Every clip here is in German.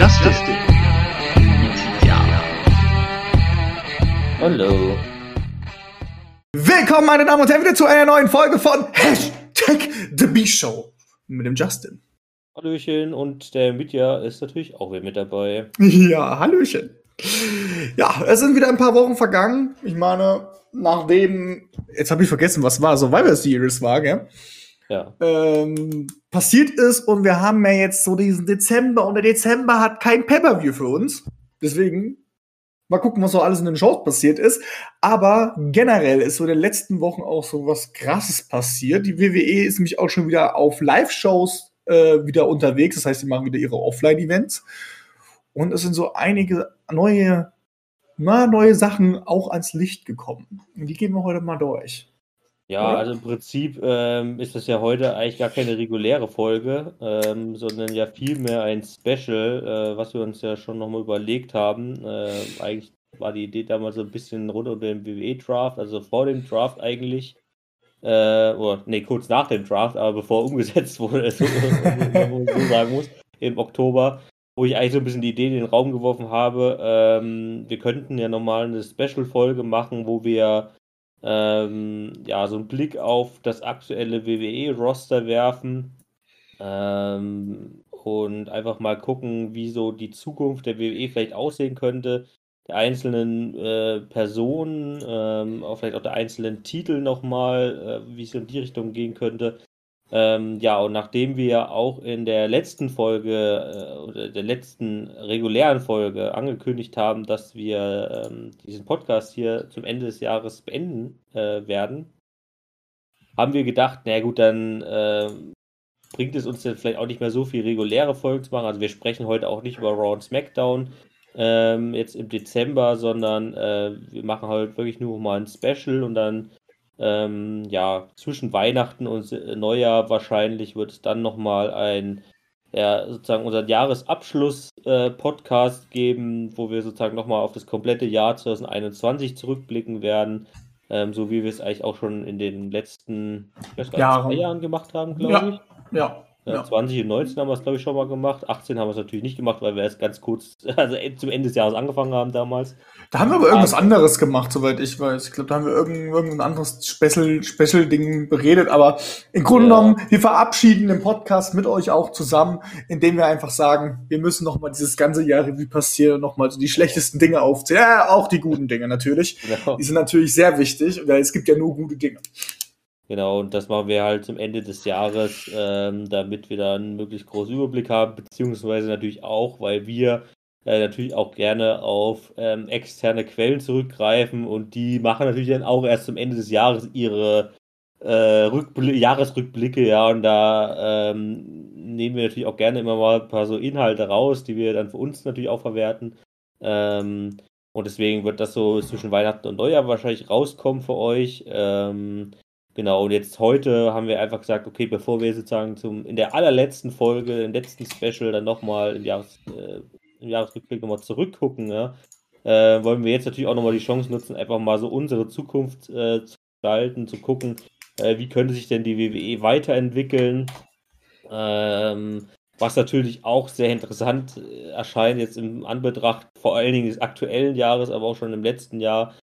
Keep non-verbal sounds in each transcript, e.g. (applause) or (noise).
Justin. Ja. Hallo. Willkommen, meine Damen und Herren, wieder zu einer neuen Folge von Hashtag The B-Show mit dem Justin. Hallöchen und der Mitya ist natürlich auch wieder mit dabei. Ja, Hallöchen. Ja, es sind wieder ein paar Wochen vergangen. Ich meine, nachdem, jetzt habe ich vergessen, was war, Survivor Series war, gell? Ja. Ähm, passiert ist und wir haben ja jetzt so diesen Dezember und der Dezember hat kein Pay-Per-View für uns. Deswegen mal gucken, was so alles in den Shows passiert ist. Aber generell ist so in den letzten Wochen auch so was Krasses passiert. Die WWE ist nämlich auch schon wieder auf Live-Shows äh, wieder unterwegs. Das heißt, sie machen wieder ihre Offline-Events. Und es sind so einige neue, na, neue Sachen auch ans Licht gekommen. Und die gehen wir heute mal durch. Ja, Oder? also im Prinzip ähm, ist das ja heute eigentlich gar keine reguläre Folge, ähm, sondern ja vielmehr ein Special, äh, was wir uns ja schon nochmal überlegt haben. Äh, eigentlich war die Idee damals so ein bisschen rund um den WWE-Draft, also vor dem Draft eigentlich. Äh, oder nee, kurz nach dem Draft, aber bevor (laughs) umgesetzt wurde, so, so sagen muss, im Oktober, wo ich eigentlich so ein bisschen die Idee in den Raum geworfen habe, ähm, wir könnten ja nochmal eine Special-Folge machen, wo wir ähm, ja, so einen Blick auf das aktuelle WWE-Roster werfen ähm, und einfach mal gucken, wie so die Zukunft der WWE vielleicht aussehen könnte, der einzelnen äh, Personen, ähm, auch vielleicht auch der einzelnen Titel nochmal, äh, wie es in die Richtung gehen könnte. Ähm, ja, und nachdem wir auch in der letzten Folge äh, oder der letzten regulären Folge angekündigt haben, dass wir ähm, diesen Podcast hier zum Ende des Jahres beenden äh, werden, haben wir gedacht, na gut, dann äh, bringt es uns dann vielleicht auch nicht mehr so viel reguläre Folgen zu machen. Also wir sprechen heute auch nicht über Raw und SmackDown ähm, jetzt im Dezember, sondern äh, wir machen halt wirklich nur mal ein Special und dann ähm, ja, zwischen Weihnachten und Neujahr wahrscheinlich wird es dann nochmal ein, ja, sozusagen unseren Jahresabschluss-Podcast äh, geben, wo wir sozusagen nochmal auf das komplette Jahr 2021 zurückblicken werden. Ähm, so wie wir es eigentlich auch schon in den letzten Jahren. zwei Jahren gemacht haben, glaube Ja, ich. ja. Ja, Ja. 20 und 19 haben wir es, glaube ich, schon mal gemacht. 18 haben wir es natürlich nicht gemacht, weil wir erst ganz kurz, (laughs) also zum Ende des Jahres angefangen haben damals. Da haben wir aber irgendwas anderes gemacht, soweit ich weiß. Ich glaube, da haben wir irgendein, irgendein anderes Special, Special-Ding beredet. Aber im Grunde Ja. genommen, wir verabschieden den Podcast mit euch auch zusammen, indem wir einfach sagen, wir müssen noch mal dieses ganze Jahr Revue passieren, noch mal so die schlechtesten Dinge aufzählen. Ja, auch die guten Dinge natürlich. Genau. Die sind natürlich sehr wichtig, weil es gibt ja nur gute Dinge. Genau, und das machen wir halt zum Ende des Jahres, ähm, damit wir dann einen möglichst großen Überblick haben, beziehungsweise natürlich auch, weil wir äh, natürlich auch gerne auf ähm, externe Quellen zurückgreifen und die machen natürlich dann auch erst zum Ende des Jahres ihre äh, Rückbli Jahresrückblicke, ja, und da ähm, nehmen wir natürlich auch gerne immer mal ein paar so Inhalte raus, die wir dann für uns natürlich auch verwerten. Ähm, und deswegen wird das so zwischen Weihnachten und Neujahr wahrscheinlich rauskommen für euch. Genau, und jetzt heute haben wir einfach gesagt, okay, bevor wir sozusagen zum, in der allerletzten Folge, im letzten Special dann nochmal im, Jahres, äh, im Jahresrückblick nochmal zurückgucken, ja, äh, wollen wir jetzt natürlich auch nochmal die Chance nutzen, einfach mal so unsere Zukunft äh, zu gestalten, zu gucken, äh, wie könnte sich denn die WWE weiterentwickeln. Ähm, was natürlich auch sehr interessant äh, erscheint jetzt im Anbetracht vor allen Dingen des aktuellen Jahres, aber auch schon im letzten Jahr,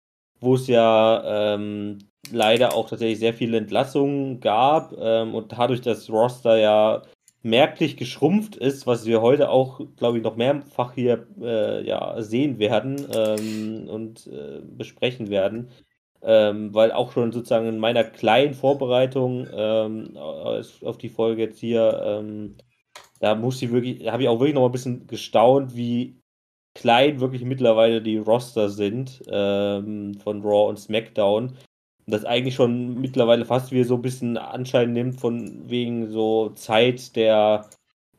wo es ja ähm, leider auch tatsächlich sehr viele Entlassungen gab ähm, und dadurch das Roster ja merklich geschrumpft ist, was wir heute auch, glaube ich, noch mehrfach hier äh, ja, sehen werden ähm, und äh, besprechen werden. Ähm, weil auch schon sozusagen in meiner kleinen Vorbereitung ähm, auf die Folge jetzt hier, ähm, da muss ich wirklich, habe ich auch wirklich noch ein bisschen gestaunt, wie klein wirklich mittlerweile die Roster sind ähm, von Raw und SmackDown. Das eigentlich schon mittlerweile fast wie so ein bisschen Anschein nimmt von wegen so Zeit der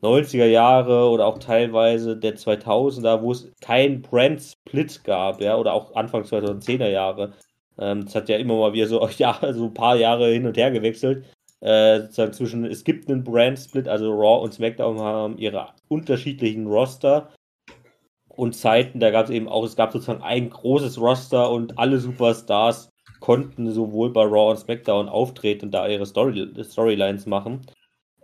90er Jahre oder auch teilweise der 2000er, wo es keinen Brand-Split gab, ja, oder auch Anfang 2010er Jahre. Ähm, hat ja immer mal wieder so, (laughs) ja, so ein paar Jahre hin und her gewechselt. Äh, sozusagen zwischen, es gibt einen Brand-Split, also Raw und SmackDown haben ihre unterschiedlichen Roster und Zeiten, da gab es eben auch, es gab sozusagen ein großes Roster und alle Superstars konnten sowohl bei Raw und SmackDown auftreten und da ihre Story, Storylines machen.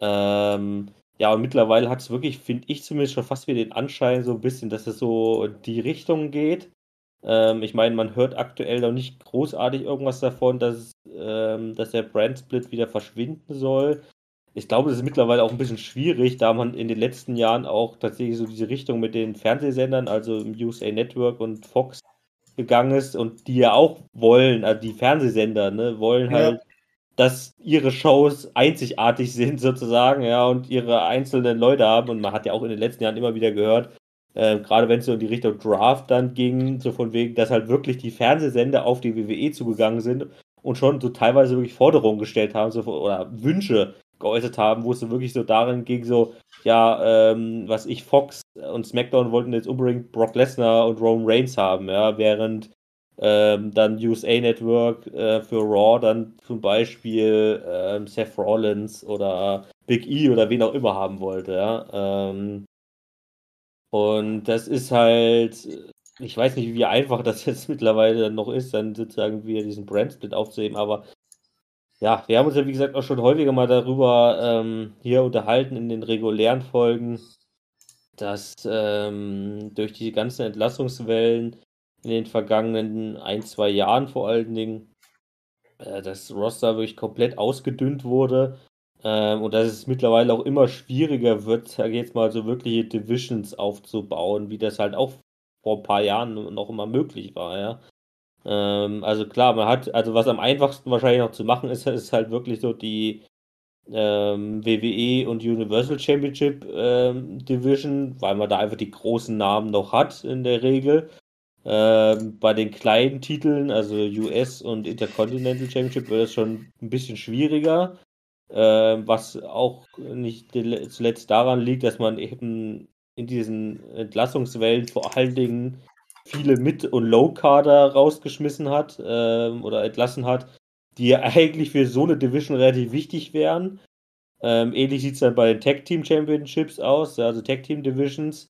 Ähm, Ja, und mittlerweile hat es wirklich, finde ich zumindest schon fast wieder den Anschein, so ein bisschen, dass es so die Richtung geht. Ähm, ich meine, man hört aktuell noch nicht großartig irgendwas davon, dass, ähm, dass der Brand-Split wieder verschwinden soll. Ich glaube, das ist mittlerweile auch ein bisschen schwierig, da man in den letzten Jahren auch tatsächlich so diese Richtung mit den Fernsehsendern, also im USA Network und Fox, gegangen ist und die ja auch wollen, also die Fernsehsender, ne, wollen ja. halt, dass ihre Shows einzigartig (laughs) sind sozusagen, ja, und ihre einzelnen Leute haben. Und man hat ja auch in den letzten Jahren immer wieder gehört, äh, gerade wenn es so in die Richtung Draft dann ging, so von wegen, dass halt wirklich die Fernsehsender auf die WWE zugegangen sind und schon so teilweise wirklich Forderungen gestellt haben so, oder Wünsche geäußert haben, wo es so wirklich so darin ging, so, ja, ähm, was ich, Fox und SmackDown wollten jetzt unbedingt Brock Lesnar und Roman Reigns haben, ja, während ähm, dann USA Network äh, für Raw dann zum Beispiel ähm, Seth Rollins oder Big E oder wen auch immer haben wollte, ja. Ähm, und das ist halt, ich weiß nicht, wie einfach das (laughs) jetzt mittlerweile noch ist, dann sozusagen wieder diesen Brand-Split aufzuheben, aber ja, wir haben uns ja wie gesagt auch schon häufiger mal darüber ähm, hier unterhalten in den regulären Folgen, dass ähm, durch die ganzen Entlassungswellen in den vergangenen ein, zwei Jahren vor allen Dingen äh, das Roster wirklich komplett ausgedünnt wurde ähm, und dass es mittlerweile auch immer schwieriger wird, sage ich jetzt mal, so wirkliche Divisions aufzubauen, wie das halt auch vor ein paar Jahren noch immer möglich war, ja. Ähm, also klar, man hat, also was am einfachsten wahrscheinlich noch zu machen ist, (laughs) ist halt wirklich so die ähm, WWE und Universal Championship ähm, Division, weil man da einfach die großen Namen noch hat in der Regel. Ähm, bei den kleinen Titeln, also US und Intercontinental Championship, wird es schon ein bisschen schwieriger. Ähm, was auch nicht zuletzt daran liegt, dass man eben in diesen Entlassungswellen vor allen Dingen viele Mid- und Low-Kader rausgeschmissen hat ähm, oder entlassen hat, die (laughs) eigentlich für so eine Division relativ wichtig wären. Ähm, ähnlich sieht es dann bei den Tag Team Championships aus, also Tag Team Divisions,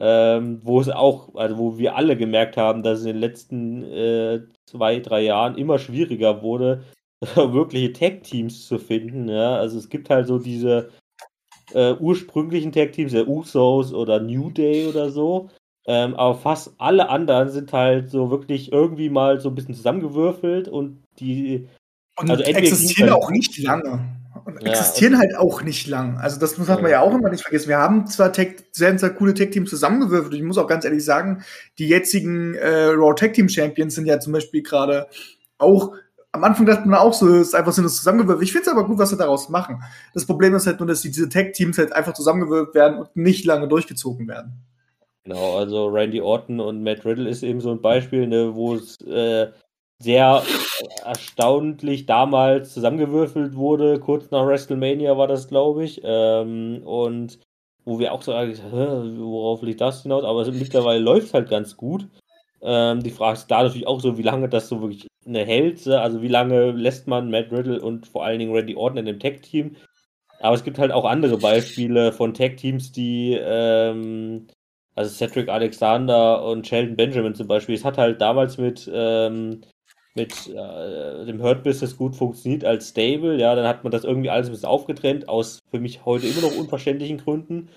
ähm, wo es auch, also wo wir alle gemerkt haben, dass es in den letzten äh, zwei, drei Jahren immer schwieriger wurde, (laughs) wirkliche Tag-Teams zu finden. Ja? Also es gibt halt so diese äh, ursprünglichen Tag-Teams, der Usos oder New Day oder so. Ähm, aber fast alle anderen sind halt so wirklich irgendwie mal so ein bisschen zusammengewürfelt und die und also existieren halt auch nicht lange. Und ja, existieren und halt auch nicht lang. Also das muss ja. man ja auch immer nicht vergessen. Wir haben zwar Tech, sehr, sehr coole Tech-Teams zusammengewürfelt. Ich muss auch ganz ehrlich sagen, die jetzigen äh, Raw Tech-Team Champions sind ja zum Beispiel gerade auch am Anfang dachte man auch so, es ist einfach so das zusammengewürfelt. Ich finde es aber gut, was sie daraus machen. Das Problem ist halt nur, dass diese Tech-Teams halt einfach zusammengewürfelt werden und nicht lange durchgezogen werden. Genau, also Randy Orton und Matt Riddle ist eben so ein Beispiel, ne, wo es äh, sehr erstaunlich damals zusammengewürfelt wurde. Kurz nach WrestleMania war das, glaube ich. Ähm, und wo wir auch so, worauf liegt das hinaus? Aber mittlerweile läuft es halt ganz gut. Ähm, die Frage ist da natürlich auch so, wie lange das so wirklich eine hält. Also wie lange lässt man Matt Riddle und vor allen Dingen Randy Orton in dem Tag-Team? Aber es gibt halt auch andere Beispiele von Tag-Teams, die ähm, also Cedric Alexander und Sheldon Benjamin zum Beispiel. Es hat halt damals mit, ähm, mit äh, dem Hurt Business gut funktioniert als Stable. Ja, dann hat man das irgendwie alles ein bisschen aufgetrennt, aus für mich heute immer noch unverständlichen Gründen.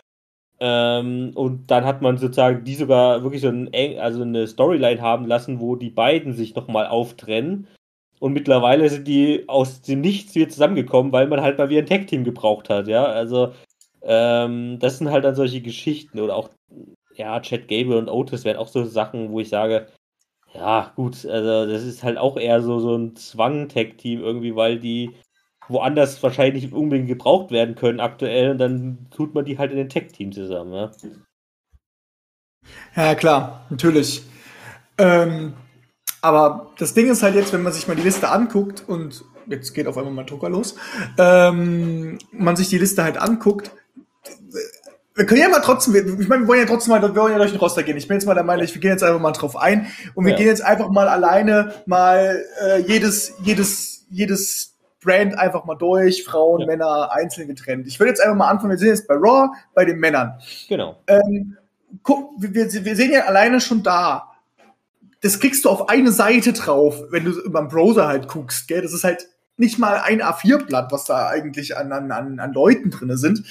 Ähm, und dann hat man sozusagen die sogar wirklich so ein, also eine Storyline haben lassen, wo die beiden sich nochmal auftrennen. Und mittlerweile sind die aus dem Nichts wieder zusammengekommen, weil man halt mal wieder ein Tag-Team gebraucht hat, ja. Also, ähm, das sind halt dann solche Geschichten. Oder auch ja, Chad Gable und Otis wären auch so Sachen, wo ich sage, ja, gut, also das ist halt auch eher so, so ein Zwang-Tag-Team irgendwie, weil die woanders wahrscheinlich unbedingt gebraucht werden können aktuell und dann tut man die halt in den Tag-Team zusammen, ja. Ja, klar, natürlich. Ähm, aber das Ding ist halt jetzt, wenn man sich mal die Liste anguckt und jetzt geht auf einmal mein Drucker los, ähm, man sich die Liste halt anguckt, wir können ja mal trotzdem, ich meine, wir wollen ja trotzdem mal, wir wollen ja durch den Roster gehen. Ich bin jetzt mal der Meinung, wir gehen jetzt einfach mal drauf ein und wir ja. gehen jetzt einfach mal alleine mal äh, jedes, jedes, jedes Brand einfach mal durch, Frauen, ja. Männer einzeln getrennt. Ich würde jetzt einfach mal anfangen, wir sind jetzt bei Raw, bei den Männern. Genau. Ähm, guck, wir, wir sehen ja alleine schon da, das kriegst du auf eine Seite drauf, wenn du über den Browser halt guckst, gell? Das ist halt nicht mal ein A4-Blatt, was da eigentlich an, an, an Leuten drinne sind.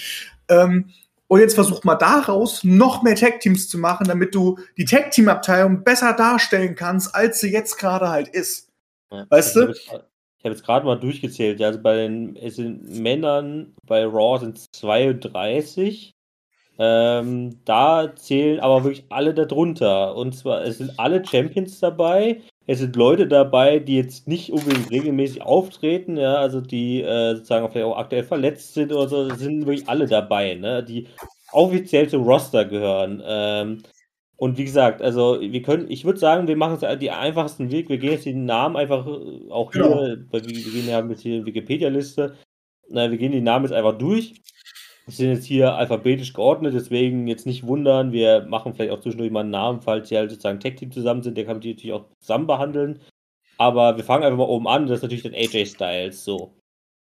Ähm, und jetzt versuch mal daraus noch mehr Tag-Teams zu machen, damit du die Tag-Team-Abteilung besser darstellen kannst, als sie jetzt gerade halt ist. Ja. Weißt ich du? habe ich hab jetzt gerade mal durchgezählt. Also bei den es sind Männern bei Raw sind 32. Ähm, da zählen aber wirklich alle darunter. Und zwar, es sind alle Champions dabei. Es sind Leute dabei, die jetzt nicht unbedingt regelmäßig auftreten, ja, also die äh, sozusagen vielleicht auch aktuell verletzt sind oder so, es sind wirklich alle dabei, ne, die offiziell zum Roster gehören. Ähm, und wie gesagt, also wir können, ich würde sagen, wir machen es die einfachsten Weg. Wir gehen jetzt den Namen einfach äh, auch hier, Genau. weil wir, wir gehen ja mit hier Wikipedia-Liste. Wir gehen die Namen jetzt einfach durch. Wir sind jetzt hier alphabetisch geordnet, deswegen jetzt nicht wundern. Wir machen vielleicht auch zwischendurch mal einen Namen, falls sie halt sozusagen Tech-Team zusammen sind. Der kann man die natürlich auch zusammen behandeln. Aber wir fangen einfach mal oben an. Das ist natürlich dann AJ Styles. So.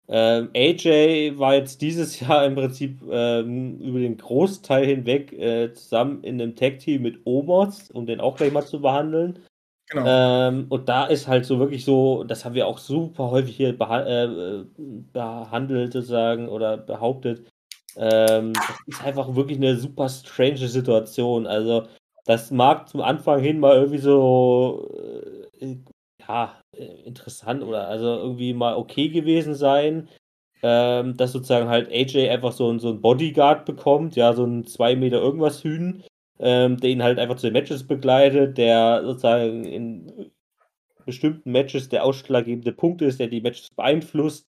Ähm, AJ war jetzt dieses (laughs) Jahr im Prinzip ähm, über den Großteil hinweg äh, zusammen in einem Tag-Team mit Omos, um den auch gleich mal zu behandeln. Genau. Ähm, und da ist halt so wirklich so, das haben wir auch super häufig hier beha äh, behandelt sozusagen oder behauptet. Ähm, das ist einfach wirklich eine super strange Situation. Also, das mag zum Anfang hin mal irgendwie so, äh, ja, äh, interessant oder also irgendwie mal okay gewesen sein. Ähm, dass sozusagen halt AJ einfach so, so ein Bodyguard bekommt, ja, so ein 2 Meter irgendwas Hühn, ähm, der ihn halt einfach zu den Matches begleitet, der sozusagen in bestimmten Matches der ausschlaggebende Punkt ist, der die Matches beeinflusst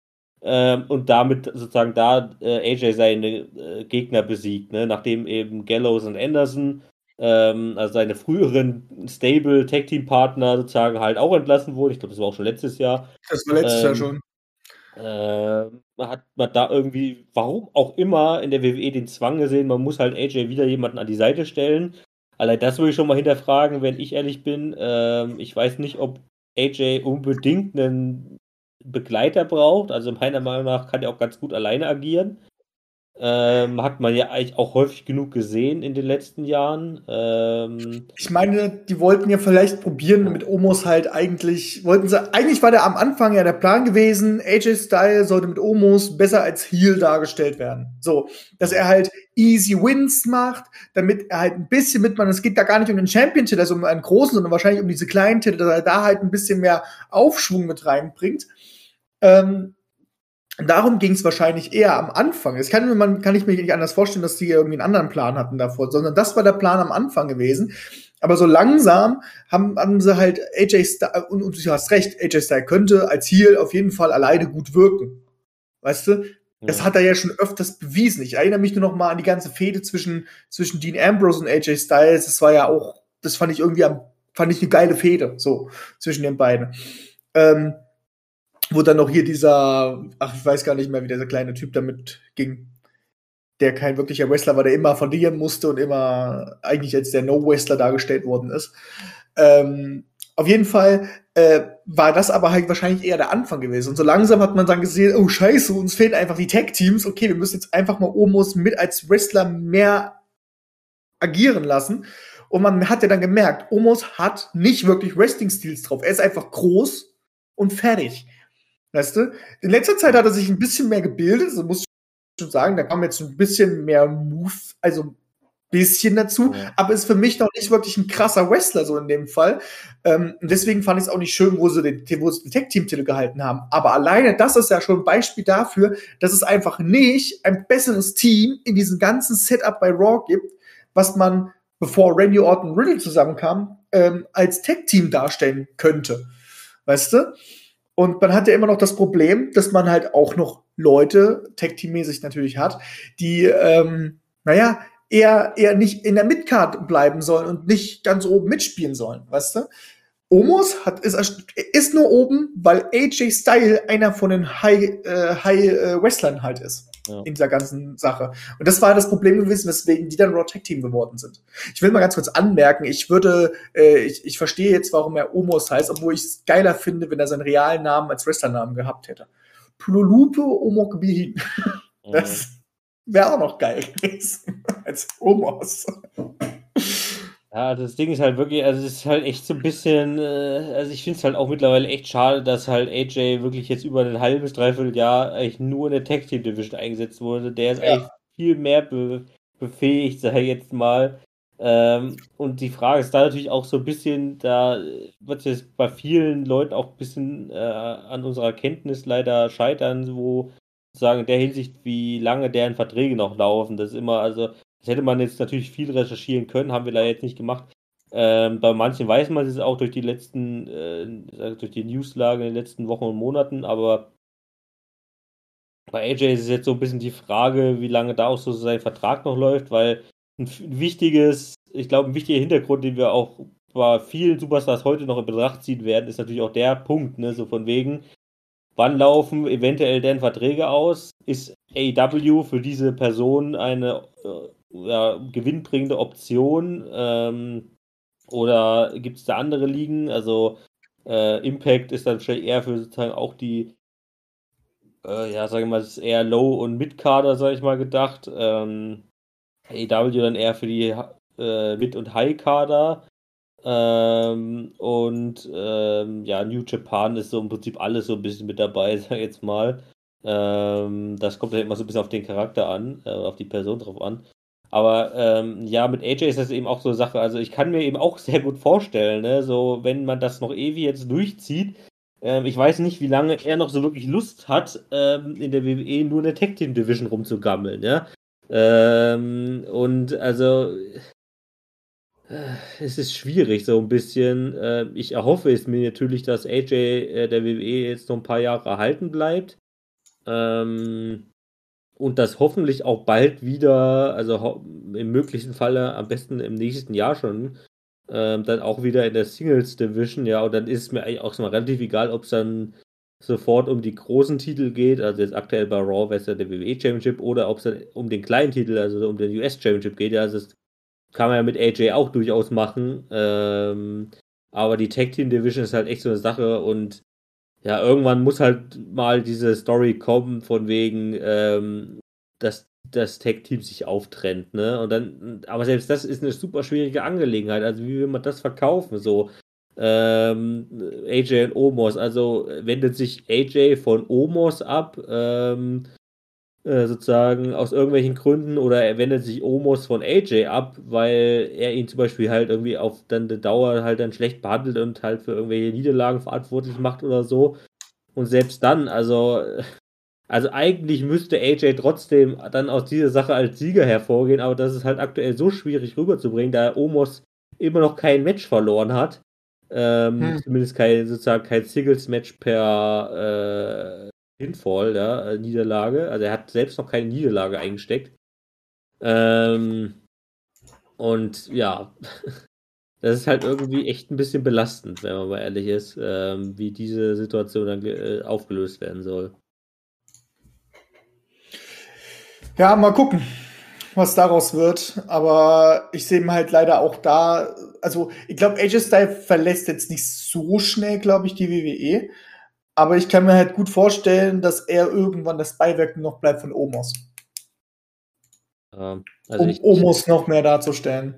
ähm, und damit sozusagen da äh, AJ seine äh, Gegner besiegt, ne? nachdem eben Gallows und Anderson, ähm, also seine früheren Stable Tag Team Partner sozusagen halt auch entlassen wurden. Ich glaube, das war auch schon letztes Jahr. Das war letztes Jahr ähm, schon. Äh, hat man da irgendwie, warum auch immer, in der WWE den Zwang gesehen, man muss halt AJ wieder jemanden an die Seite stellen. Allein das würde ich schon mal hinterfragen, wenn ich ehrlich bin. Ähm, ich weiß nicht, ob AJ unbedingt einen Begleiter braucht. Also meiner Meinung nach kann er auch ganz gut alleine agieren. Ähm, hat man ja eigentlich auch häufig genug gesehen in den letzten Jahren. Ähm, Ich meine, die wollten ja vielleicht probieren mit Omos halt eigentlich, wollten sie, eigentlich war der am Anfang ja der Plan gewesen, AJ Style sollte mit Omos besser als Heel dargestellt werden. So, dass er halt easy Wins macht, damit er halt ein bisschen mitmacht. Es geht da gar nicht um den Champion-Titel, also um einen großen, sondern wahrscheinlich um diese kleinen Titel, dass er da halt ein bisschen mehr Aufschwung mit reinbringt. Ähm, Darum ging es wahrscheinlich eher am Anfang. Es kann, man, kann ich mir nicht anders vorstellen, dass die irgendwie einen anderen Plan hatten davor, sondern das war der Plan am Anfang gewesen. Aber so langsam haben, haben sie halt AJ Styles, und, und du hast recht, AJ Styles könnte als Heel auf jeden Fall alleine gut wirken. Weißt du? Das hat er ja schon öfters bewiesen. Ich erinnere mich nur noch mal an die ganze Fehde zwischen, zwischen Dean Ambrose und AJ Styles. Das war ja auch, das fand ich irgendwie am, fand ich eine geile Fehde, so, zwischen den beiden. Ähm, wo dann noch hier dieser, ach, ich weiß gar nicht mehr, wie dieser kleine Typ damit ging, der kein wirklicher Wrestler war, der immer verlieren musste und immer eigentlich als der No-Wrestler dargestellt worden ist. Ähm, auf jeden Fall äh, war das aber halt wahrscheinlich eher der Anfang gewesen. Und so langsam hat man dann gesehen, oh scheiße, uns fehlen einfach die Tag-Teams. Okay, wir müssen jetzt einfach mal Omos mit als Wrestler mehr agieren lassen. Und man hat ja dann gemerkt, Omos hat nicht wirklich Wrestling-Stils drauf. Er ist einfach groß und fertig. Weißt du? In letzter Zeit hat er sich ein bisschen mehr gebildet, so muss ich schon sagen. Da kam jetzt ein bisschen mehr Move, also ein bisschen dazu, Ja. aber ist für mich noch nicht wirklich ein krasser Wrestler, so in dem Fall. Ähm, und deswegen fand ich es auch nicht schön, wo sie den, wo sie den Tag-Team-Titel gehalten haben. Aber alleine das ist ja schon ein Beispiel dafür, dass es einfach nicht ein besseres Team in diesem ganzen Setup bei Raw gibt, was man, bevor Randy Orton und Riddle zusammenkam, ähm, als Tag-Team darstellen könnte. Weißt du? Und man hat ja immer noch das Problem, dass man halt auch noch Leute, Tag-Team-mäßig natürlich hat, die, ähm, naja, eher, eher nicht in der Midcard bleiben sollen und nicht ganz oben mitspielen sollen, weißt du? Omos hat, ist, ist nur oben, weil AJ Style einer von den High, äh, High äh, Wrestlern halt ist. Ja. In dieser ganzen Sache. Und das war das Problem gewesen, weswegen die dann Raw Tag Team geworden sind. Ich will mal ganz kurz anmerken, ich würde, äh, ich, ich verstehe jetzt, warum er Omos heißt, obwohl ich es geiler finde, wenn er seinen realen Namen als Wrestlernamen gehabt hätte. Plulupe Omokbihin. Das wäre auch noch geil gewesen. (laughs) als Omos. Ja, das Ding ist halt wirklich, also es ist halt echt so ein bisschen, äh, also ich finde es halt auch mittlerweile echt schade, dass halt AJ wirklich jetzt über ein halbes, dreiviertel Jahr eigentlich nur in der Tag Team Division eingesetzt wurde. Der ist Ja. eigentlich viel mehr be befähigt, sag ich jetzt mal. Ähm, und die Frage ist da natürlich auch so ein bisschen, da wird es bei vielen Leuten auch ein bisschen äh, an unserer Kenntnis leider scheitern, wo sagen in der Hinsicht, wie lange deren Verträge noch laufen. Das ist immer, also, das hätte man jetzt natürlich viel recherchieren können, haben wir leider jetzt nicht gemacht. Ähm, bei manchen weiß man es auch durch die letzten, äh, durch die Newslage in den letzten Wochen und Monaten, aber bei AJ ist es jetzt so ein bisschen die Frage, wie lange da auch so sein Vertrag noch läuft, weil ein wichtiges, ich glaube, ein wichtiger Hintergrund, den wir auch bei vielen Superstars heute noch in Betracht ziehen werden, ist natürlich auch der Punkt, ne, so von wegen, wann laufen eventuell denn Verträge aus? Ist AEW für diese Person eine äh, ja, gewinnbringende Option? Ähm, oder gibt es da andere Ligen? Also äh, Impact ist dann vielleicht eher für sozusagen auch die, äh, ja, sagen wir mal, ist eher Low- und Mid-Kader, sag ich mal, gedacht. Ähm, AEW dann eher für die äh, Mid- und High-Kader. Ähm, und ähm, ja, New Japan ist so im Prinzip alles so ein bisschen mit dabei, (laughs) sag ich jetzt mal. Ähm, das kommt halt immer so ein bisschen auf den Charakter an, äh, auf die Person drauf an. Aber ähm, ja, mit AJ ist das eben auch so eine Sache. Also ich kann mir eben auch sehr gut vorstellen, ne, so wenn man das noch ewig jetzt durchzieht. Ähm, ich weiß nicht, wie lange er noch so wirklich Lust hat, ähm, in der WWE nur eine Tag Team Division rumzugammeln, ja. Ähm, und also äh, es ist schwierig so ein bisschen. Äh, ich erhoffe es mir natürlich, dass AJ äh, der WWE jetzt noch ein paar Jahre erhalten bleibt. Ähm, und das hoffentlich auch bald wieder, also im möglichen Falle am besten im nächsten Jahr schon, ähm, dann auch wieder in der Singles Division, ja, und dann ist es mir eigentlich auch mal relativ egal, ob es dann sofort um die großen Titel geht, also jetzt aktuell bei Raw wäre es ja der WWE Championship, oder ob es dann um den kleinen Titel, also um den US Championship geht, ja, also das kann man ja mit AJ auch durchaus machen, ähm, aber die Tag Team Division ist halt echt so eine Sache und ja, irgendwann muss halt mal diese Story kommen, von wegen, ähm, dass das Tag-Team sich auftrennt, ne? Und dann, aber selbst das ist eine super schwierige Angelegenheit. Also, wie will man das verkaufen? So, ähm, AJ und Omos, also wendet sich AJ von Omos ab, ähm, äh, sozusagen aus irgendwelchen Gründen, oder er wendet sich Omos von AJ ab, weil er ihn zum Beispiel halt irgendwie auf dann die Dauer halt dann schlecht behandelt und halt für irgendwelche Niederlagen verantwortlich macht oder so. Und selbst dann, also, also eigentlich müsste AJ trotzdem dann aus dieser Sache als Sieger hervorgehen, aber das ist halt aktuell so schwierig rüberzubringen, da Omos immer noch kein Match verloren hat. Ähm, hm. Zumindest kein, sozusagen kein Singles-Match per äh, Pinfall, ja, äh, Niederlage. Also er hat selbst noch keine Niederlage eingesteckt. Ähm, und ja, (laughs) das ist halt irgendwie echt ein bisschen belastend, wenn man mal ehrlich ist, ähm, wie diese Situation dann äh, aufgelöst werden soll. Ja, mal gucken, was daraus wird. Aber ich sehe ihn halt leider auch da. Also, ich glaube, AJ Style verlässt jetzt nicht so schnell, glaube ich, die WWE. Aber ich kann mir halt gut vorstellen, dass er irgendwann das Beiwirken noch bleibt von Omos. Ähm, also um ich, Omos noch mehr darzustellen.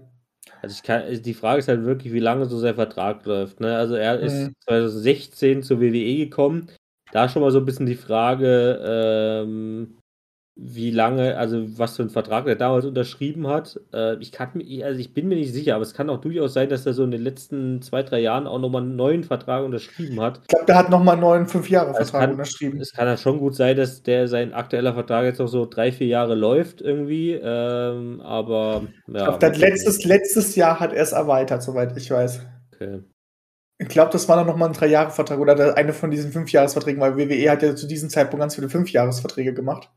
Also ich kann, die Frage ist halt wirklich, wie lange so sein Vertrag läuft. Ne? Also er ist mhm. 2016 zur WWE gekommen. Da schon mal so ein bisschen die Frage, ähm, wie lange, also was für einen Vertrag er damals unterschrieben hat. Äh, ich kann mir, also ich bin mir nicht sicher, aber es kann auch durchaus sein, dass er so in den letzten zwei, drei Jahren auch nochmal einen neuen Vertrag unterschrieben hat. Ich glaube, der hat nochmal einen neuen Fünf-Jahre-Vertrag also unterschrieben. Es kann ja schon gut sein, dass der sein aktueller Vertrag jetzt noch so drei, vier Jahre läuft irgendwie. Ähm, aber ja. Ich glaube, letztes, letztes Jahr hat er es erweitert, soweit ich weiß. Okay. Ich glaube, das war dann nochmal ein Drei-Jahre-Vertrag oder eine von diesen Fünf-Jahres-Verträgen, weil WWE hat ja zu diesem Zeitpunkt ganz viele Fünf-Jahres-Verträge gemacht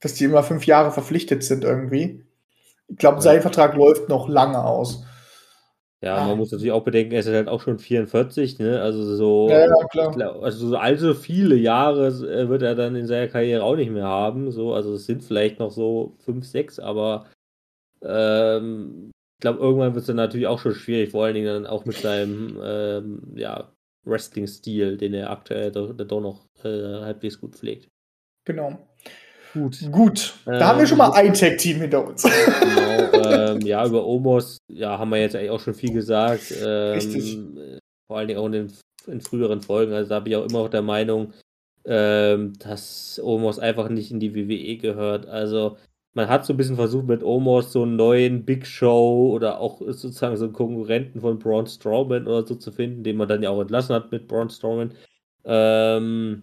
dass die immer fünf Jahre verpflichtet sind irgendwie. Ich glaube, sein Vertrag läuft noch lange aus. Ja, man muss natürlich auch bedenken, er ist halt auch schon 44, ne? Also so, ja, ja, klar. also so allzu viele Jahre äh, wird er dann in seiner Karriere auch nicht mehr haben. So, also es sind vielleicht noch so fünf, sechs, aber ähm, ich glaube, irgendwann wird es dann natürlich auch schon schwierig, vor allen Dingen dann auch mit seinem ähm, ja, Wrestling-Stil, den er aktuell doch, doch noch äh, halbwegs gut pflegt. Genau. Gut. Gut. Da ähm, haben wir schon mal ein Tag-Team hinter uns. Genau, (laughs) ähm, ja, über Omos ja, haben wir jetzt eigentlich auch schon viel gesagt. Ähm, Richtig. Vor allen Dingen auch in, den, in früheren Folgen. Also da bin ich auch immer noch der Meinung, ähm, dass Omos einfach nicht in die WWE gehört. Also man hat so ein bisschen versucht mit Omos so einen neuen Big Show oder auch sozusagen so einen Konkurrenten von Braun Strowman oder so zu finden, den man dann ja auch entlassen hat mit Braun Strowman. Ähm,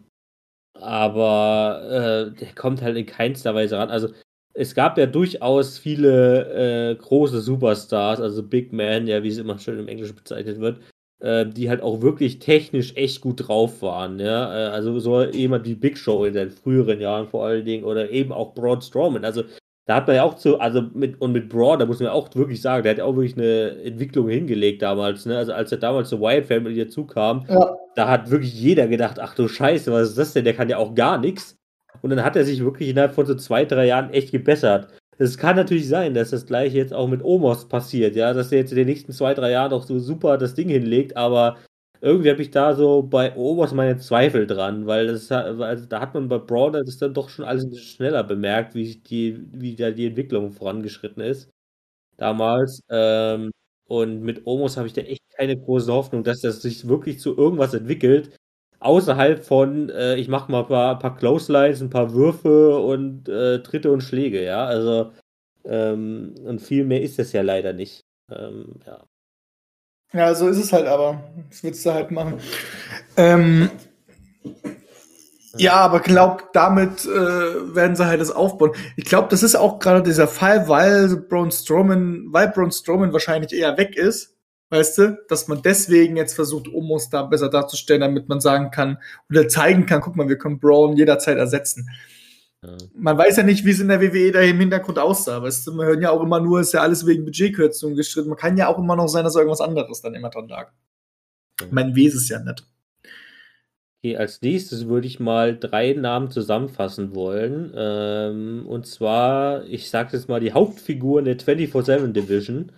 aber äh, der kommt halt in keinster Weise ran. Also es gab ja durchaus viele äh, große Superstars, also Big Man, ja, wie es immer schön im Englischen bezeichnet wird, äh, die halt auch wirklich technisch echt gut drauf waren. Ja? Äh, also so jemand wie Big Show in den früheren Jahren vor allen Dingen oder eben auch Braun Strowman. Also da hat man ja auch zu, also mit, und mit Braun, da muss man auch wirklich sagen, der hat ja auch wirklich eine Entwicklung hingelegt damals, ne? Also als er damals zur Wyatt Family dazu kam, ja. da hat wirklich jeder gedacht, ach du Scheiße, was ist das denn? Der kann ja auch gar nichts. Und dann hat er sich wirklich innerhalb von so zwei, drei Jahren echt gebessert. Es kann natürlich sein, dass das gleiche jetzt auch mit Omos passiert, ja, dass er jetzt in den nächsten zwei, drei Jahren auch so super das Ding hinlegt, aber irgendwie habe ich da so bei Omos meine Zweifel dran, weil das also da hat man bei Brawler das dann doch schon alles ein bisschen schneller bemerkt, wie die, wie da die Entwicklung vorangeschritten ist. Damals. Ähm, und mit Omos habe ich da echt keine große Hoffnung, dass das sich wirklich zu irgendwas entwickelt, außerhalb von, äh, ich mache mal ein paar, paar Clotheslines, ein paar Würfe und äh, Tritte und Schläge, ja. Also, ähm, und viel mehr ist das ja leider nicht. Ähm, ja. Ja, so ist es halt aber. Das willst du halt machen. Ähm, ja, aber glaub, damit äh, werden sie halt das aufbauen. Ich glaube, das ist auch gerade dieser Fall, weil Braun Strowman, weil Braun Strowman wahrscheinlich eher weg ist weißt du, dass man deswegen jetzt versucht, Omos da besser darzustellen, damit man sagen kann oder zeigen kann, guck mal, wir können Braun jederzeit ersetzen. Ja. Man weiß ja nicht, wie es in der WWE da im Hintergrund aussah, weißt du, wir hören ja auch immer nur, ist ja alles wegen Budgetkürzungen gestritten. Man kann ja auch immer noch sein, dass irgendwas anderes dann immer dran lag. Ja. Man weiß es ja nicht. Okay, als nächstes würde ich mal drei Namen zusammenfassen wollen. Ähm, und zwar, ich sage jetzt mal die Hauptfiguren der 24-7 Division.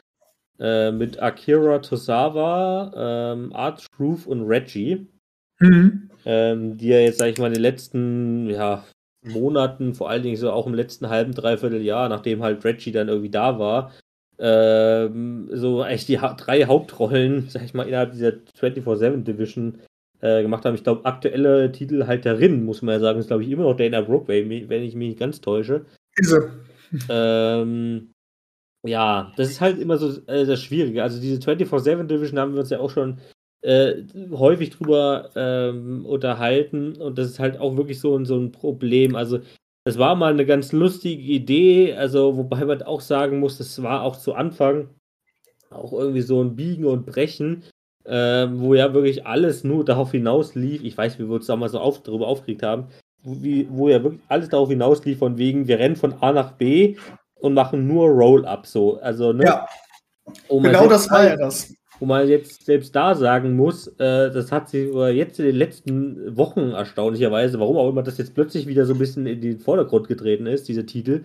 Äh, mit Akira Tosawa, ähm, Art Truth und Reggie. Mhm. Ähm, die ja jetzt, sag ich mal, in den letzten ja, Monaten, vor allen Dingen so auch im letzten halben, dreiviertel Jahr, nachdem halt Reggie dann irgendwie da war, ähm, so echt die ha drei Hauptrollen, (laughs) sag ich mal, innerhalb dieser 24-7 Division äh, gemacht haben. Ich glaube, aktuelle Titelhalterin, muss man ja sagen, ist, glaube ich, immer noch Dana Brooke, wenn ich mich nicht ganz täusche. Diese. (laughs) Ähm, ja, das ist halt immer so äh, das Schwierige. Also diese 24-7 Division haben wir uns ja auch schon äh, häufig drüber ähm, unterhalten und das ist halt auch wirklich so, so ein Problem. Also es war mal eine ganz lustige Idee, also wobei man auch sagen muss, das war auch zu Anfang auch irgendwie so ein Biegen und Brechen, äh, wo ja wirklich alles nur darauf hinaus lief. Ich weiß, wie wir uns damals so auf, darüber aufgeregt haben, wo, wie, wo ja wirklich alles darauf hinaus lief, von wegen, wir rennen von A nach B und machen nur Roll-Up so. Also, ne? Ja. Genau das war ja das. Wo man jetzt selbst da sagen muss, äh, das hat sich jetzt in den letzten Wochen erstaunlicherweise, warum auch immer das jetzt plötzlich wieder so ein bisschen in den Vordergrund getreten ist, diese Titel,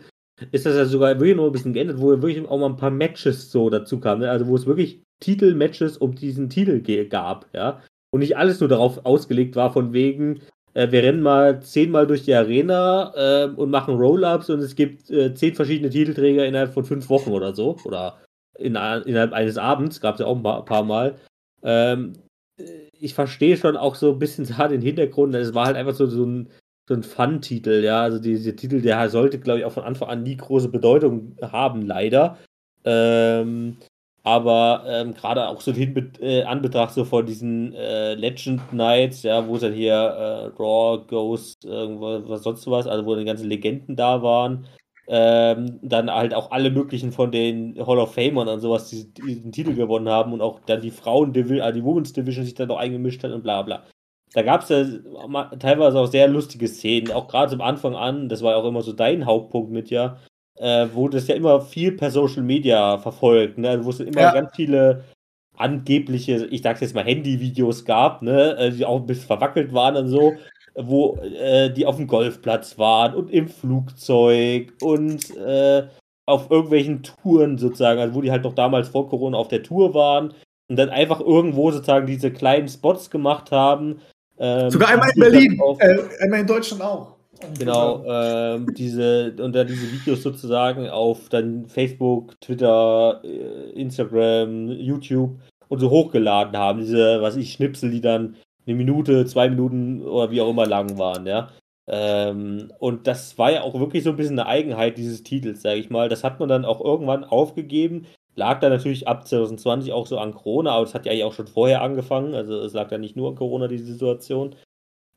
ist das ja sogar wirklich noch ein bisschen geändert, wo wirklich auch mal ein paar Matches so dazu kamen. Ne? Also wo es wirklich Titel-Matches um diesen Titel gab, ja. Und nicht alles nur darauf ausgelegt war, von wegen, äh, wir rennen mal zehnmal durch die Arena äh, und machen Roll-Ups und es gibt äh, zehn verschiedene Titelträger innerhalb von fünf Wochen oder so. Oder in, innerhalb eines Abends, gab es ja auch ein paar, Mal. Ähm, ich verstehe schon auch so ein bisschen (laughs) da den Hintergrund. Es war halt einfach so, so ein, so ein Fun-Titel, ja. Also dieser Titel, der sollte, glaube ich, auch von Anfang an nie große Bedeutung haben, leider. Ähm, aber ähm, gerade auch so in äh, Anbetracht so von diesen äh, Legend Nights, ja, wo es dann hier äh, Raw, Ghost, irgendwas, was sonst was, also wo die ganzen Legenden da waren, ähm, dann halt auch alle möglichen von den Hall of Famern und sowas die, diesen Titel gewonnen haben und auch dann die Frauen also die Women's Division sich dann noch eingemischt hat und bla bla. Da gab es ja teilweise auch sehr lustige Szenen, auch gerade zum Anfang an, das war ja auch immer so dein Hauptpunkt mit, ja, äh, wo das ja immer viel per Social Media verfolgt, ne? wo es immer ja. ganz viele angebliche, ich sag's jetzt mal, Handyvideos gab, ne, äh, die auch ein bisschen verwackelt waren und so, wo äh, die auf dem Golfplatz waren und im Flugzeug und äh, auf irgendwelchen Touren sozusagen, also wo die halt noch damals vor Corona auf der Tour waren und dann einfach irgendwo sozusagen diese kleinen Spots gemacht haben. Ähm, Sogar einmal in Berlin, äh, einmal in Deutschland auch. Genau, äh, diese, und dann diese Videos sozusagen auf dann Facebook, Twitter, äh, Instagram, YouTube und so hochgeladen haben. Diese, was ich, Schnipsel, die dann eine Minute, zwei Minuten oder wie auch immer lang waren, ja. Ähm, und das war ja auch wirklich so ein bisschen eine Eigenheit dieses Titels, sage ich mal. Das hat man dann auch irgendwann aufgegeben. Lag da natürlich ab 2020 auch so an Corona, aber das hat ja eigentlich auch schon vorher angefangen. Also es lag da nicht nur an Corona, diese Situation.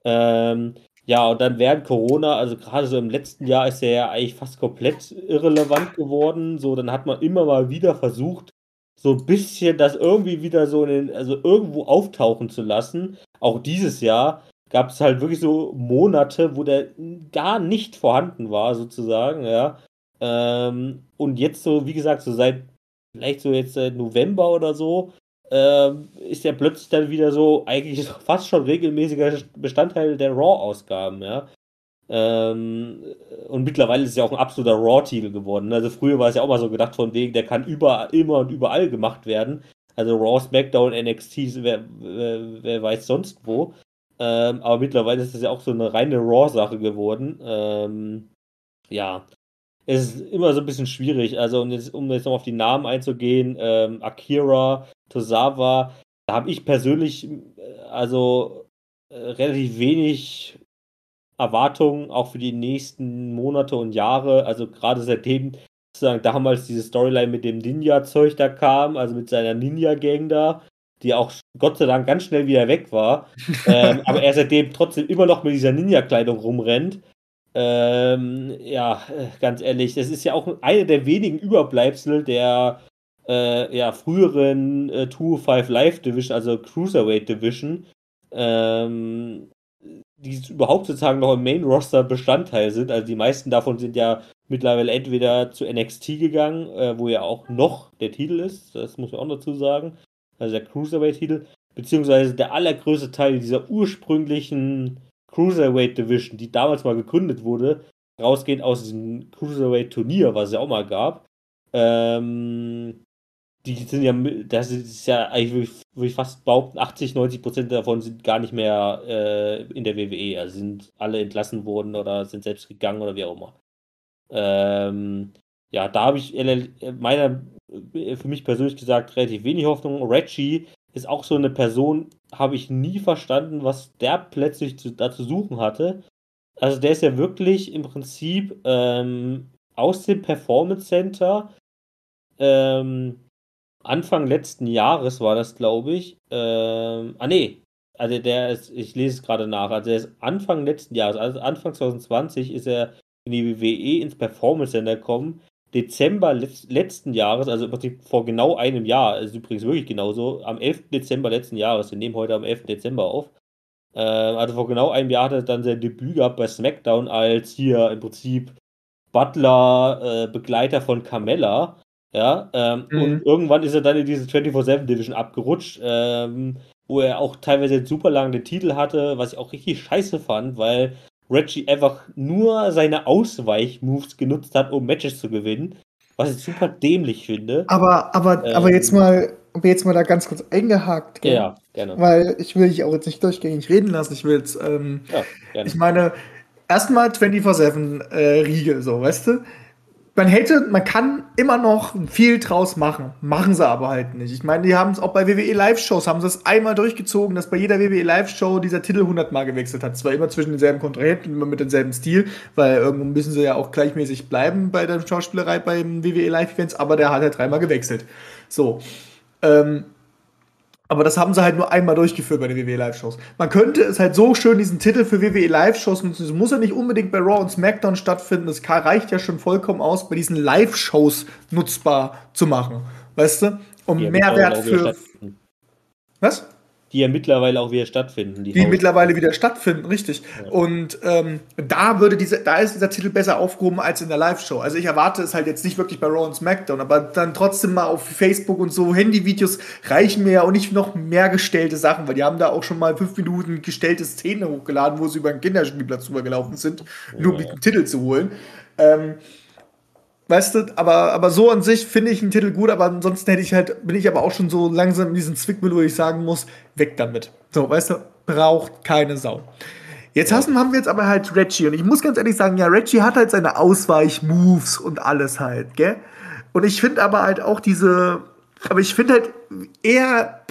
Ähm, ja, und dann während Corona, also gerade so im letzten Jahr ist er ja eigentlich fast komplett irrelevant geworden. So, dann hat man immer mal wieder versucht, so ein bisschen das irgendwie wieder so in den, also irgendwo auftauchen zu lassen. Auch dieses Jahr gab es halt wirklich so Monate, wo der gar nicht vorhanden war, sozusagen, ja. Ähm, und jetzt so, wie gesagt, so seit, vielleicht so jetzt seit November oder so, ähm, ist er plötzlich dann wieder so eigentlich (laughs) fast schon regelmäßiger Bestandteil der Raw-Ausgaben, ja. Ähm, und mittlerweile ist es ja auch ein absoluter Raw-Titel geworden. Also früher war es ja auch mal so gedacht von wegen, der kann überall, immer und überall gemacht werden. Also Raw, SmackDown, NXT, wer, wer, wer weiß sonst wo. Ähm, aber mittlerweile ist es ja auch so eine reine Raw-Sache geworden. Ähm, ja, es ist immer so ein bisschen schwierig. Also, um jetzt, um jetzt noch auf die Namen einzugehen, ähm, Akira, Tosawa, da habe ich persönlich äh, also äh, relativ wenig Erwartungen auch für die nächsten Monate und Jahre. Also gerade seitdem sozusagen damals diese Storyline mit dem Ninja-Zeug da kam, also mit seiner Ninja-Gang da, die auch Gott sei Dank ganz schnell wieder weg war, (laughs) ähm, aber er seitdem trotzdem immer noch mit dieser Ninja-Kleidung rumrennt. Ähm, ja, ganz ehrlich, das ist ja auch eine der wenigen Überbleibsel der äh, ja, früheren äh, 2-5 Live Division, also Cruiserweight Division. Ähm, die überhaupt sozusagen noch im Main Roster Bestandteil sind. Also die meisten davon sind ja mittlerweile entweder zu NXT gegangen, äh, wo ja auch noch der Titel ist, das muss man auch dazu sagen, also der Cruiserweight-Titel, beziehungsweise der allergrößte Teil dieser ursprünglichen Cruiserweight Division, die damals mal gegründet wurde, rausgehend aus diesem Cruiserweight-Turnier, was es ja auch mal gab. Ähm, die sind ja, das ist ja eigentlich, würde ich fast behaupten, 80, 90 Prozent davon sind gar nicht mehr äh, in der WWE. Also sind alle entlassen worden oder sind selbst gegangen oder wie auch immer. Ähm, ja, da habe ich meiner, für mich persönlich gesagt, relativ wenig Hoffnung. Reggie ist auch so eine Person, habe ich nie verstanden, was der plötzlich zu, da zu suchen hatte. Also der ist ja wirklich im Prinzip ähm, aus dem Performance Center ähm, Anfang letzten Jahres war das, glaube ich. Ähm, ah, nee. Also der ist, ich lese es gerade nach. Also der ist Anfang letzten Jahres, also Anfang 2020 ist er in die WWE ins Performance Center gekommen. Dezember letz, letzten Jahres, also vor genau einem Jahr, ist übrigens wirklich genauso, am 11. Dezember letzten Jahres, wir nehmen heute am 11. Dezember auf. Äh, also vor genau einem Jahr hat er dann sein Debüt gehabt bei SmackDown als hier im Prinzip Butler, äh, Begleiter von Carmella. Ja, ähm, mhm. und irgendwann ist er dann in diese 24-7 Division abgerutscht, ähm, wo er auch teilweise super lange den Titel hatte, was ich auch richtig scheiße fand, weil Reggie einfach nur seine Ausweichmoves genutzt hat, um Matches zu gewinnen, was ich super dämlich finde. Aber, aber, ähm, aber jetzt mal, aber jetzt mal da ganz kurz eingehakt. Gell? Ja, gerne. Weil ich will dich auch jetzt nicht durchgängig reden lassen. Ich will jetzt, ähm, ja, gerne. ich meine, erstmal 24-7 äh, Riegel, so, weißt du? Man hätte, man kann immer noch viel draus machen. Machen sie aber halt nicht. Ich meine, die haben es auch bei WWE Live-Shows, haben sie es einmal durchgezogen, dass bei jeder WWE Live-Show dieser Titel 100 Mal gewechselt hat. Zwar immer zwischen denselben Kontrahenten, immer mit demselben Stil, weil irgendwo müssen sie ja auch gleichmäßig bleiben bei der Schauspielerei beim WWE Live-Events, aber der hat halt dreimal gewechselt. So. Ähm, aber das haben sie halt nur einmal durchgeführt bei den WWE Live-Shows. Man könnte es halt so schön, diesen Titel für WWE Live-Shows nutzen. Es muss ja nicht unbedingt bei Raw und SmackDown stattfinden. Es reicht ja schon vollkommen aus, bei diesen Live-Shows nutzbar zu machen. Weißt du? Um ja, Mehrwert für. Was? Die ja mittlerweile auch wieder stattfinden. Die, die mittlerweile wieder stattfinden, richtig. Ja. Und ähm, da würde diese, da ist dieser Titel besser aufgehoben als in der Live-Show. Also ich erwarte es halt jetzt nicht wirklich bei Raw und SmackDown, aber dann trotzdem mal auf Facebook und so Handyvideos reichen mir ja auch nicht noch mehr gestellte Sachen, weil die haben da auch schon mal fünf Minuten gestellte Szene hochgeladen, wo sie über einen Kinderspielplatz drüber gelaufen sind, ja. nur um den Titel zu holen. Ähm, Weißt du, aber, aber so an sich finde ich einen Titel gut, aber ansonsten hätte ich halt, bin ich aber auch schon so langsam in diesen Zwickmüll, wo ich sagen muss, weg damit. So, weißt du, braucht keine Sau. Jetzt ja. haben wir jetzt aber halt Reggie und ich muss ganz ehrlich sagen, ja, Reggie hat halt seine Ausweichmoves und alles halt, gell? Und ich finde aber halt auch diese, aber ich finde halt eher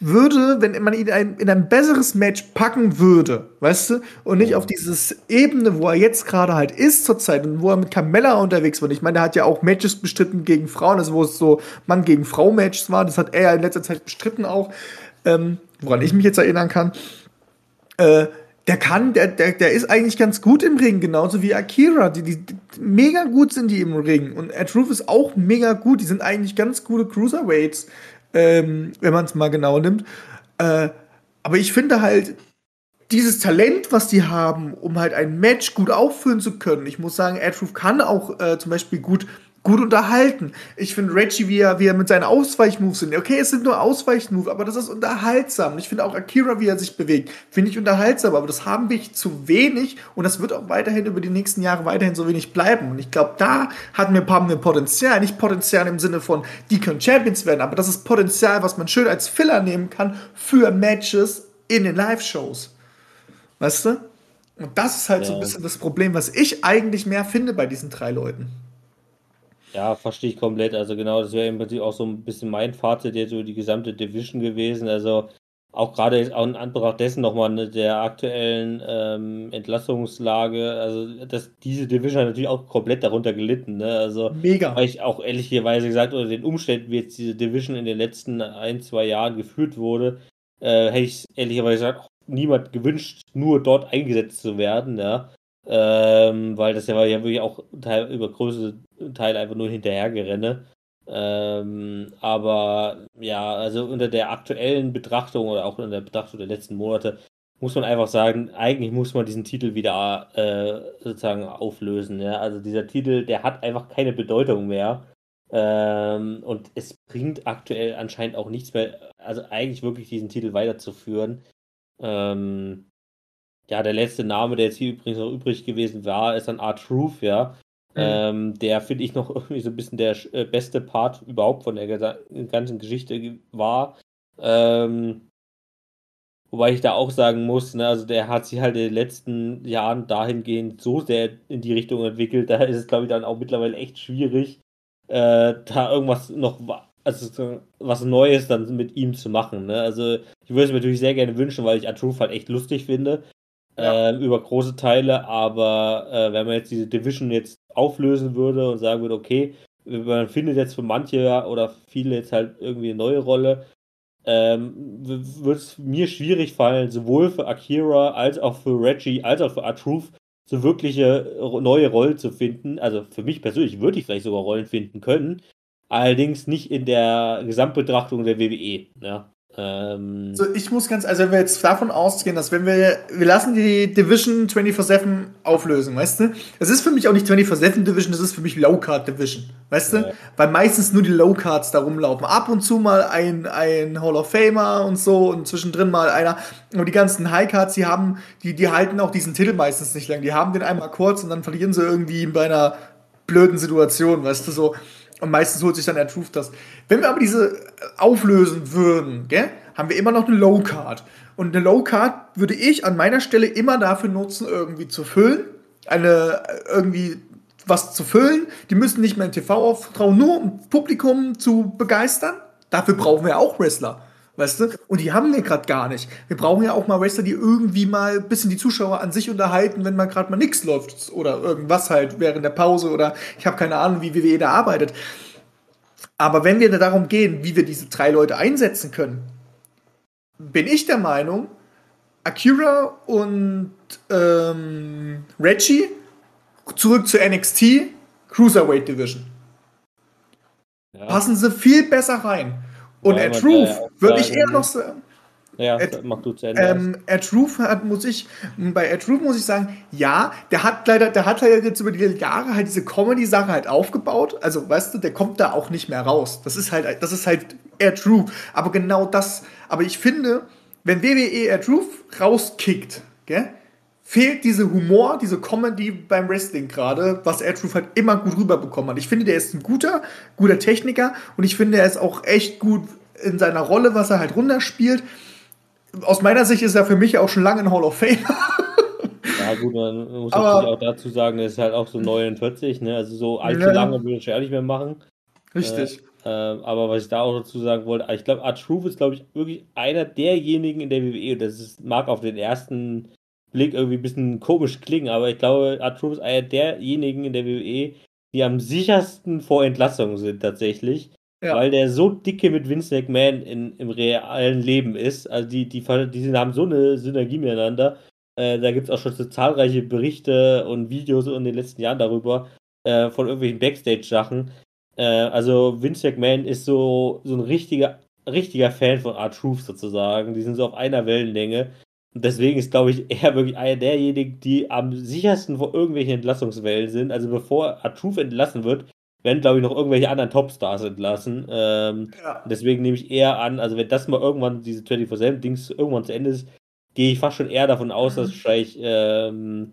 würde, wenn man ihn in ein, in ein besseres Match packen würde, weißt du, und nicht auf dieses Ebene, wo er jetzt gerade halt ist zurzeit und wo er mit Carmella unterwegs war. Ich meine, er hat ja auch Matches bestritten gegen Frauen, also wo es so Mann gegen Frau Matches war, das hat er ja in letzter Zeit bestritten auch, ähm, woran ich mich jetzt erinnern kann. Äh, der kann, der, der, der ist eigentlich ganz gut im Ring, genauso wie Akira. Die, die, die mega gut sind die im Ring. Und Ed Roof ist auch mega gut. Die sind eigentlich ganz gute Cruiserweights ähm, wenn man es mal genau nimmt. Äh, aber ich finde halt, dieses Talent, was die haben, um halt ein Match gut auffüllen zu können. Ich muss sagen, Adroof kann auch äh, zum Beispiel gut gut unterhalten. Ich finde Reggie, wie er, wie er mit seinen Ausweichmoves sind. Okay, es sind nur Ausweichmoves, aber das ist unterhaltsam. Ich finde auch Akira, wie er sich bewegt, finde ich unterhaltsam, aber das haben wir zu wenig und das wird auch weiterhin über die nächsten Jahre weiterhin so wenig bleiben. Und ich glaube, da hatten wir ein paar mehr Potenzial. Nicht Potenzial im Sinne von, die können Champions werden, aber das ist Potenzial, was man schön als Filler nehmen kann für Matches in den Live-Shows. Weißt du? Und das ist halt ja. so ein bisschen das Problem, was ich eigentlich mehr finde bei diesen drei Leuten. Ja, verstehe ich komplett. Also genau, das wäre im Prinzip auch so ein bisschen mein Fazit jetzt über die gesamte Division gewesen. Also auch gerade auch in Anbetracht dessen nochmal ne, der aktuellen ähm, Entlassungslage, also dass diese Division hat natürlich auch komplett darunter gelitten. Ne? Also mega. Weil ich auch ehrlicherweise gesagt, unter den Umständen, wie jetzt diese Division in den letzten ein, zwei Jahren geführt wurde, äh, hätte ich ehrlicherweise gesagt, niemand gewünscht, nur dort eingesetzt zu werden. Ja? Ähm, weil das ja war ja wirklich auch Teil, über große Teile einfach nur hinterhergerenne. Ähm, aber ja, also unter der aktuellen Betrachtung oder auch unter der Betrachtung der letzten Monate muss man einfach sagen, eigentlich muss man diesen Titel wieder äh, sozusagen auflösen. Ja? Also dieser Titel, der hat einfach keine Bedeutung mehr. Ähm, und es bringt aktuell anscheinend auch nichts mehr, also eigentlich wirklich diesen Titel weiterzuführen. Ähm, ja, der letzte Name, der jetzt hier übrigens noch übrig gewesen war, ist dann Art Truth, ja. Mhm. Ähm, der finde ich noch (laughs) irgendwie so ein bisschen der äh, beste Part überhaupt von der ganzen Geschichte war. Ähm, wobei ich da auch sagen muss, ne, also der hat sich halt in den letzten Jahren dahingehend so sehr in die Richtung entwickelt, (laughs) da ist es, glaube ich, dann auch mittlerweile echt schwierig, äh, da irgendwas noch also was Neues dann mit ihm zu machen. Ne? Also ich würde es mir natürlich sehr gerne wünschen, weil ich Atruth halt echt lustig finde äh, über große Teile, aber äh, wenn man jetzt diese Division jetzt auflösen würde und sagen würde, okay, man findet jetzt für manche oder viele jetzt halt irgendwie eine neue Rolle, ähm, wird es mir schwierig fallen, sowohl für Akira als auch für Reggie als auch für Artruth so wirkliche neue Rollen zu finden. Also für mich persönlich würde ich vielleicht sogar Rollen finden können, allerdings nicht in der Gesamtbetrachtung der WWE. Ja. Ähm, so, ich muss ganz, also wenn wir jetzt davon ausgehen, dass wenn wir, wir lassen die Division 24-7 auflösen, weißt du? Es ist für mich auch nicht 24-7 Division, das ist für mich Low-Card Division, weißt ja. du? Weil meistens nur die Low-Cards da rumlaufen. Ab und zu mal ein, ein Hall of Famer und so und zwischendrin mal einer. Und die ganzen High-Cards, die haben, die, die halten auch diesen Titel meistens nicht lang. Die haben den einmal kurz und dann verlieren sie irgendwie bei einer blöden Situation, weißt du, so. Und meistens holt sich dann der Truth das. Wenn wir aber diese auflösen würden, gell, haben wir immer noch eine Low Card. Und eine Low Card würde ich an meiner Stelle immer dafür nutzen, irgendwie zu füllen. Eine, irgendwie was zu füllen. Die müssen nicht mehr in TV auftrauen, nur um Publikum zu begeistern. Dafür brauchen wir auch Wrestler. Weißt du? Und die haben wir gerade gar nicht. Wir brauchen ja auch mal Wrestler, die irgendwie mal ein bisschen die Zuschauer an sich unterhalten, wenn mal gerade mal nichts läuft oder irgendwas halt während der Pause oder ich habe keine Ahnung, wie WWE da arbeitet. Aber wenn wir darum gehen, wie wir diese drei Leute einsetzen können, bin ich der Meinung, Akira und ähm, Reggie zurück zur NXT Cruiserweight Division. Ja. Passen sie viel besser rein. Und ja, Ed Roof würde ich eher noch sagen. Ja, Ed, mach du zu Ende. Ähm, Ed Roof hat, muss ich, bei Ed Roof muss ich sagen, ja, der hat leider, der hat halt jetzt über die Jahre halt diese Comedy-Sache halt aufgebaut. Also, weißt du, der kommt da auch nicht mehr raus. Das ist halt, das ist halt Ed Roof. Aber genau das, aber ich finde, wenn WWE Ed Roof rauskickt, gell, fehlt diese Humor, diese Comedy beim Wrestling gerade, was Ed Roof halt immer gut rüberbekommen hat. Ich finde, der ist ein guter, guter Techniker und ich finde, er ist auch echt gut in seiner Rolle, was er halt runterspielt. Aus meiner Sicht ist er für mich auch schon lange in Hall of Fame. (laughs) Ja, gut, man muss natürlich auch dazu sagen, er ist halt auch so 49, ne? Also so allzu ja. lange würde ich ja nicht mehr machen. Richtig. Äh, Ähm, aber was ich da auch dazu sagen wollte, ich glaube, Art Truth ist, glaube ich, wirklich einer derjenigen in der WWE, und das ist, mag auf den ersten Blick irgendwie ein bisschen komisch klingen, aber ich glaube, Art Truth ist einer derjenigen in der WWE, die am sichersten vor Entlassung sind tatsächlich. Ja. Weil der so dicke mit Vince McMahon in, im realen Leben ist. Also die, die, die haben so eine Synergie miteinander. Äh, da gibt es auch schon so zahlreiche Berichte und Videos in den letzten Jahren darüber, äh, von irgendwelchen Backstage-Sachen. Äh, also Vince McMahon ist so, so ein richtiger, richtiger Fan von Art Truth sozusagen. Die sind so auf einer Wellenlänge. Und deswegen ist, glaube ich, (laughs) er wirklich einer derjenigen, die am sichersten vor irgendwelchen Entlassungswellen sind. Also bevor Art Truth entlassen wird, werden, glaube ich, noch irgendwelche anderen Topstars entlassen. Ähm, ja. Deswegen nehme ich eher an, also wenn das mal irgendwann, diese 24-7-Dings irgendwann zu Ende ist, gehe ich fast schon eher davon aus, dass mhm. vielleicht ähm,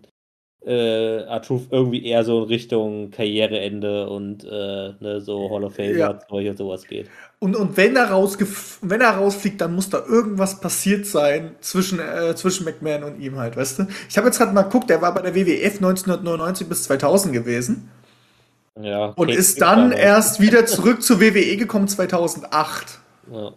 äh, Artuf irgendwie eher so in Richtung Karriereende und äh, ne, so Hall of Fame ja. und sowas geht. Und, und wenn, er wenn er rausfliegt, dann muss da irgendwas passiert sein zwischen, äh, zwischen McMahon und ihm halt, weißt du? Ich habe jetzt gerade mal geguckt, der war bei der WWF 1999 bis 2000 gewesen. Ja, und ist dann erst wieder zurück zur WWE gekommen 2008. Ja.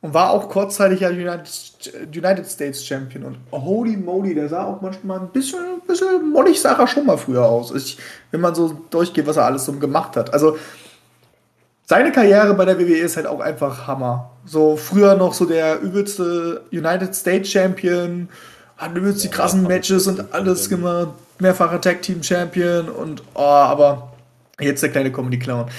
Und war auch kurzzeitig ja United, United, States Champion. Und holy moly, der sah auch manchmal ein bisschen, ein bisschen mollig sah er schon mal früher aus. Ich, wenn man so durchgeht, was er alles so gemacht hat. Also seine Karriere bei der WWE ist halt auch einfach Hammer. So früher noch so der übelste United States Champion, hat übelst die krassen Matches und alles gemacht mehrfacher Tag Team Champion und oh, aber jetzt der kleine Comedy Clown.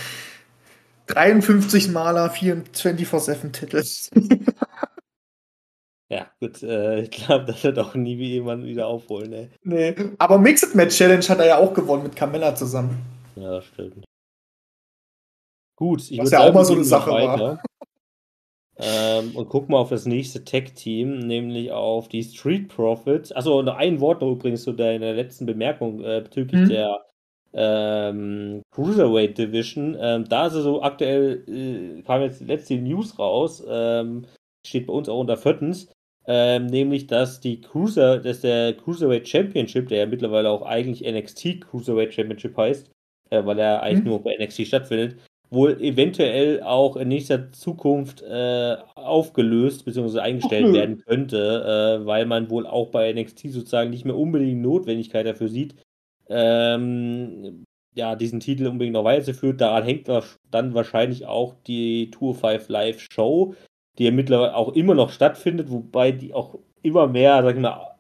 53 Maler, 24-7 Titel. (laughs) ja, gut, äh, ich glaube, das wird auch nie wie jemand wieder aufholen, ey. Nee, aber Mixed Match Challenge hat er ja auch gewonnen mit Carmella zusammen. Ja, das stimmt. Gut, ich Was ja auch mal so eine Sache weiter. war. Ähm, und guck mal auf das nächste Tech-Team, nämlich auf die Street Profits. Achso, noch ein Wort noch übrigens zu deiner letzten Bemerkung äh, bezüglich mhm. der ähm, Cruiserweight Division. Ähm, da ist es so aktuell, äh, kam jetzt letzte News raus, ähm, steht bei uns auch unter viertens, ähm, nämlich dass die Cruiser, dass der Cruiserweight Championship, der ja mittlerweile auch eigentlich NXT Cruiserweight Championship heißt, äh, weil er eigentlich mhm. nur bei NXT stattfindet, wohl eventuell auch in nächster Zukunft äh, aufgelöst bzw. eingestellt werden könnte, äh, weil man wohl auch bei NXT sozusagen nicht mehr unbedingt Notwendigkeit dafür sieht, ähm, ja, diesen Titel unbedingt noch weiterzuführen. Daran hängt dann wahrscheinlich auch die Tour 5 Live Show, die ja mittlerweile auch immer noch stattfindet, wobei die auch immer mehr, sag ich mal,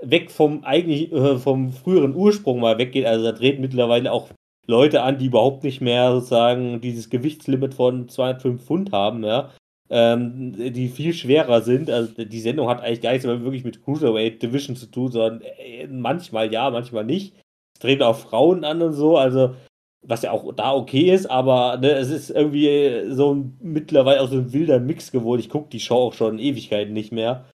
weg vom eigentlich äh, vom früheren Ursprung mal weggeht. Also da dreht mittlerweile auch Leute an, die überhaupt nicht mehr sozusagen dieses Gewichtslimit von 205 Pfund haben, ja, ähm, die viel schwerer sind. Also die Sendung hat eigentlich gar nichts mehr wirklich mit Cruiserweight Division zu tun, sondern äh, manchmal ja, manchmal nicht. Es dreht auch Frauen an und so, also was ja auch da okay ist, aber ne, es ist irgendwie so ein, mittlerweile auch so ein wilder Mix geworden. Ich gucke die Show auch schon Ewigkeiten nicht mehr.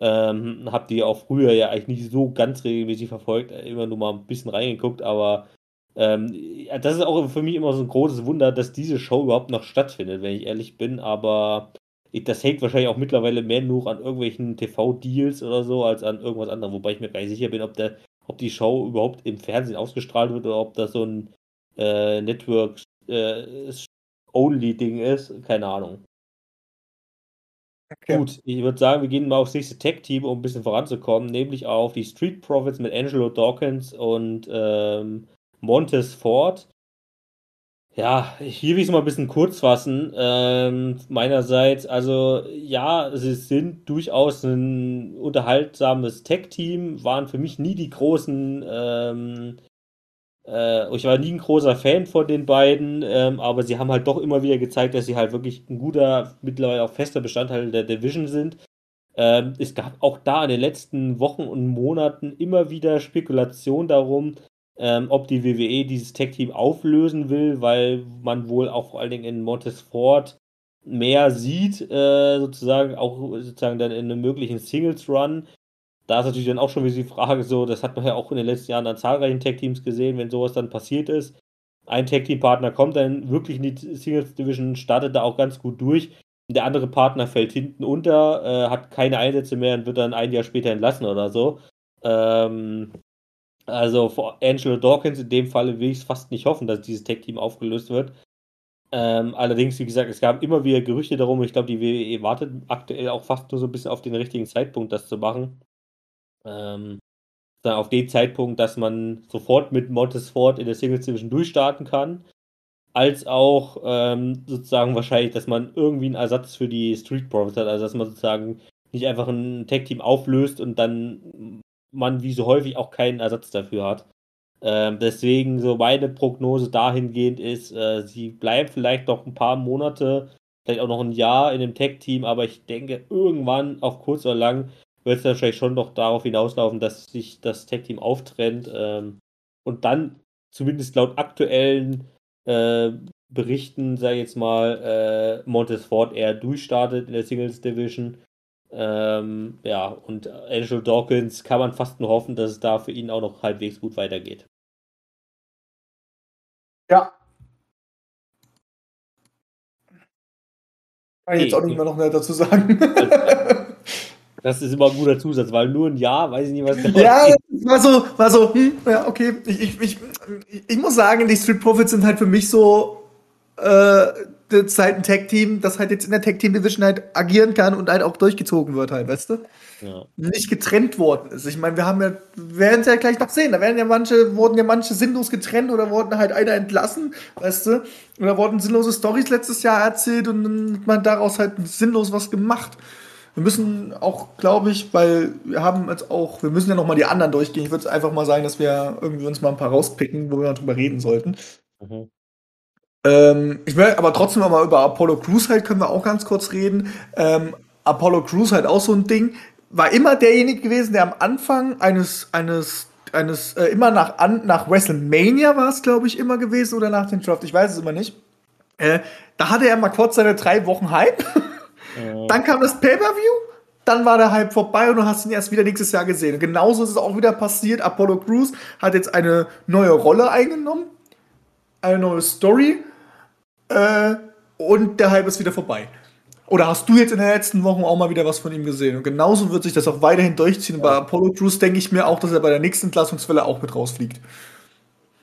Ähm, hab die auch früher ja eigentlich nicht so ganz regelmäßig verfolgt, immer nur mal ein bisschen reingeguckt, aber ähm, das ist auch für mich immer so ein großes Wunder, dass diese Show überhaupt noch stattfindet, wenn ich ehrlich bin. Aber das hängt wahrscheinlich auch mittlerweile mehr nur an irgendwelchen TV-Deals oder so, als an irgendwas anderem. Wobei ich mir gar nicht sicher bin, ob, der, ob die Show überhaupt im Fernsehen ausgestrahlt wird oder ob das so ein äh, Network-Only-Ding äh, ist. Keine Ahnung. Okay. Gut, ich würde sagen, wir gehen mal aufs nächste Tech-Team, um ein bisschen voranzukommen, nämlich auf die Street Profits mit Angelo Dawkins und ähm, Montes Ford. Ja, hier will ich es mal ein bisschen kurz fassen. Ähm, meinerseits, also ja, sie sind durchaus ein unterhaltsames Tech-Team, waren für mich nie die großen, ähm, äh, ich war nie ein großer Fan von den beiden, ähm, aber sie haben halt doch immer wieder gezeigt, dass sie halt wirklich ein guter, mittlerweile auch fester Bestandteil der Division sind. Ähm, es gab auch da in den letzten Wochen und Monaten immer wieder Spekulationen darum, ähm, ob die WWE dieses Tech-Team auflösen will, weil man wohl auch vor allen Dingen in Montesfort mehr sieht, äh, sozusagen, auch sozusagen dann in einem möglichen Singles-Run. Da ist natürlich dann auch schon wieder die Frage, so, das hat man ja auch in den letzten Jahren an zahlreichen Tech-Teams gesehen, wenn sowas dann passiert ist. Ein Tag-Team-Partner kommt dann wirklich in die Singles-Division, startet da auch ganz gut durch. Der andere Partner fällt hinten unter, äh, hat keine Einsätze mehr und wird dann ein Jahr später entlassen oder so. Ähm, also vor Angelo Dawkins in dem Falle will ich es fast nicht hoffen, dass dieses Tech-Team aufgelöst wird. Ähm, allerdings, wie gesagt, es gab immer wieder Gerüchte darum. Ich glaube, die WWE wartet aktuell auch fast nur so ein bisschen auf den richtigen Zeitpunkt, das zu machen. Ähm, auf den Zeitpunkt, dass man sofort mit Montesfort in der Singles Division durchstarten kann, als auch ähm, sozusagen wahrscheinlich, dass man irgendwie einen Ersatz für die Street Profits hat, also dass man sozusagen nicht einfach ein Tag Team auflöst und dann man wie so häufig auch keinen Ersatz dafür hat. Ähm, deswegen so meine Prognose dahingehend ist, äh, sie bleibt vielleicht noch ein paar Monate, vielleicht auch noch ein Jahr in dem Tag-Team, aber ich denke, irgendwann, auf kurz oder lang, wird es dann vielleicht schon doch darauf hinauslaufen, dass sich das Tag-Team auftrennt ähm, und dann zumindest laut aktuellen äh, Berichten, sage ich jetzt mal, äh, Montesfort eher durchstartet in der Singles Division ähm, ja, und Angel Dawkins kann man fast nur hoffen, dass es da für ihn auch noch halbwegs gut weitergeht. Ja. Kann ich jetzt auch nicht mehr noch mehr dazu sagen. (laughs) Das ist immer ein guter Zusatz, weil nur ein Jahr, weiß ich nicht, was der Ja, war so, war so, hm, ja, okay. Ich, ich, ich, ich muss sagen, die Street Profits sind halt für mich so äh, das halt ein Tag-Team, das halt jetzt in der Tag-Team-Division halt agieren kann und halt auch durchgezogen wird halt, weißt du? Ja. Nicht getrennt worden ist. Ich meine, wir haben ja, werden es ja gleich noch sehen. Da werden ja manche, wurden ja manche sinnlos getrennt oder wurden halt einer entlassen, weißt du? Oder wurden sinnlose Stories letztes Jahr erzählt und dann hat man daraus halt sinnlos was gemacht. Wir müssen auch, glaube ich, weil wir haben jetzt auch, wir müssen ja noch mal die anderen durchgehen. Ich würde einfach mal sagen, dass wir irgendwie uns mal ein paar rauspicken, wo wir mal drüber reden sollten. Mhm. Ähm, ich will aber trotzdem mal über Apollo Crews halt, können wir auch ganz kurz reden. Ähm, Apollo Crews halt auch so ein Ding, war immer derjenige gewesen, der am Anfang eines, eines, eines, äh, immer nach, an, nach WrestleMania war es, glaube ich, immer gewesen oder nach dem Draft, ich weiß es immer nicht. Äh, da hatte er mal kurz seine drei Wochen Hype. Oh. Dann kam das Pay-Per-View, dann war der Hype vorbei und du hast ihn erst wieder nächstes Jahr gesehen. Und genauso ist es auch wieder passiert. Apollo Crews hat jetzt eine neue Rolle eingenommen, eine neue Story äh, und der Hype ist wieder vorbei. Oder hast du jetzt in den letzten Wochen auch mal wieder was von ihm gesehen? Und genauso wird sich das auch weiterhin durchziehen. Ja. Bei Apollo Crews denke ich mir auch, dass er bei der nächsten Entlassungswelle auch mit rausfliegt.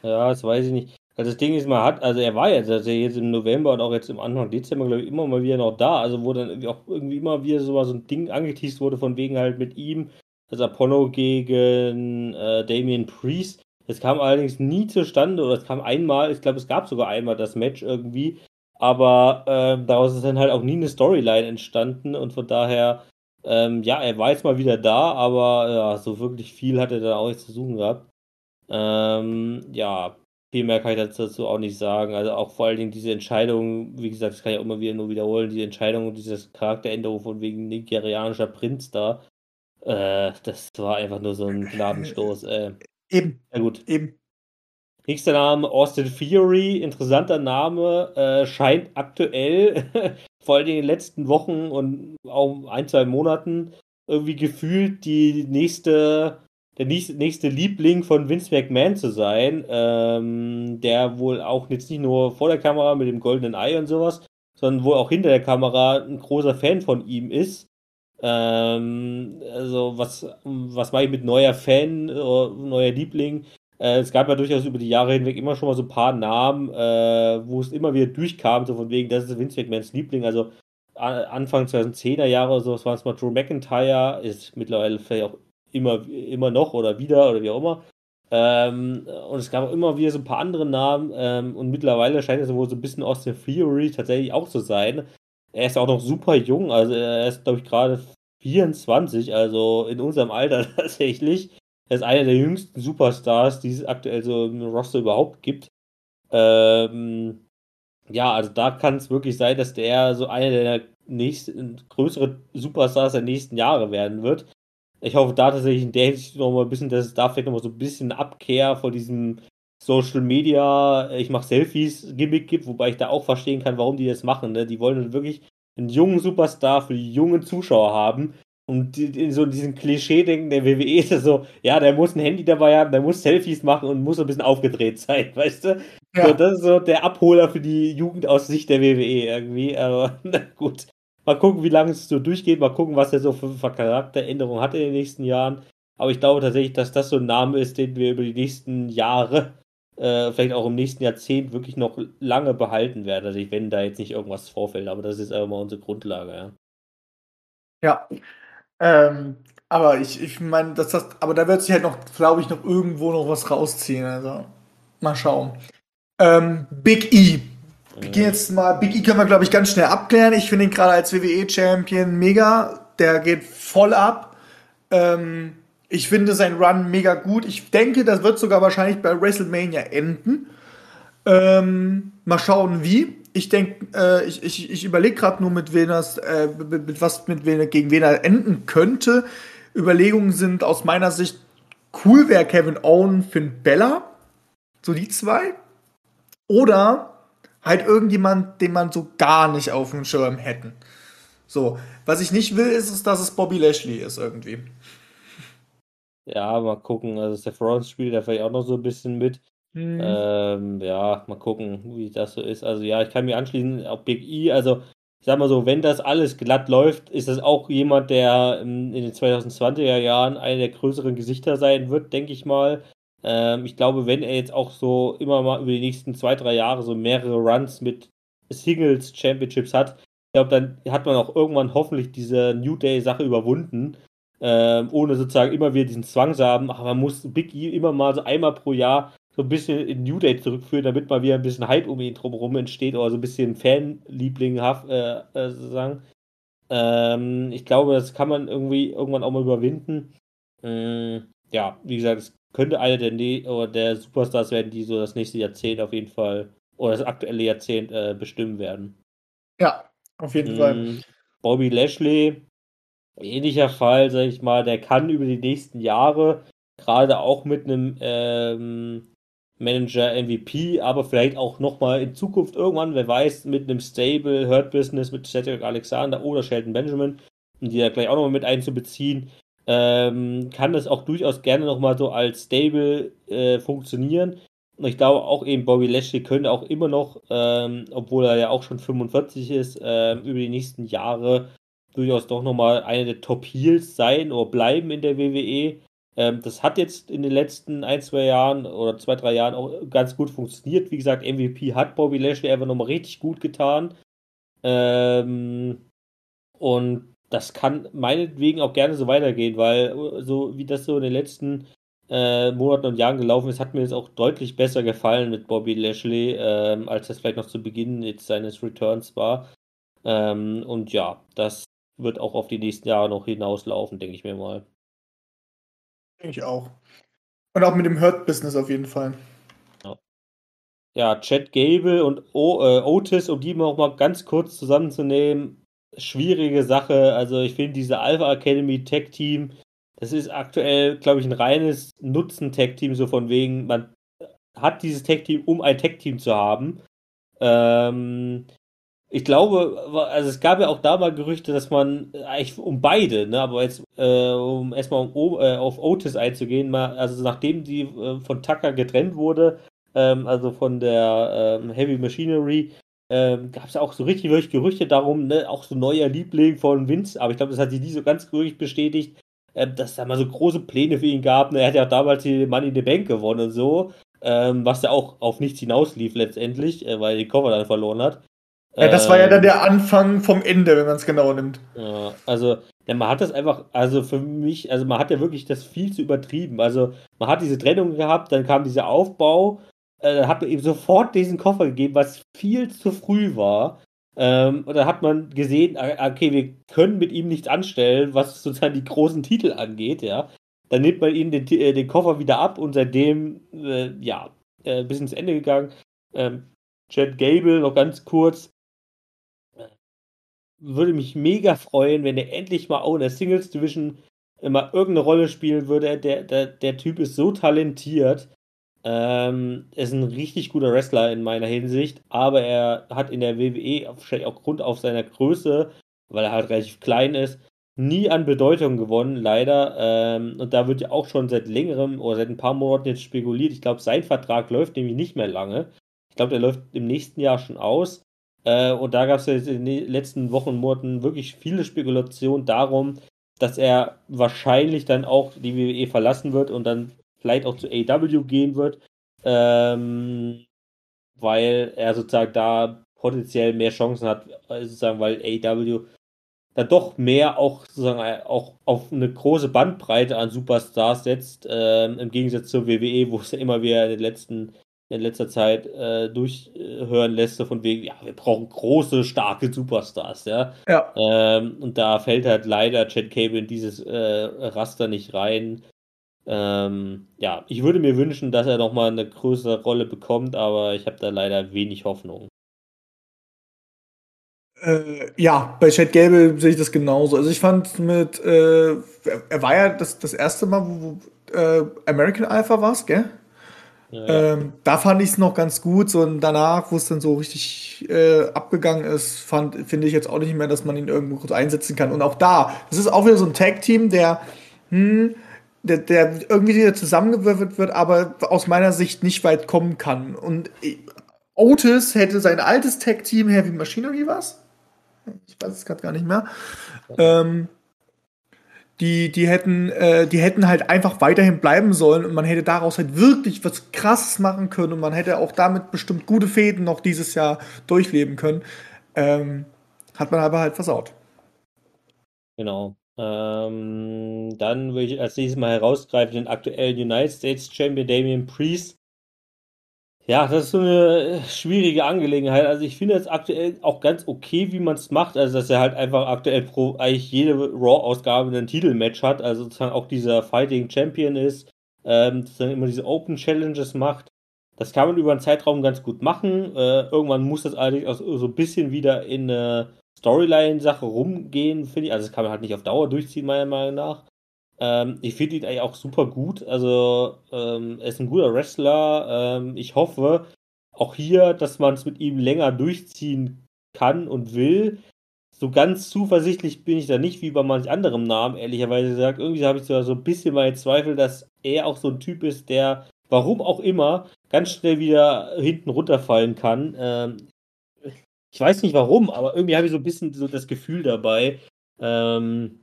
Ja, das weiß ich nicht. Also das Ding ist, man hat, also er war jetzt, also jetzt im November und auch jetzt im Anfang Dezember, glaube ich, immer mal wieder noch da. Also wo dann auch irgendwie immer wieder so, so ein Ding angeteased wurde, von wegen halt mit ihm, also Apollo gegen äh, Damien Priest. Es kam allerdings nie zustande, oder es kam einmal, ich glaube, es gab sogar einmal das Match irgendwie, aber äh, daraus ist dann halt auch nie eine Storyline entstanden und von daher, ähm, ja, er war jetzt mal wieder da, aber ja, so wirklich viel hat er da auch nicht zu suchen gehabt. Ähm, ja, viel mehr kann ich dazu auch nicht sagen. Also auch vor allen Dingen diese Entscheidung, wie gesagt, das kann ich auch immer wieder nur wiederholen, diese Entscheidung und dieses Charakteränderung von wegen nigerianischer Prinz da, äh, das war einfach nur so ein Gnadenstoß. Äh. Eben. Ja, gut. Eben. Nächster Name Austin Theory, interessanter Name, äh, scheint aktuell, (laughs) vor allem in den letzten Wochen und auch ein, zwei Monaten, irgendwie gefühlt die nächste, der nächste, nächste Liebling von Vince McMahon zu sein, ähm, der wohl auch jetzt nicht nur vor der Kamera mit dem goldenen Ei und sowas, sondern wohl auch hinter der Kamera ein großer Fan von ihm ist. Ähm, also was, was mache ich mit neuer Fan, äh, neuer Liebling? Äh, es gab ja durchaus über die Jahre hinweg immer schon mal so ein paar Namen, äh, wo es immer wieder durchkam, so von wegen, das ist Vince McMahons Liebling. Also Anfang 2010er Jahre oder so, das war es mal Drew McIntyre, ist mittlerweile vielleicht auch immer, immer noch oder wieder oder wie auch immer. Ähm, und es gab auch immer wieder so ein paar andere Namen ähm, und mittlerweile scheint es wohl so ein bisschen aus der Theory tatsächlich auch zu sein er ist auch noch super jung, also er ist, glaube ich, gerade 24, also in unserem Alter (laughs) tatsächlich. Er ist einer der jüngsten Superstars, die es aktuell so im Roster überhaupt gibt. Ähm, ja, also da kann es wirklich sein, dass der so einer der nächsten, größeren Superstars der nächsten Jahre werden wird. Ich hoffe da tatsächlich in der Hinsicht noch mal ein bisschen, dass es da vielleicht noch mal so ein bisschen Abkehr von diesem Social Media, ich mache Selfies Gimmick gibt, wobei ich da auch verstehen kann, warum die das machen. Ne? Die wollen wirklich einen jungen Superstar für die jungen Zuschauer haben. Und in so diesen Klischee-Denken der WWE ist es so, ja, der muss ein Handy dabei haben, der muss Selfies machen und muss ein bisschen aufgedreht sein, (laughs) weißt du? Ja. So, das ist so der Abholer für die Jugend aus Sicht der WWE irgendwie. Aber (laughs) na gut. Mal gucken, wie lange es so durchgeht, mal gucken, was er so für, für Charakteränderungen hat in den nächsten Jahren. Aber ich glaube tatsächlich, dass das so ein Name ist, den wir über die nächsten Jahre äh, vielleicht auch im nächsten Jahrzehnt wirklich noch lange behalten werden. Also wenn da jetzt nicht irgendwas vorfällt, aber das ist einfach mal unsere Grundlage, ja. Ja. Ähm, aber ich, ich meine, das, das, aber da wird sich halt noch, glaube ich, noch irgendwo noch was rausziehen. Also mal schauen. Ähm, Big E. Wir gehen jetzt mal, Big E können wir, glaube ich, ganz schnell abklären. Ich finde ihn gerade als WWE-Champion mega. Der geht voll ab. Ähm, ich finde sein Run mega gut. Ich denke, das wird sogar wahrscheinlich bei WrestleMania enden. Ähm, mal schauen, wie. Ich denke, äh, ich, ich, ich überlege gerade nur, mit wem das, äh, mit, was, mit wen, gegen wen er enden könnte. Überlegungen sind aus meiner Sicht cool, wäre Kevin Owen, Finn Bella. So die zwei. Oder halt irgendjemand, den man so gar nicht auf dem Schirm hätten. So, was ich nicht will, ist dass es Bobby Lashley ist irgendwie. Ja, mal gucken. Also Seth Rollins spielt da vielleicht auch noch so ein bisschen mit. Mhm. Ähm, ja, mal gucken, wie das so ist. Also ja, ich kann mir anschließen, auch Big E, also ich sag mal so, wenn das alles glatt läuft, ist das auch jemand, der in den 2020er Jahren einer der größeren Gesichter sein wird, denke ich mal. Ähm, ich glaube, wenn er jetzt auch so immer mal über die nächsten zwei, drei Jahre so mehrere Runs mit Singles Championships hat, ich glaube, dann hat man auch irgendwann hoffentlich diese New Day-Sache überwunden ähm, ohne sozusagen immer wieder diesen Zwang zu haben, ach, man muss Big E immer mal so einmal pro Jahr so ein bisschen in New Day zurückführen, damit mal wieder ein bisschen Hype um ihn drumherum entsteht oder so ein bisschen Fanlieblinghaft äh, äh, sozusagen. Ähm, ich glaube, das kann man irgendwie irgendwann auch mal überwinden. Ähm, ja, wie gesagt, es könnte einer der, ne oder der Superstars werden, die so das nächste Jahrzehnt auf jeden Fall oder das aktuelle Jahrzehnt äh, bestimmen werden. Ja, auf jeden Fall. Bobby Lashley, ähnlicher Fall, sag ich mal, der kann über die nächsten Jahre, gerade auch mit einem ähm, Manager MVP, aber vielleicht auch nochmal in Zukunft irgendwann, wer weiß, mit einem Stable, Hurt Business, mit Cedric Alexander oder Sheldon Benjamin, um die da gleich auch nochmal mit einzubeziehen, ähm, kann das auch durchaus gerne nochmal so als Stable äh, funktionieren. Und ich glaube auch eben Bobby Lashley könnte auch immer noch, ähm, obwohl er ja auch schon 45 ist, äh, über die nächsten Jahre durchaus doch nochmal eine der Top-Heels sein oder bleiben in der WWE. Ähm, das hat jetzt in den letzten ein, zwei Jahren oder zwei, drei Jahren auch ganz gut funktioniert. Wie gesagt, MVP hat Bobby Lashley einfach nochmal richtig gut getan. Ähm, und das kann meinetwegen auch gerne so weitergehen, weil so wie das so in den letzten äh, Monaten und Jahren gelaufen ist, hat mir das auch deutlich besser gefallen mit Bobby Lashley, ähm, als das vielleicht noch zu Beginn jetzt seines Returns war. Ähm, und ja, das wird auch auf die nächsten Jahre noch hinauslaufen, denke ich mir mal. Denke ich auch. Und auch mit dem Hurt-Business auf jeden Fall. Ja, ja Chad Gable und o äh, Otis, um die mal auch mal ganz kurz zusammenzunehmen, schwierige Sache. Also ich finde diese Alpha Academy Tech Team, das ist aktuell, glaube ich, ein reines Nutzen-Tech Team, so von wegen, man hat dieses Tech Team, um ein Tech Team zu haben. Ähm, ich glaube, also es gab ja auch da mal Gerüchte, dass man eigentlich um beide, ne, aber jetzt, äh, um erstmal um, äh, auf Otis einzugehen, mal, also nachdem die äh, von Tucker getrennt wurde, ähm, also von der ähm, Heavy Machinery, ähm, gab es auch so richtig wirklich Gerüchte darum, ne, auch so neuer Liebling von Vince, aber ich glaube, das hat sich nie so ganz wirklich bestätigt, äh, dass es da mal so große Pläne für ihn gab. Ne? Er hat ja auch damals die Money in the Bank gewonnen und so, ähm, was ja auch auf nichts hinauslief letztendlich, äh, weil er die Cover dann verloren hat. Ja, das war ja dann ähm, der Anfang vom Ende, wenn man es genau nimmt. Ja, also, ja, man hat das einfach, also für mich, also man hat ja wirklich das viel zu übertrieben. Also, man hat diese Trennung gehabt, dann kam dieser Aufbau, äh, dann hat man ihm sofort diesen Koffer gegeben, was viel zu früh war. Ähm, und dann hat man gesehen, ah, okay, wir können mit ihm nichts anstellen, was sozusagen die großen Titel angeht, ja. Dann nimmt man ihm den, äh, den Koffer wieder ab und seitdem, äh, ja, äh, bis ins Ende gegangen. Ähm, Chad Gable, noch ganz kurz, würde mich mega freuen, wenn er endlich mal auch in der Singles Division immer irgendeine Rolle spielen würde. Der, der, der Typ ist so talentiert. Ähm, ist ein richtig guter Wrestler in meiner Hinsicht, aber er hat in der WWE, wahrscheinlich auch Grund auf seiner Größe, weil er halt relativ klein ist, nie an Bedeutung gewonnen, leider. Ähm, und da wird ja auch schon seit längerem oder seit ein paar Monaten jetzt spekuliert. Ich glaube, sein Vertrag läuft nämlich nicht mehr lange. Ich glaube, der läuft im nächsten Jahr schon aus. Äh, und da gab es ja in den letzten Wochen und Monaten wirklich viele Spekulationen darum, dass er wahrscheinlich dann auch die WWE verlassen wird und dann vielleicht auch zu AW gehen wird. ähm, weil er sozusagen da potenziell mehr Chancen hat, äh, sozusagen, weil AW da doch mehr auch sozusagen äh, auch auf eine große Bandbreite an Superstars setzt, ähm, im Gegensatz zur WWE, wo es ja immer wieder in den letzten in letzter Zeit äh, durchhören lässt, so von wegen, ja, wir brauchen große, starke Superstars, ja. Ja. Ähm, und da fällt halt leider Chad Cable in dieses äh, Raster nicht rein. Ähm, ja, ich würde mir wünschen, dass er nochmal eine größere Rolle bekommt, aber ich habe da leider wenig Hoffnung. Äh, ja, bei Chad Gable sehe ich das genauso. Also ich fand mit, äh, er war ja das, das erste Mal, wo, wo äh, American Alpha war gell? Ja. Ähm, da fand ich es noch ganz gut. So und danach, wo es dann so richtig äh, abgegangen ist, finde ich jetzt auch nicht mehr, dass man ihn irgendwo kurz einsetzen kann. Und auch da, das ist auch wieder so ein Tag-Team, der, hm, der, der irgendwie wieder zusammengewürfelt wird, aber aus meiner Sicht nicht weit kommen kann. Und äh, Otis hätte sein altes Tag-Team, Heavy Machinery was? Ich weiß es gerade gar nicht mehr. Ähm, die, die hätten, äh, die hätten halt einfach weiterhin bleiben sollen und man hätte daraus halt wirklich was krasses machen können und man hätte auch damit bestimmt gute Fäden noch dieses Jahr durchleben können. Ähm, hat man aber halt versaut. Genau. Ähm, dann würde ich als nächstes mal herausgreifen den aktuellen United States Champion Damian Priest. Ja, das ist so eine schwierige Angelegenheit. Also ich finde es aktuell auch ganz okay, wie man es macht. Also dass er halt einfach aktuell pro eigentlich jede Raw-Ausgabe ein Titelmatch hat. Also sozusagen auch dieser Fighting Champion ist. Ähm, sozusagen immer diese Open Challenges macht. Das kann man über einen Zeitraum ganz gut machen. Äh, irgendwann muss das allerdings auch so ein bisschen wieder in eine Storyline-Sache rumgehen, finde ich. Also das kann man halt nicht auf Dauer durchziehen, meiner Meinung nach. Ähm, ich finde ihn eigentlich auch super gut. Also ähm, er ist ein guter Wrestler. Ähm, ich hoffe auch hier, dass man es mit ihm länger durchziehen kann und will. So ganz zuversichtlich bin ich da nicht wie bei manch anderem Namen, ehrlicherweise gesagt. Irgendwie habe ich so ein bisschen meine Zweifel, dass er auch so ein Typ ist, der, warum auch immer, ganz schnell wieder hinten runterfallen kann. Ähm, ich weiß nicht warum, aber irgendwie habe ich so ein bisschen so das Gefühl dabei. Ähm,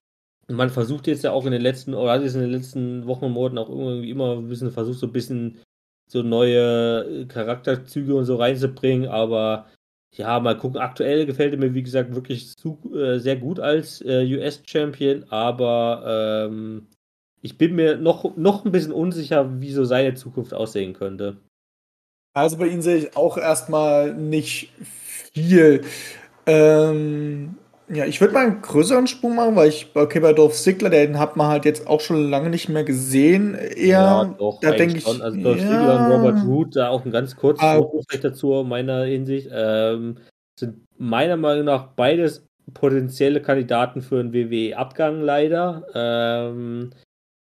man versucht jetzt ja auch in den letzten, oder in den letzten Wochen und Monaten auch irgendwie immer ein bisschen versucht, so ein bisschen so neue äh, Charakterzüge und so reinzubringen, aber ja, mal gucken. Aktuell gefällt er mir, wie gesagt, wirklich zu, äh, sehr gut als äh, US-Champion, aber ähm, ich bin mir noch, noch ein bisschen unsicher, wie so seine Zukunft aussehen könnte. Also bei ihm sehe ich auch erstmal nicht viel. Ähm, ja, ich würde mal einen größeren Sprung machen, weil ich, okay, bei Dolph Ziggler, den hat man halt jetzt auch schon lange nicht mehr gesehen. Eher, ja, doch, da denke ich. Also Dolph ja. Ziggler und Robert Root, da auch ein ganz kurzes ah, dazu, meiner Hinsicht, ähm, sind meiner Meinung nach beides potenzielle Kandidaten für einen WWE-Abgang leider. Ähm,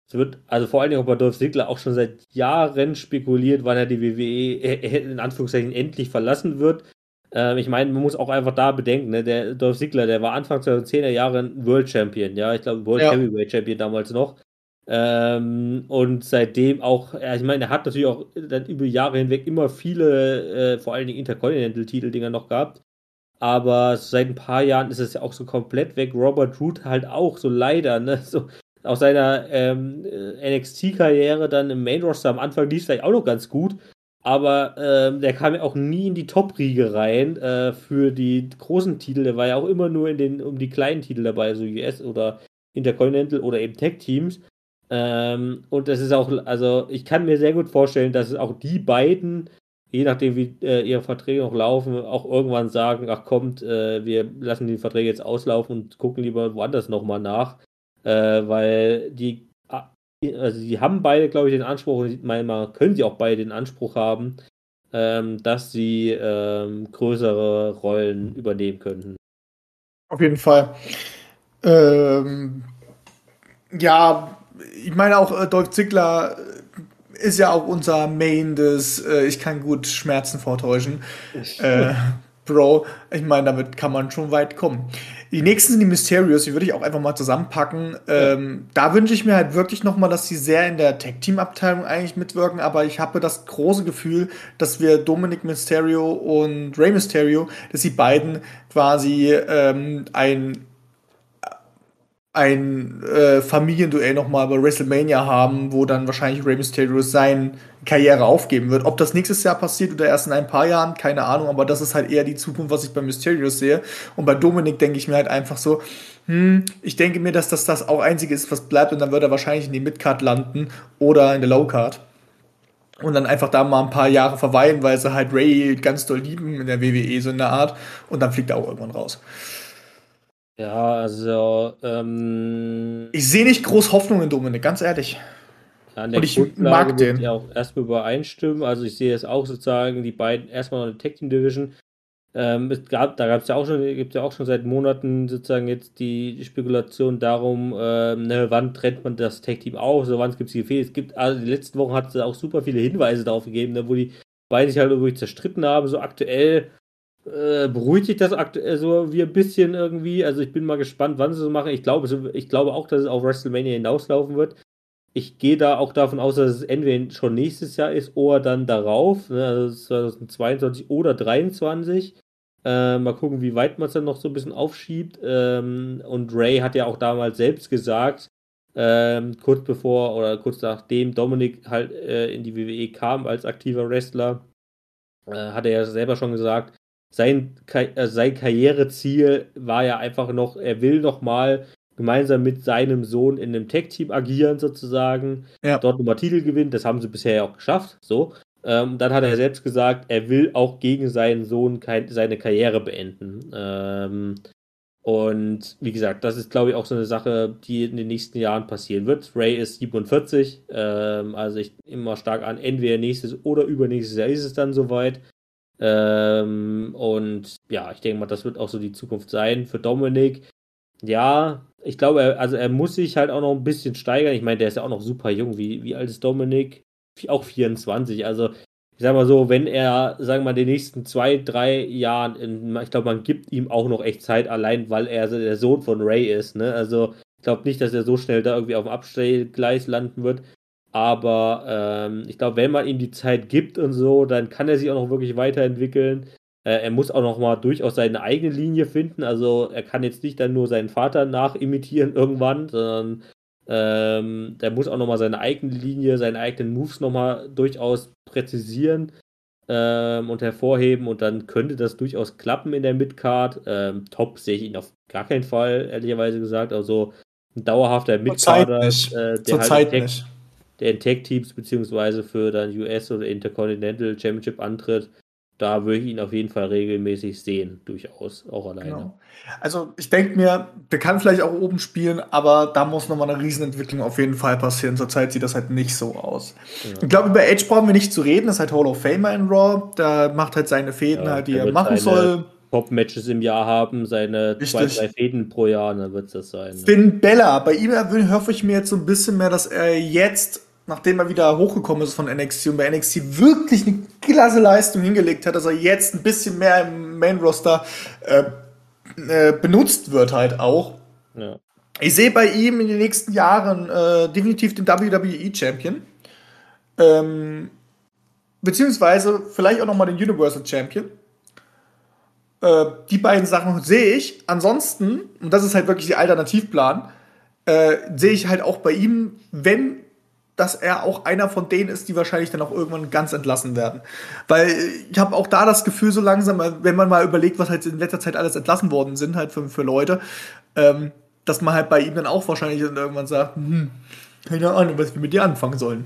es wird, also vor allen Dingen auch bei Dolph Ziggler auch schon seit Jahren spekuliert, wann er die WWE in Anführungszeichen endlich verlassen wird. Ähm, ich meine, man muss auch einfach da bedenken, ne? der Dolph Ziggler, der war Anfang 2010er Jahre ein World Champion, ja, ich glaube World ja. Heavyweight Champion damals noch. Ähm, und seitdem auch, ja, ich meine, er hat natürlich auch dann über Jahre hinweg immer viele, äh, vor allen Dingen Intercontinental-Titel-Dinger noch gehabt. Aber seit ein paar Jahren ist es ja auch so komplett weg. Robert Root halt auch, so leider, ne? So, aus seiner ähm, äh, NXT-Karriere dann im Main-Roster am Anfang lief es vielleicht auch noch ganz gut aber ähm, der kam ja auch nie in die Top-Riege rein äh, für die großen Titel. Der war ja auch immer nur in den, um die kleinen Titel dabei, so US oder Intercontinental oder eben Tech-Teams. Ähm, und das ist auch, also ich kann mir sehr gut vorstellen, dass auch die beiden, je nachdem wie äh, ihre Verträge noch laufen, auch irgendwann sagen, ach kommt, äh, wir lassen die Verträge jetzt auslaufen und gucken lieber woanders nochmal nach. Äh, weil die also sie haben beide, glaube ich, den Anspruch, manchmal können sie auch beide den Anspruch haben, ähm, dass sie ähm, größere Rollen übernehmen könnten. Auf jeden Fall. Ähm, ja, ich meine auch, äh, Dolph Ziggler ist ja auch unser Main des äh, Ich kann gut Schmerzen vortäuschen. äh, (laughs) Bro, ich meine, damit kann man schon weit kommen. Die nächsten sind die Mysterios, die würde ich auch einfach mal zusammenpacken. Ähm, da wünsche ich mir halt wirklich nochmal, dass sie sehr in der Tag-Team-Abteilung eigentlich mitwirken, aber ich habe das große Gefühl, dass wir Dominic Mysterio und Rey Mysterio, dass sie beiden quasi ähm, ein ein äh, Familienduell nochmal bei WrestleMania haben, wo dann wahrscheinlich Rey Mysterio seine Karriere aufgeben wird. Ob das nächstes Jahr passiert oder erst in ein paar Jahren, keine Ahnung, aber das ist halt eher die Zukunft, was ich bei Mysterio sehe. Und bei Dominik denke ich mir halt einfach so, hm, ich denke mir, dass das das auch einzige ist, was bleibt und dann wird er wahrscheinlich in die Midcard landen oder in der Lowcard. Und dann einfach da mal ein paar Jahre verweilen, weil sie halt Ray ganz doll lieben in der WWE, so in der Art. Und dann fliegt er auch irgendwann raus. Ja, also. Ähm, ich sehe nicht groß Hoffnung in Dominik, ganz ehrlich. Ja, Und ich mag den. Ja, auch erstmal übereinstimmen. Also ich sehe es auch sozusagen, die beiden erstmal noch eine Tag Team Division. Ähm, es gab, da gab es ja auch schon, gibt ja auch schon seit Monaten sozusagen jetzt die Spekulation darum, ähm, ne, wann trennt man das Tag Team auf, so wann gibt es Gefäße. Es gibt, also die letzten Wochen hat es auch super viele Hinweise darauf gegeben, ne, wo die beiden sich halt irgendwie zerstritten haben. So aktuell äh, beruhigt sich das aktuell so wie ein bisschen irgendwie. Also ich bin mal gespannt, wann sie so machen. Ich glaube, ich glaube auch, dass es auf WrestleMania hinauslaufen wird. Ich gehe da auch davon aus, dass es entweder schon nächstes Jahr ist oder dann darauf, ne, also 2022 oder 2023. Äh, mal gucken, wie weit man es dann noch so ein bisschen aufschiebt. Ähm, und Ray hat ja auch damals selbst gesagt, ähm, kurz bevor oder kurz nachdem Dominik halt äh, in die WWE kam als aktiver Wrestler, äh, hat er ja selber schon gesagt, sein, äh, sein Karriereziel war ja einfach noch, er will noch mal gemeinsam mit seinem Sohn in einem Tech-Team agieren sozusagen, ja. dort nochmal Titel gewinnen, das haben sie bisher ja auch geschafft, so. Ähm, dann hat er selbst gesagt, er will auch gegen seinen Sohn kein, seine Karriere beenden. Ähm, und wie gesagt, das ist, glaube ich, auch so eine Sache, die in den nächsten Jahren passieren wird. Ray ist 47, ähm, also ich immer stark an, entweder nächstes oder übernächstes Jahr ist es dann soweit. Ähm, und ja, ich denke mal, das wird auch so die Zukunft sein für Dominik. Ja, ich glaube, er, also er muss sich halt auch noch ein bisschen steigern. Ich meine, der ist ja auch noch super jung. Wie, wie alt ist Dominik? auch 24. Also, ich sag mal so, wenn er, sagen wir mal, die nächsten zwei, drei Jahren, ich glaube, man gibt ihm auch noch echt Zeit, allein weil er der Sohn von Ray ist. Ne? Also, ich glaube nicht, dass er so schnell da irgendwie auf dem Abstellgleis landen wird. Aber ähm, ich glaube, wenn man ihm die Zeit gibt und so, dann kann er sich auch noch wirklich weiterentwickeln. Äh, er muss auch noch mal durchaus seine eigene Linie finden. Also er kann jetzt nicht dann nur seinen Vater nachimitieren (laughs) irgendwann, sondern ähm, der muss auch nochmal seine eigene Linie, seine eigenen Moves nochmal durchaus präzisieren ähm, und hervorheben und dann könnte das durchaus klappen in der Midcard. Ähm, top sehe ich ihn auf gar keinen Fall, ehrlicherweise gesagt. Also ein dauerhafter Midcarder, äh, der, halt in Tag, der in Tag-Teams beziehungsweise für dann US oder Intercontinental Championship antritt da würde ich ihn auf jeden Fall regelmäßig sehen, durchaus, auch alleine. Genau. Also ich denke mir, der kann vielleicht auch oben spielen, aber da muss nochmal eine Riesenentwicklung auf jeden Fall passieren. Zurzeit sieht das halt nicht so aus. Ja. Ich glaube, über Edge brauchen wir nicht zu reden, das ist halt Hall of Famer in Raw. Der macht halt seine Fäden ja, halt, die er machen soll. Top-Matches im Jahr haben, seine Richtig. zwei, drei Fäden pro Jahr, dann wird es das sein. Ne? Finn Bella, bei ihm hoffe ich mir jetzt so ein bisschen mehr, dass er jetzt nachdem er wieder hochgekommen ist von NXT und bei NXT wirklich eine klasse Leistung hingelegt hat, dass er jetzt ein bisschen mehr im Main Roster äh, äh, benutzt wird halt auch. Ja. Ich sehe bei ihm in den nächsten Jahren äh, definitiv den WWE Champion. Ähm, beziehungsweise vielleicht auch nochmal den Universal Champion. Äh, die beiden Sachen sehe ich. Ansonsten, und das ist halt wirklich der Alternativplan, äh, sehe ich halt auch bei ihm, wenn dass er auch einer von denen ist, die wahrscheinlich dann auch irgendwann ganz entlassen werden. Weil ich habe auch da das Gefühl, so langsam, wenn man mal überlegt, was halt in letzter Zeit alles entlassen worden sind, halt für, für Leute, ähm, dass man halt bei ihm dann auch wahrscheinlich dann irgendwann sagt, hm, keine Ahnung, was wir mit dir anfangen sollen.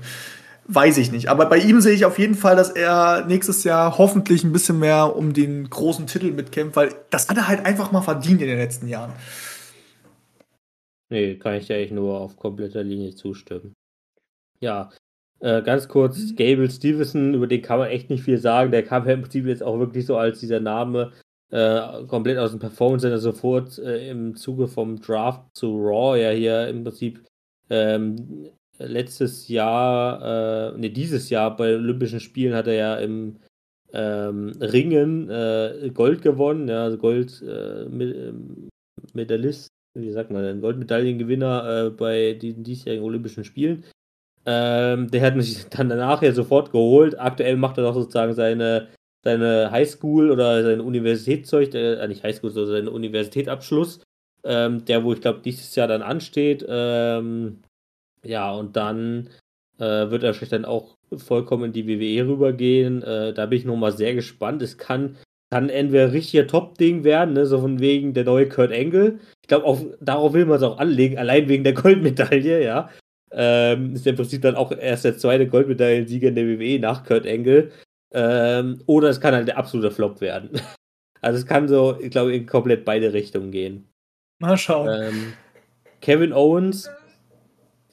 Weiß ich nicht. Aber bei ihm sehe ich auf jeden Fall, dass er nächstes Jahr hoffentlich ein bisschen mehr um den großen Titel mitkämpft, weil das hat er halt einfach mal verdient in den letzten Jahren. Nee, kann ich dir echt nur auf kompletter Linie zustimmen. Ja, äh, ganz kurz, mhm. Gable Stevenson, über den kann man echt nicht viel sagen. Der kam ja im Prinzip jetzt auch wirklich so als dieser Name äh, komplett aus dem Performance Center sofort äh, im Zuge vom Draft zu Raw ja hier im Prinzip ähm, letztes Jahr, ne, dieses Jahr bei Olympischen Spielen hat er ja im ähm, Ringen äh, Gold gewonnen, ja, also Gold äh, ähm, Medalist, wie sagt man denn, Goldmedaillengewinner bei diesen diesjährigen Olympischen Spielen. Ähm, der hat mich dann danach ja sofort geholt. Aktuell macht er doch sozusagen seine, seine Highschool oder sein Universitätszeug, äh, nicht Highschool, sondern seinen Universitätsabschluss. ähm, der, wo ich glaube, dieses Jahr dann ansteht. Ähm, ja, und dann äh, wird er wahrscheinlich dann auch vollkommen in die WWE rübergehen. Äh, da bin ich nochmal sehr gespannt. Es kann, kann entweder richtiger Top-Ding werden, ne? so von wegen der neue Kurt Angle. Ich glaube, darauf will man es auch anlegen, allein wegen der Goldmedaille, ja. Ähm, ist ja im Prinzip dann auch erst der zweite Goldmedaillensieger in der WWE nach Kurt Angle. Ähm, oder es kann halt der absolute Flop werden. (laughs) Also es kann so, ich glaube, in komplett beide Richtungen gehen. Mal schauen. Ähm, Kevin Owens,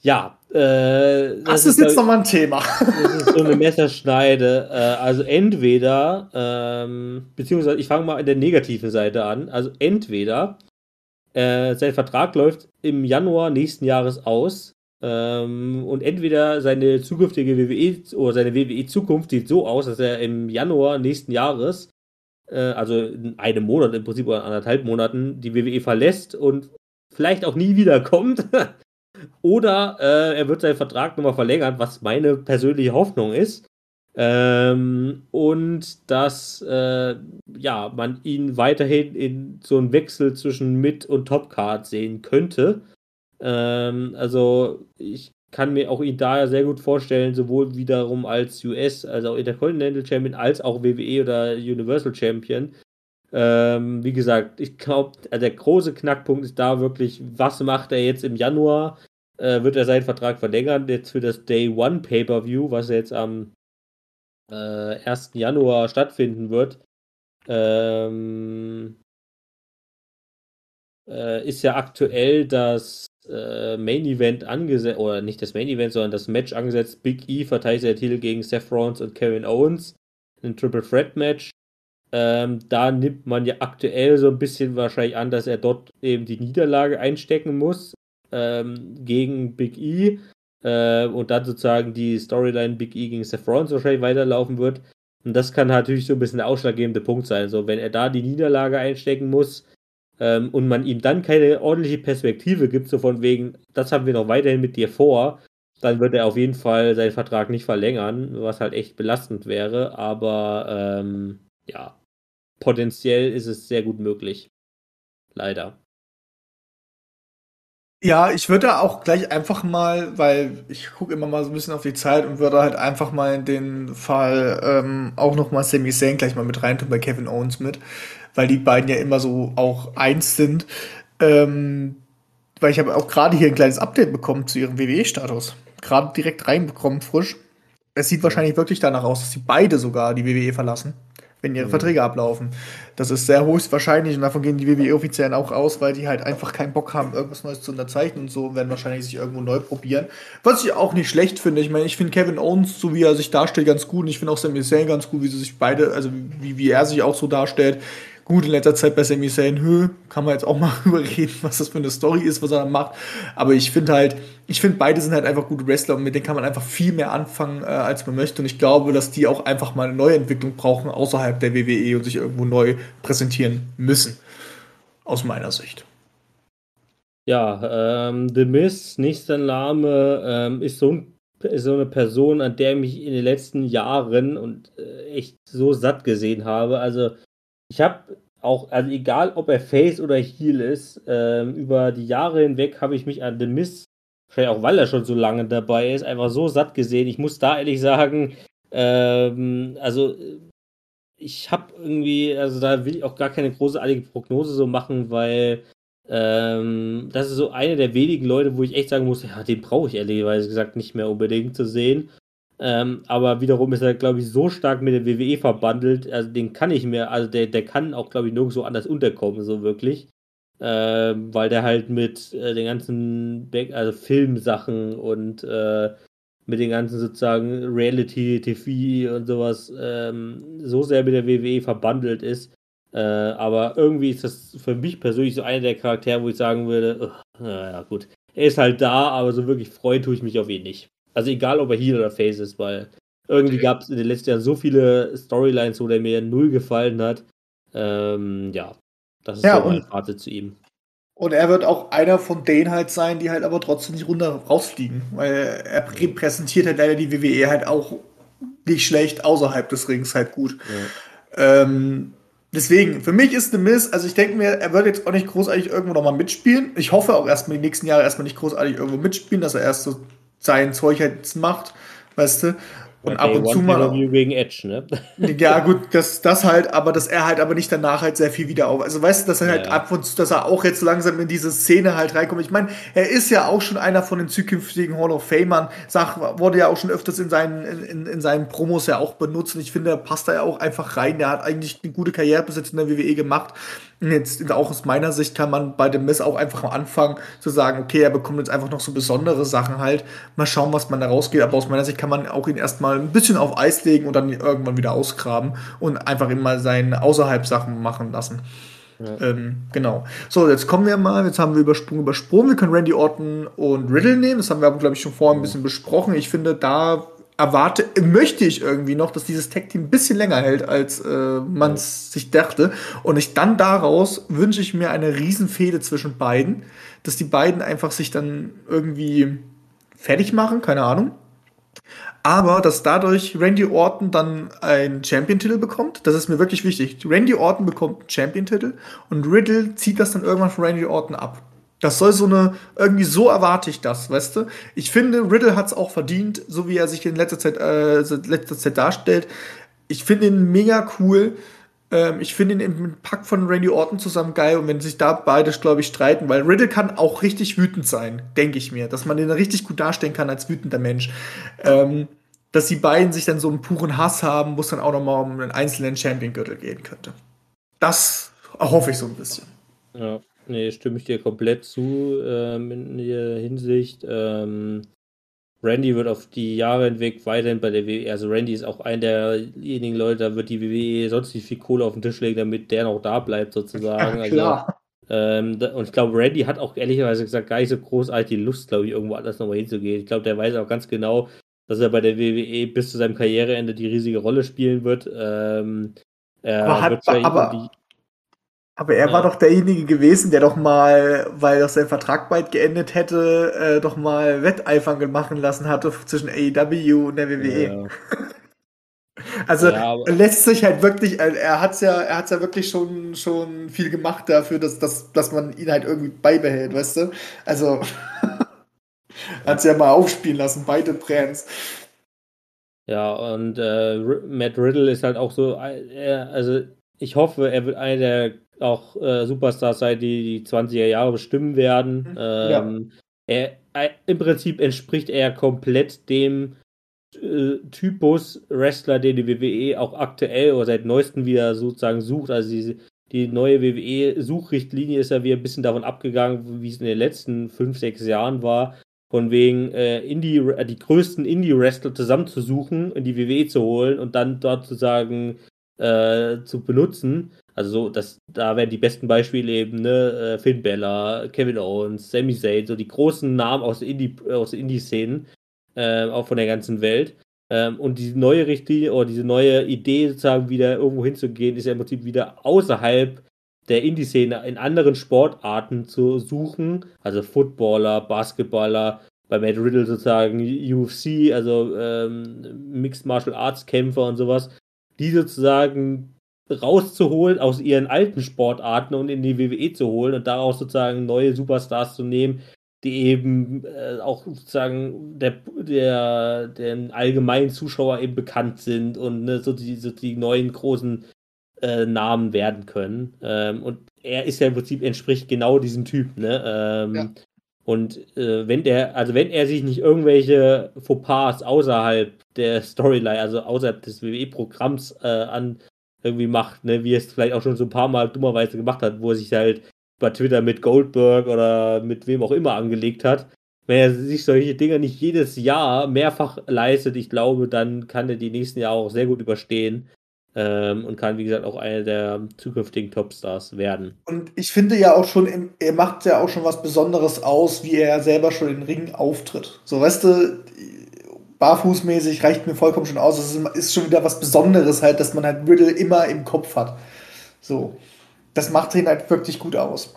ja. Äh, das, das, ist, jetzt nochmal ein Thema. Das ist so eine Messerschneide. Äh, also entweder, ähm, beziehungsweise ich fange mal in der negativen Seite an. Also entweder äh, sein Vertrag läuft im Januar nächsten Jahres aus ähm, und entweder seine zukünftige WWE oder seine WWE-Zukunft sieht so aus, dass er im Januar nächsten Jahres, äh, also in einem Monat im Prinzip oder anderthalb Monaten, die WWE verlässt und vielleicht auch nie wiederkommt. (laughs) oder äh, er wird seinen Vertrag nochmal verlängern, was meine persönliche Hoffnung ist. Ähm, und dass äh, ja, man ihn weiterhin in so einem Wechsel zwischen Mid- und Topcard sehen könnte. Ähm, also ich kann mir auch ihn daher sehr gut vorstellen, sowohl wiederum als US, also auch Intercontinental Champion, als auch WWE oder Universal Champion. Ähm, wie gesagt, ich glaube, der große Knackpunkt ist da wirklich, was macht er jetzt im Januar? Äh, wird er seinen Vertrag verlängern? Jetzt für das Day One Pay-Per-View, was jetzt am äh, 1. Januar stattfinden wird. Ähm, äh, ist ja aktuell das äh, Main Event angesetzt, oder nicht das Main Event, sondern das Match angesetzt. Big E verteidigt der Titel gegen Seth Rollins und Kevin Owens. Ein Triple Threat Match. Ähm, da nimmt man ja aktuell so ein bisschen wahrscheinlich an, dass er dort eben die Niederlage einstecken muss ähm, gegen Big E. Äh, und dann sozusagen die Storyline Big E gegen Seth Rollins wahrscheinlich weiterlaufen wird. Und das kann natürlich so ein bisschen der ausschlaggebende Punkt sein. So, wenn er da die Niederlage einstecken muss, ähm, und man ihm dann keine ordentliche Perspektive gibt, so von wegen, das haben wir noch weiterhin mit dir vor, dann wird er auf jeden Fall seinen Vertrag nicht verlängern, was halt echt belastend wäre. Aber ähm, ja, potenziell ist es sehr gut möglich. Leider. Ja, ich würde auch gleich einfach mal, weil ich gucke immer mal so ein bisschen auf die Zeit und würde halt einfach mal in den Fall ähm, auch noch mal Sami Zayn gleich mal mit reintun bei Kevin Owens mit weil die beiden ja immer so auch eins sind. Ähm, weil ich habe auch gerade hier ein kleines Update bekommen zu ihrem WWE-Status. Gerade direkt reinbekommen, frisch. Es sieht wahrscheinlich wirklich danach aus, dass sie beide sogar die WWE verlassen, wenn ihre mhm. Verträge ablaufen. Das ist sehr höchstwahrscheinlich und davon gehen die WWE-Offiziellen auch aus, weil die halt einfach keinen Bock haben, irgendwas Neues zu unterzeichnen und so und werden wahrscheinlich sich irgendwo neu probieren. Was ich auch nicht schlecht finde. Ich meine, ich finde Kevin Owens, so wie er sich darstellt, ganz gut und ich finde auch Sami Zayn ganz gut, wie sie sich beide, also wie, wie er sich auch so darstellt. Gut, in letzter Zeit bei Sami Zayn, hö, kann man jetzt auch mal (laughs) überreden, was das für eine Story ist, was er da macht. Aber ich finde halt, ich finde beide sind halt einfach gute Wrestler und mit denen kann man einfach viel mehr anfangen, äh, als man möchte. Und ich glaube, dass die auch einfach mal eine neue Entwicklung brauchen außerhalb der WWE und sich irgendwo neu präsentieren müssen. Aus meiner Sicht. Ja, ähm, The Miz, nächster Name, ähm, ist so ein so eine Person, an der ich mich in den letzten Jahren und äh, echt so satt gesehen habe. Also ich habe auch, also egal ob er Face oder Heel ist, ähm, über die Jahre hinweg habe ich mich an The Miss, vielleicht auch weil er schon so lange dabei ist, einfach so satt gesehen. Ich muss da ehrlich sagen, ähm, also ich habe irgendwie, also da will ich auch gar keine großartige Prognose so machen, weil ähm, das ist so eine der wenigen Leute, wo ich echt sagen muss, ja, den brauche ich ehrlicherweise gesagt nicht mehr unbedingt zu sehen. Ähm, aber wiederum ist er, glaube ich, so stark mit der WWE verbandelt, also den kann ich mir, also der, der kann auch, glaube ich, nirgendwo anders unterkommen, so wirklich. Ähm, weil der halt mit äh, den ganzen Back also Filmsachen und äh, mit den ganzen sozusagen Reality-TV und sowas ähm, so sehr mit der WWE verbandelt ist. Äh, aber irgendwie ist das für mich persönlich so einer der Charaktere, wo ich sagen würde, uh, naja, gut. Er ist halt da, aber so wirklich freuen tue ich mich auf ihn nicht. Also egal, ob er Heal oder Face ist, weil irgendwie gab es in den letzten Jahren so viele Storylines, wo der mir null gefallen hat. Ähm, ja, das ist ja, so mein Fazit zu ihm. Und er wird auch einer von denen halt sein, die halt aber trotzdem nicht runter rausfliegen. Weil er repräsentiert halt leider die WWE halt auch nicht schlecht außerhalb des Rings halt gut. Ja. Ähm, Deswegen, für mich ist The Miz, also ich denke mir, er wird jetzt auch nicht großartig irgendwo nochmal mitspielen. Ich hoffe auch erstmal die nächsten Jahre erstmal nicht großartig irgendwo mitspielen, dass er erst so sein Zeug jetzt macht, weißt du. Und ab und zu mal. Gegen Edge, ne? (laughs) Ja, gut, das, das halt, aber dass er halt aber nicht danach halt sehr viel wieder auf. Also weißt du, dass er halt Ja. ab und zu, dass er auch jetzt langsam in diese Szene halt reinkommt. Ich meine, er ist ja auch schon einer von den zukünftigen Hall of Famern. Sag, wurde ja auch schon öfters in seinen, in, in seinen Promos ja auch benutzt. Und ich finde, er passt da ja auch einfach rein. Der hat eigentlich eine gute Karriere bis jetzt in der WWE gemacht. Und jetzt auch aus meiner Sicht kann man bei dem Miss auch einfach am Anfang zu sagen, okay, er bekommt jetzt einfach noch so besondere Sachen halt. Mal schauen, was man da rausgeht. Aber aus meiner Sicht kann man auch ihn erstmal ein bisschen auf Eis legen und dann irgendwann wieder ausgraben und einfach immer seine außerhalb Sachen machen lassen. Ähm, genau. So, jetzt kommen wir mal, jetzt haben wir übersprungen, übersprungen. Wir können Randy Orton und Riddle nehmen. Das haben wir, glaube ich, schon vorher ein bisschen besprochen. Ich finde, da erwarte, möchte ich irgendwie noch, dass dieses Tag-Team ein bisschen länger hält, als äh, man es sich dachte. Und ich dann daraus wünsche ich mir eine Riesenfehde zwischen beiden, dass die beiden einfach sich dann irgendwie fertig machen, keine Ahnung. Aber dass dadurch Randy Orton dann einen Champion-Titel bekommt, das ist mir wirklich wichtig. Randy Orton bekommt einen Champion-Titel und Riddle zieht das dann irgendwann von Randy Orton ab. Das soll so eine, irgendwie so erwarte ich das, weißt du? Ich finde, Riddle hat es auch verdient, so wie er sich in letzter Zeit, äh, letzter Zeit darstellt. Ich finde ihn mega cool. Ähm, ich finde ihn im Pack von Randy Orton zusammen geil und wenn sich da beide, glaube ich, streiten, weil Riddle kann auch richtig wütend sein, denke ich mir, dass man den richtig gut darstellen kann als wütender Mensch. Ähm, dass die beiden sich dann so einen puren Hass haben, wo es dann auch nochmal um einen einzelnen Champion-Gürtel gehen könnte. Das erhoffe ich so ein bisschen. Ja, nee, stimme ich dir komplett zu ähm, in der Hinsicht. Ähm, Randy wird auf die Jahre hinweg weiterhin bei der WWE, also Randy ist auch einer derjenigen Leute, da wird die WWE sonst nicht viel Kohle auf den Tisch legen, damit der noch da bleibt sozusagen. Also, ähm, da, und ich glaube, Randy hat auch ehrlicherweise gesagt gar nicht so großartig die Lust, glaube ich, irgendwo anders nochmal hinzugehen. Ich glaube, der weiß auch ganz genau, dass er bei der WWE bis zu seinem Karriereende die riesige Rolle spielen wird. Ähm, er Aber hat- aber- die- Aber er Ja. war doch derjenige gewesen, der doch mal, weil doch sein Vertrag bald geendet hätte, äh, doch mal Wetteifern machen lassen hatte zwischen AEW und der WWE. ja, (laughs) Also Ja, lässt sich halt wirklich, er hat's ja, er hat's ja wirklich schon, schon viel gemacht dafür, dass, dass, dass man ihn halt irgendwie beibehält, weißt du? Also (laughs) hat's ja mal aufspielen lassen, beide Brands. Ja, und äh, Matt Riddle ist halt auch so, äh, er, also ich hoffe, er wird einer der auch äh, Superstars sein, die die 20er Jahre bestimmen werden. Mhm, Ähm, er, er, Im Prinzip entspricht er komplett dem äh, Typus Wrestler, den die WWE auch aktuell oder seit neuestem wieder sozusagen sucht. Also die, die neue WWE-Suchrichtlinie ist ja wieder ein bisschen davon abgegangen, wie es in den letzten fünf, sechs Jahren war. Von wegen äh, Indie, äh, die größten Indie-Wrestler zusammenzusuchen, in die WWE zu holen und dann dort sozusagen äh, zu benutzen. Also so, das, da werden die besten Beispiele eben, ne, äh, Finn Bella, Kevin Owens, Sami Zayn, so die großen Namen aus Indie, aus Indie-Szenen, äh, auch von der ganzen Welt. Ähm, und diese neue Richtlinie oder diese neue Idee, sozusagen wieder irgendwo hinzugehen, ist ja im Prinzip wieder außerhalb der Indie-Szene in anderen Sportarten zu suchen. Also Footballer, Basketballer, bei Matt Riddle sozusagen UFC, also ähm, Mixed Martial Arts Kämpfer und sowas, die sozusagen rauszuholen aus ihren alten Sportarten und in die WWE zu holen und daraus sozusagen neue Superstars zu nehmen, die eben äh, auch sozusagen der, der, den allgemeinen Zuschauer eben bekannt sind und ne, so, die, so die neuen großen äh, Namen werden können. Ähm, und er ist ja im Prinzip entspricht genau diesem Typ, ne? Ähm, Ja. Und äh, wenn der, also wenn er sich nicht irgendwelche Fauxpas außerhalb der Storyline, also außerhalb des WWE-Programms äh, an irgendwie macht, ne, wie er es vielleicht auch schon so ein paar Mal dummerweise gemacht hat, wo er sich halt bei Twitter mit Goldberg oder mit wem auch immer angelegt hat. Wenn er sich solche Dinge nicht jedes Jahr mehrfach leistet, ich glaube, dann kann er die nächsten Jahre auch sehr gut überstehen ähm, und kann, wie gesagt, auch einer der zukünftigen Topstars werden. Und ich finde ja auch schon, er macht ja auch schon was Besonderes aus, wie er selber schon im Ring auftritt. So, weißt du, barfußmäßig reicht mir vollkommen schon aus. Es ist- ist schon wieder was Besonderes halt, dass man halt Riddle immer im Kopf hat. So. Das macht ihn halt wirklich gut aus.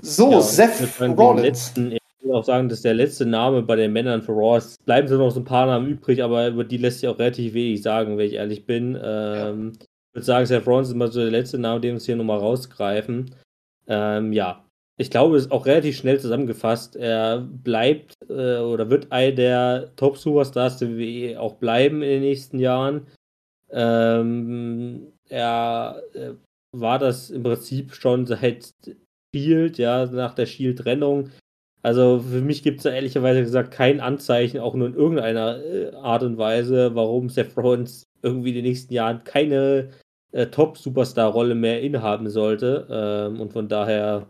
So, Ja, Seth ich Rollins. Ich würde auch sagen, dass der letzte Name bei den Männern für Raw ist. Bleiben so noch so ein paar Namen übrig, aber über die lässt sich auch relativ wenig sagen, wenn ich ehrlich bin. Ähm, würde sagen, Seth Rollins ist immer so der letzte Name, den wir uns hier nochmal rausgreifen. Ähm, ja, ich glaube, es ist auch relativ schnell zusammengefasst. Er bleibt äh, oder wird einer der Top-Superstars der WWE auch bleiben in den nächsten Jahren. Ähm, er äh, war das im Prinzip schon seit Shield, ja, nach der Shield-Trennung. Also für mich gibt es da ehrlicherweise gesagt kein Anzeichen, auch nur in irgendeiner äh, Art und Weise, warum Seth Rollins irgendwie in den nächsten Jahren keine äh, Top-Superstar-Rolle mehr innehaben sollte. Ähm, und von daher,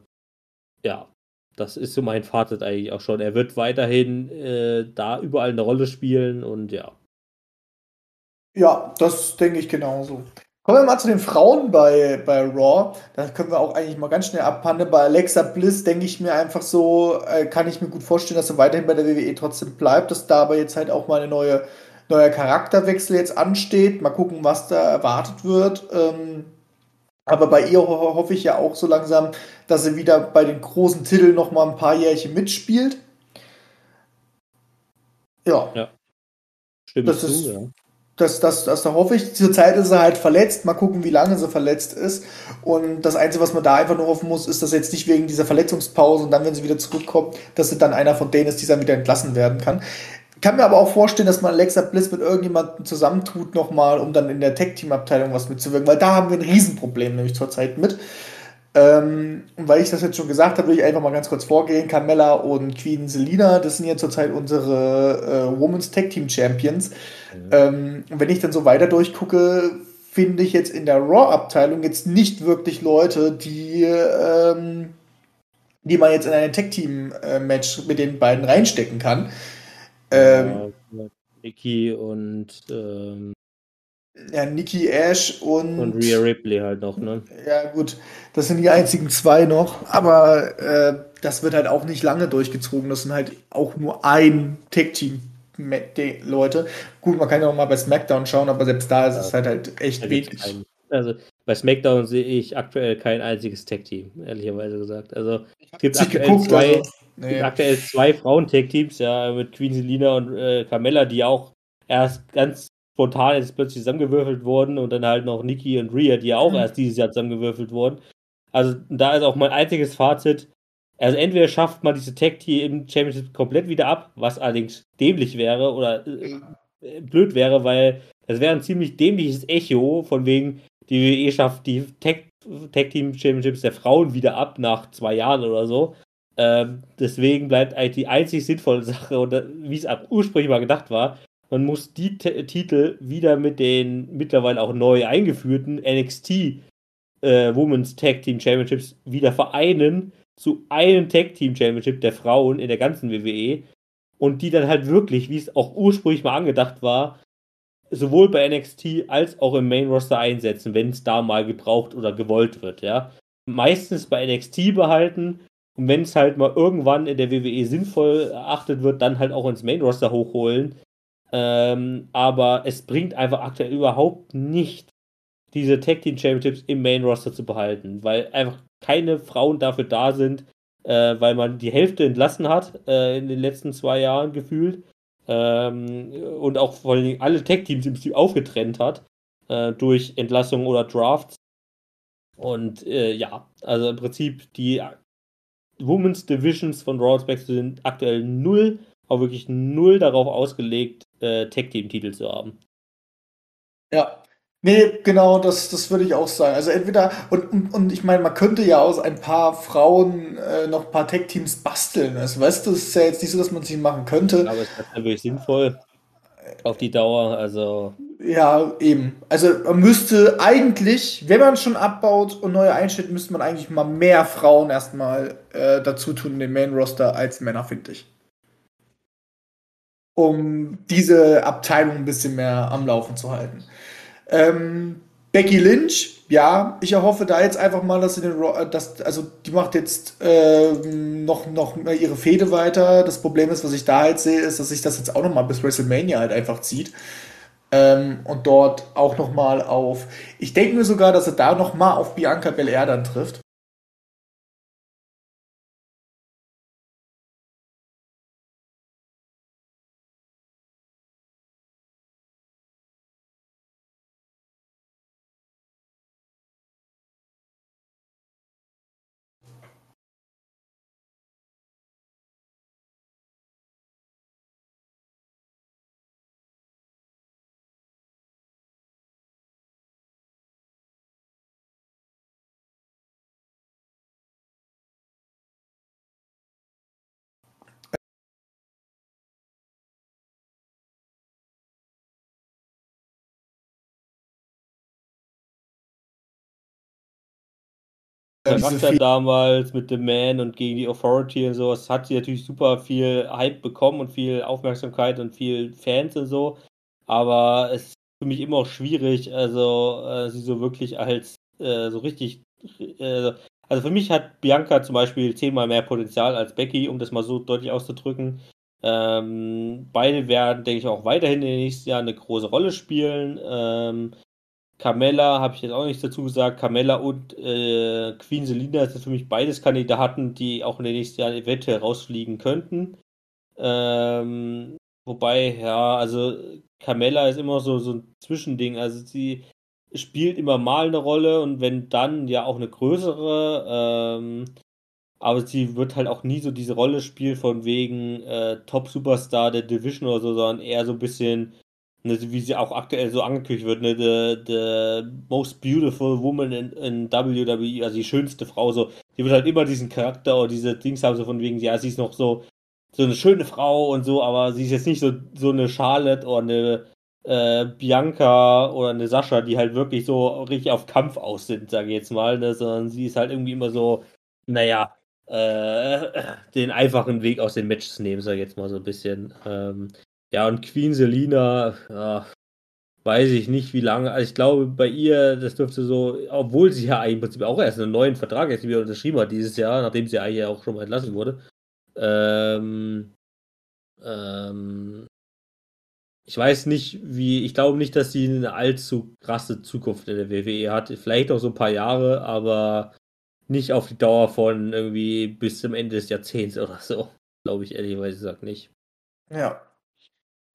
ja, das ist so mein Fazit eigentlich auch schon. Er wird weiterhin äh, da überall eine Rolle spielen und ja. Ja, das denke ich genauso. Kommen wir mal zu den Frauen bei, bei Raw. Da können wir auch eigentlich mal ganz schnell abhandeln. Bei Alexa Bliss denke ich mir einfach so, äh, kann ich mir gut vorstellen, dass sie weiterhin bei der WWE trotzdem bleibt, dass da aber jetzt halt auch mal eine neue neuer Charakterwechsel jetzt ansteht. Mal gucken, was da erwartet wird. Ähm, aber bei ihr ho hoffe ich ja auch so langsam, dass sie wieder bei den großen Titeln noch mal ein paar Jährchen mitspielt. Ja. ja. Stimmt das ist, ja. Das, das, das, da hoffe ich. Zurzeit ist sie halt verletzt. Mal gucken, wie lange sie verletzt ist. Und das Einzige, was man da einfach nur hoffen muss, ist, dass jetzt nicht wegen dieser Verletzungspause und dann, wenn sie wieder zurückkommt, dass sie dann einer von denen ist, die dann wieder entlassen werden kann kann mir aber auch vorstellen, dass man Alexa Bliss mit irgendjemandem zusammentut nochmal, um dann in der Tech-Team-Abteilung was mitzuwirken, weil da haben wir ein Riesenproblem nämlich zurzeit mit. Ähm, und weil ich das jetzt schon gesagt habe, will ich einfach mal ganz kurz vorgehen. Carmella und Queen Selina, das sind ja zurzeit unsere äh, Women's Tag Team Champions. Mhm. Ähm, und wenn ich dann so weiter durchgucke, finde ich jetzt in der Raw-Abteilung jetzt nicht wirklich Leute, die, ähm, die man jetzt in ein Tag Team-Match äh, mit den beiden reinstecken kann. Ähm, ja, Nikki und ähm, ja, Nikki Ash und. Und Rhea Ripley halt noch, ne? Ja, gut. Das sind die einzigen zwei noch. Aber äh, das wird halt auch nicht lange durchgezogen. Das sind halt auch nur ein Tag-Team. Leute. Gut, man kann ja auch mal bei SmackDown schauen, aber selbst da ist ja, es halt, halt echt wenig. Also bei SmackDown sehe ich aktuell kein einziges Tag-Team, ehrlicherweise gesagt. Also es gibt aktuell geguckt, zwei, also. Nee. aktuell zwei Frauen-Tag-Teams, ja, mit Queen Selina und äh, Carmella, die auch erst ganz spontan jetzt plötzlich zusammengewürfelt wurden und dann halt noch Nikki und Rhea, die ja auch mhm. erst dieses Jahr zusammengewürfelt wurden. Also da ist auch mein einziges Fazit. Also entweder schafft man diese Tag Team Championship komplett wieder ab, was allerdings dämlich wäre oder äh, blöd wäre, weil es wäre ein ziemlich dämliches Echo von wegen, die WWE schafft die Tag, Tag Team Championships der Frauen wieder ab nach zwei Jahren oder so. Ähm, deswegen bleibt eigentlich die einzig sinnvolle Sache, und wie es ursprünglich mal gedacht war, man muss die T Titel wieder mit den mittlerweile auch neu eingeführten NXT äh, Women's Tag Team Championships wieder vereinen zu einem Tag Team Championship der Frauen in der ganzen WWE und die dann halt wirklich, wie es auch ursprünglich mal angedacht war, sowohl bei NXT als auch im Main Roster einsetzen, wenn es da mal gebraucht oder gewollt wird, ja. Meistens bei NXT behalten und wenn es halt mal irgendwann in der WWE sinnvoll erachtet wird, dann halt auch ins Main Roster hochholen. Ähm, aber es bringt einfach aktuell überhaupt nicht, diese Tag Team Championships im Main Roster zu behalten, weil einfach keine Frauen dafür da sind, äh, weil man die Hälfte entlassen hat äh, in den letzten zwei Jahren gefühlt ähm, und auch vor allen Dingen alle Tag Teams im Prinzip aufgetrennt hat äh, durch Entlassungen oder Drafts. Und äh, ja, also im Prinzip die Women's Divisions von Raw Spectre sind aktuell null, auch wirklich null darauf ausgelegt, äh, Tag-Team-Titel zu haben. Ja. Nee, genau, das, das würde ich auch sagen. Also entweder, und, und, und ich meine, man könnte ja aus ein paar Frauen äh, noch ein paar Tech-Teams basteln. Also, weißt du, es ist ja jetzt nicht so, dass man sie machen könnte. Aber es ist natürlich sinnvoll auf die Dauer, also. Ja, eben. Also man müsste eigentlich, wenn man schon abbaut und neue einstellt, müsste man eigentlich mal mehr Frauen erstmal äh, dazu tun in den Main Roster als Männer, finde ich. Um diese Abteilung ein bisschen mehr am Laufen zu halten. Ähm, Becky Lynch, ja, ich erhoffe da jetzt einfach mal, dass sie den, äh, dass, also die macht jetzt äh, noch, noch ihre Fehde weiter. Das Problem ist, was ich da halt sehe, ist, dass sich das jetzt auch noch mal bis WrestleMania halt einfach zieht. Ähm, und dort auch noch mal auf, ich denke mir sogar, dass er da noch mal auf Bianca Belair dann trifft. Charakter damals mit The Man und gegen die Authority und so, es hat sie natürlich super viel Hype bekommen und viel Aufmerksamkeit und viel Fans und so. Aber es ist für mich immer auch schwierig, also äh, sie so wirklich als äh, so richtig. Äh, also für mich hat Bianca zum Beispiel zehnmal mehr Potenzial als Becky, um das mal so deutlich auszudrücken. Ähm, beide werden, denke ich, auch weiterhin in den nächsten Jahren eine große Rolle spielen. Ähm, Carmella habe ich jetzt auch nichts dazu gesagt. Carmella und äh, Queen Selina sind für mich beides Kandidaten, die auch in den nächsten Jahren eventuell rausfliegen könnten. Ähm, wobei, ja, also Carmella ist immer so, so ein Zwischending. Also sie spielt immer mal eine Rolle und wenn dann ja auch eine größere. Ähm, aber sie wird halt auch nie so diese Rolle spielen von wegen äh, Top-Superstar der Division oder so, sondern eher so ein bisschen, ne, wie sie auch aktuell so angekündigt wird, ne, the, the most beautiful woman in, in WWE, also die schönste Frau, so, die wird halt immer diesen Charakter oder diese Dings haben, so von wegen, ja, sie ist noch so, so eine schöne Frau und so, aber sie ist jetzt nicht so, so eine Charlotte oder eine äh, Bianca oder eine Sascha, die halt wirklich so richtig auf Kampf aus sind, sage ich jetzt mal, ne, sondern sie ist halt irgendwie immer so, naja, äh, den einfachen Weg aus den Matches nehmen, sag ich jetzt mal so ein bisschen. Ähm, ja, und Queen Selina, ja, weiß ich nicht, wie lange. Also ich glaube, bei ihr, das dürfte so, obwohl sie ja im Prinzip auch erst einen neuen Vertrag jetzt wieder unterschrieben hat dieses Jahr, nachdem sie eigentlich auch schon mal entlassen wurde. Ähm, ähm, ich weiß nicht, wie, ich glaube nicht, dass sie eine allzu krasse Zukunft in der WWE hat. Vielleicht auch so ein paar Jahre, aber nicht auf die Dauer von irgendwie bis zum Ende des Jahrzehnts oder so. (laughs) Glaube ich ehrlicherweise gesagt nicht. Ja.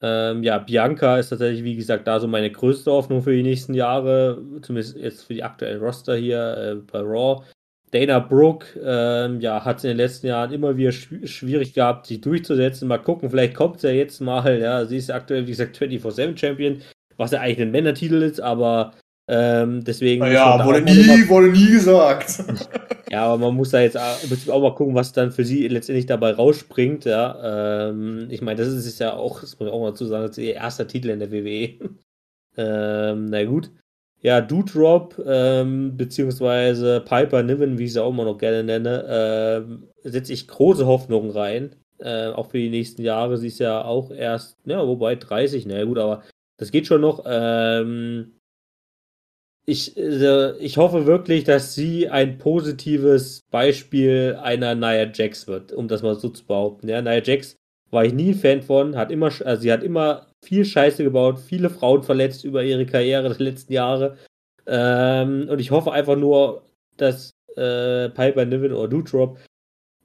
Ähm, ja, Bianca ist tatsächlich, wie gesagt, da so meine größte Hoffnung für die nächsten Jahre, zumindest jetzt für die aktuellen Roster hier äh, bei Raw. Dana Brooke, ähm, ja, hat es in den letzten Jahren immer wieder schw schwierig gehabt, sich durchzusetzen. Mal gucken, vielleicht kommt sie ja jetzt mal. Ja, sie ist aktuell, wie gesagt, 24-7 Champion, was ja eigentlich ein Männertitel ist, aber ähm, deswegen. Ja, wurde nie, wurde nie gesagt. (laughs) ja, aber man muss da jetzt auch, mal gucken, was dann für sie letztendlich dabei rausspringt. Ja, ähm, ich meine, das ist ja auch, das muss ich auch mal dazu sagen, das ist ihr erster Titel in der WWE. (laughs) ähm, na gut. Ja, Doodrop, ähm, beziehungsweise Piper Niven, wie ich sie auch immer noch gerne nenne, ähm, setze ich große Hoffnungen rein. Äh, auch für die nächsten Jahre. Sie ist ja auch erst, ja, wobei 30, na gut, aber das geht schon noch. Ähm, ich, äh, ich hoffe wirklich, dass sie ein positives Beispiel einer Nia Jax wird, um das mal so zu behaupten. Ja, Nia Jax war ich nie ein Fan von, hat immer, also sie hat immer viel Scheiße gebaut, viele Frauen verletzt über ihre Karriere der letzten Jahre. Ähm, und ich hoffe einfach nur, dass äh, Piper Niven oder Doudrop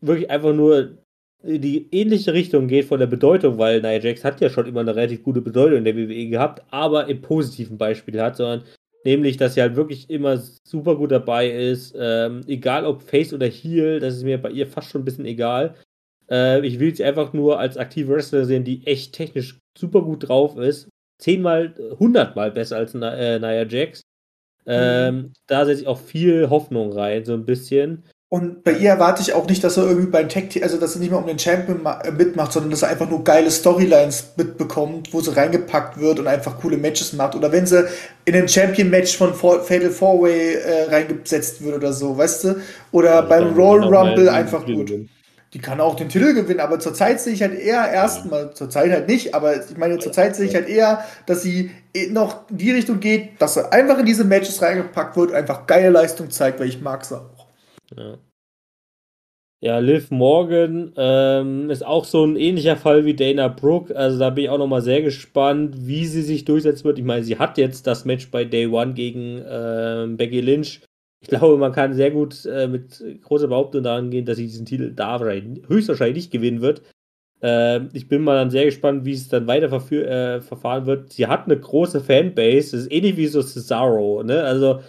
wirklich einfach nur in die ähnliche Richtung geht von der Bedeutung, weil Nia Jax hat ja schon immer eine relativ gute Bedeutung in der WWE gehabt, aber im positiven Beispiel hat, sondern Nämlich, dass sie halt wirklich immer super gut dabei ist. Ähm, egal ob Face oder Heel, das ist mir bei ihr fast schon ein bisschen egal. Äh, ich will sie einfach nur als aktive Wrestler sehen, die echt technisch super gut drauf ist. Zehnmal, hundertmal besser als äh, Nia Jax. Ähm, mhm. Da setze ich auch viel Hoffnung rein, so ein bisschen. Und bei ihr erwarte ich auch nicht, dass er irgendwie beim Tag, also dass er nicht mehr um den Champion äh, mitmacht, sondern dass er einfach nur geile Storylines mitbekommt, wo sie reingepackt wird und einfach coole Matches macht. Oder wenn sie in ein Champion-Match von Fatal Four Way äh, reingesetzt wird oder so, weißt du? Oder ja, beim Roll Rumble einfach gut. Gewinnen. Die kann auch den Titel gewinnen, aber zurzeit sehe ich halt eher erstmal, zurzeit halt nicht, aber ich meine, zurzeit sehe ich halt eher, dass sie eh noch in die Richtung geht, dass sie einfach in diese Matches reingepackt wird, einfach geile Leistung zeigt, weil ich mag sie. Ja. Ja, Liv Morgan ähm, ist auch so ein ähnlicher Fall wie Dana Brooke. Also da bin ich auch nochmal sehr gespannt, wie sie sich durchsetzen wird. Ich meine, sie hat jetzt das Match bei Day One gegen äh, Becky Lynch. Ich glaube, man kann sehr gut äh, mit großer Behauptung daran gehen, dass sie diesen Titel da höchstwahrscheinlich nicht gewinnen wird. Äh, ich bin mal dann sehr gespannt, wie es dann weiter äh, verfahren wird. Sie hat eine große Fanbase. Das ist ähnlich wie so Cesaro. Ne? Also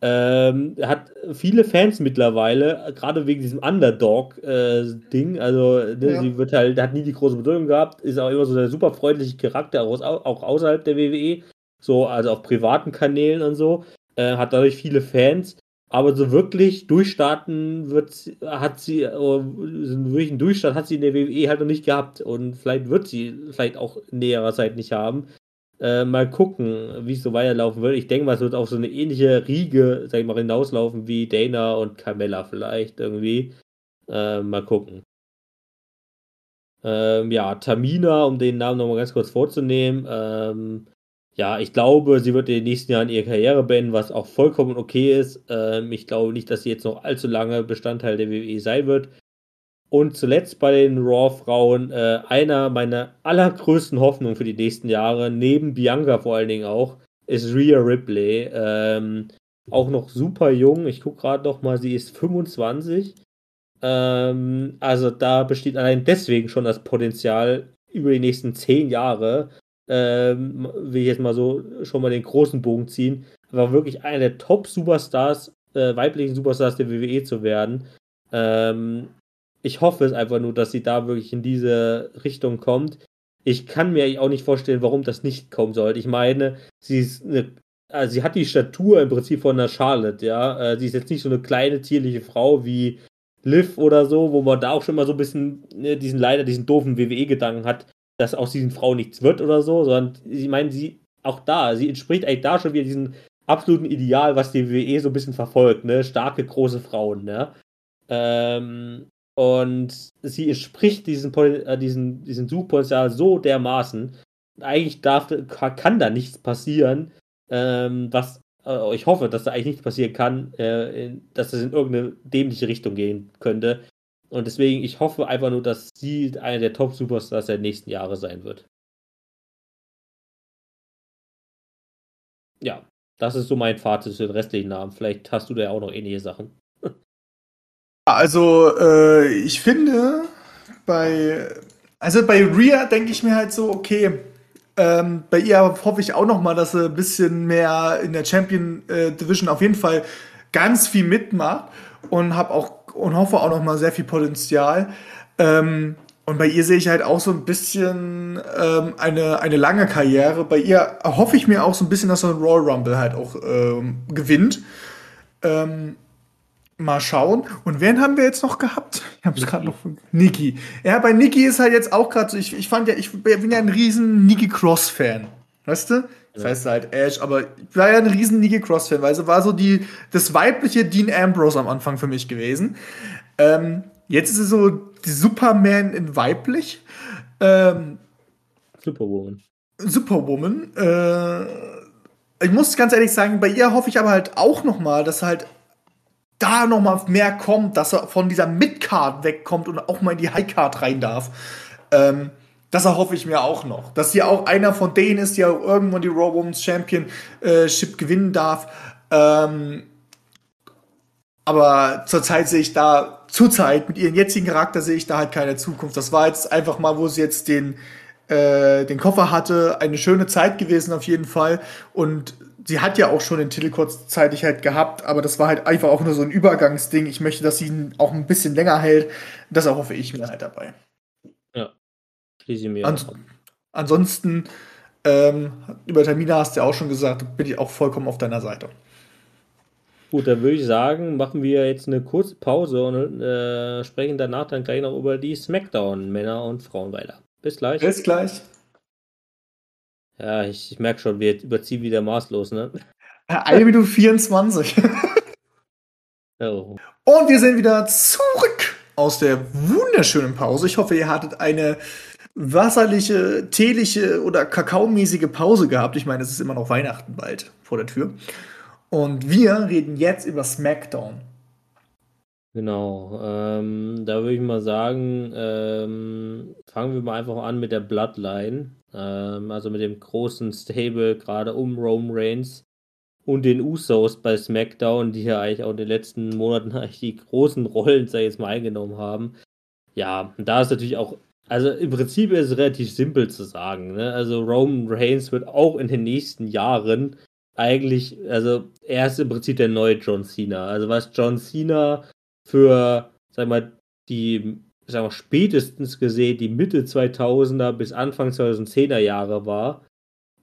ähm, hat viele Fans mittlerweile, gerade wegen diesem Underdog-Ding. Äh, also, ne, ja. sie wird halt, hat nie die große Bedeutung gehabt, ist auch immer so der super freundliche Charakter, auch, auch außerhalb der WWE, so, also auf privaten Kanälen und so. Äh, hat dadurch viele Fans. Aber so wirklich durchstarten wird, hat sie, äh, wirklich einen Durchstart hat sie in der WWE halt noch nicht gehabt. Und vielleicht wird sie vielleicht auch in näherer Zeit nicht haben. Äh, mal gucken, wie es so weiterlaufen wird. Ich denke mal, es wird auf so eine ähnliche Riege, sag ich mal, hinauslaufen wie Dana und Carmella vielleicht irgendwie. Äh, mal gucken. Ähm, ja, Tamina, um den Namen nochmal ganz kurz vorzunehmen. Ähm, ja, ich glaube, sie wird in den nächsten Jahren ihre Karriere beenden, was auch vollkommen okay ist. Ähm, ich glaube nicht, dass sie jetzt noch allzu lange Bestandteil der WWE sein wird. Und zuletzt bei den Raw-Frauen äh, einer meiner allergrößten Hoffnungen für die nächsten Jahre, neben Bianca vor allen Dingen auch, ist Rhea Ripley. Ähm, auch noch super jung. Ich gucke gerade noch mal, sie ist 25. Ähm, also da besteht allein deswegen schon das Potenzial über die nächsten zehn Jahre, ähm, will ich jetzt mal so schon mal den großen Bogen ziehen, war wirklich einer der Top-Superstars, äh, weiblichen Superstars der WWE zu werden. Ähm, ich hoffe es einfach nur, dass sie da wirklich in diese Richtung kommt. Ich kann mir auch nicht vorstellen, warum das nicht kommen sollte. Ich meine, sie ist eine, also sie hat die Statur im Prinzip von einer Charlotte, ja. Äh, sie ist jetzt nicht so eine kleine tierliche Frau wie Liv oder so, wo man da auch schon mal so ein bisschen ne, diesen leider diesen doofen WWE-Gedanken hat, dass aus diesen Frauen nichts wird oder so, sondern ich meine, sie auch da, sie entspricht eigentlich da schon wieder diesem absoluten Ideal, was die WWE so ein bisschen verfolgt, ne? Starke, große Frauen, ne? Ähm, und sie entspricht diesem, äh, diesen, diesen Suchpotenzial so dermaßen. Eigentlich darf, kann da nichts passieren, ähm, was äh, ich hoffe, dass da eigentlich nichts passieren kann, äh, in, dass das in irgendeine dämliche Richtung gehen könnte. Und deswegen, ich hoffe einfach nur, dass sie eine der Top-Superstars der nächsten Jahre sein wird. Ja, das ist so mein Fazit zu den restlichen Namen. Vielleicht hast du da ja auch noch ähnliche Sachen. Also, äh, ich finde, bei, also bei Rhea denke ich mir halt so, okay, ähm, bei ihr hoffe ich auch noch mal, dass sie ein bisschen mehr in der Champion äh, Division auf jeden Fall ganz viel mitmacht und habe auch und hoffe auch noch mal sehr viel Potenzial. Ähm, und bei ihr sehe ich halt auch so ein bisschen ähm, eine, eine lange Karriere. Bei ihr hoffe ich mir auch so ein bisschen, dass so ein Royal Rumble halt auch ähm, gewinnt. Ähm, mal schauen. Und wen haben wir jetzt noch gehabt? Ich habe es gerade noch von Niki. Ja, bei Niki ist halt jetzt auch gerade so, ich, ich fand ja, ich bin ja ein riesen Niki Cross-Fan. Weißt du? Das heißt halt Ash, aber ich war ja ein riesen Niki Cross-Fan, weil sie war so die, das weibliche Dean Ambrose am Anfang für mich gewesen. Ähm, jetzt ist sie so die Superman in weiblich. Ähm, Superwoman. Superwoman. Äh, ich muss ganz ehrlich sagen, bei ihr hoffe ich aber halt auch noch mal, dass halt da noch mal mehr kommt, dass er von dieser Midcard wegkommt und auch mal in die Highcard rein darf. Ähm, das erhoffe ich mir auch noch. Dass sie auch einer von denen ist, die auch irgendwann die Raw Women's Championship gewinnen darf. Ähm, aber zurzeit sehe ich da, zurzeit mit ihrem jetzigen Charakter sehe ich da halt keine Zukunft. Das war jetzt einfach mal, wo sie jetzt den, äh, den Koffer hatte, eine schöne Zeit gewesen auf jeden Fall. Und sie hat ja auch schon den Titel kurzzeitig halt gehabt, aber das war halt einfach auch nur so ein Übergangsding. Ich möchte, dass sie ihn auch ein bisschen länger hält. Das erhoffe ich mir halt dabei. Schließe mir. Ans ansonsten, ähm, über Termine hast du ja auch schon gesagt, bin ich auch vollkommen auf deiner Seite. Gut, dann würde ich sagen, machen wir jetzt eine kurze Pause und äh, sprechen danach dann gleich noch über die Smackdown-Männer und Frauen weiter. Bis gleich. Bis gleich. Ja, ich, ich merke schon, wir überziehen wieder maßlos, ne? 1 Minute 24. oh. Und wir sind wieder zurück aus der wunderschönen Pause. Ich hoffe, ihr hattet eine wasserliche, teeliche oder kakaomäßige Pause gehabt. Ich meine, es ist immer noch Weihnachten bald vor der Tür. Und wir reden jetzt über SmackDown. Genau, ähm, da würde ich mal sagen, ähm, fangen wir mal einfach an mit der Bloodline, ähm, also mit dem großen Stable gerade um Roman Reigns und den Usos bei SmackDown, die ja eigentlich auch in den letzten Monaten (laughs) eigentlich die großen Rollen, sag ich jetzt mal, eingenommen haben. Ja, da ist natürlich auch also im Prinzip ist es relativ simpel zu sagen. Ne? Also Roman Reigns wird auch in den nächsten Jahren eigentlich, also er ist im Prinzip der neue John Cena. Also was John Cena für, sag mal, die, sag mal, spätestens gesehen die Mitte 2000er bis Anfang 2010er Jahre war,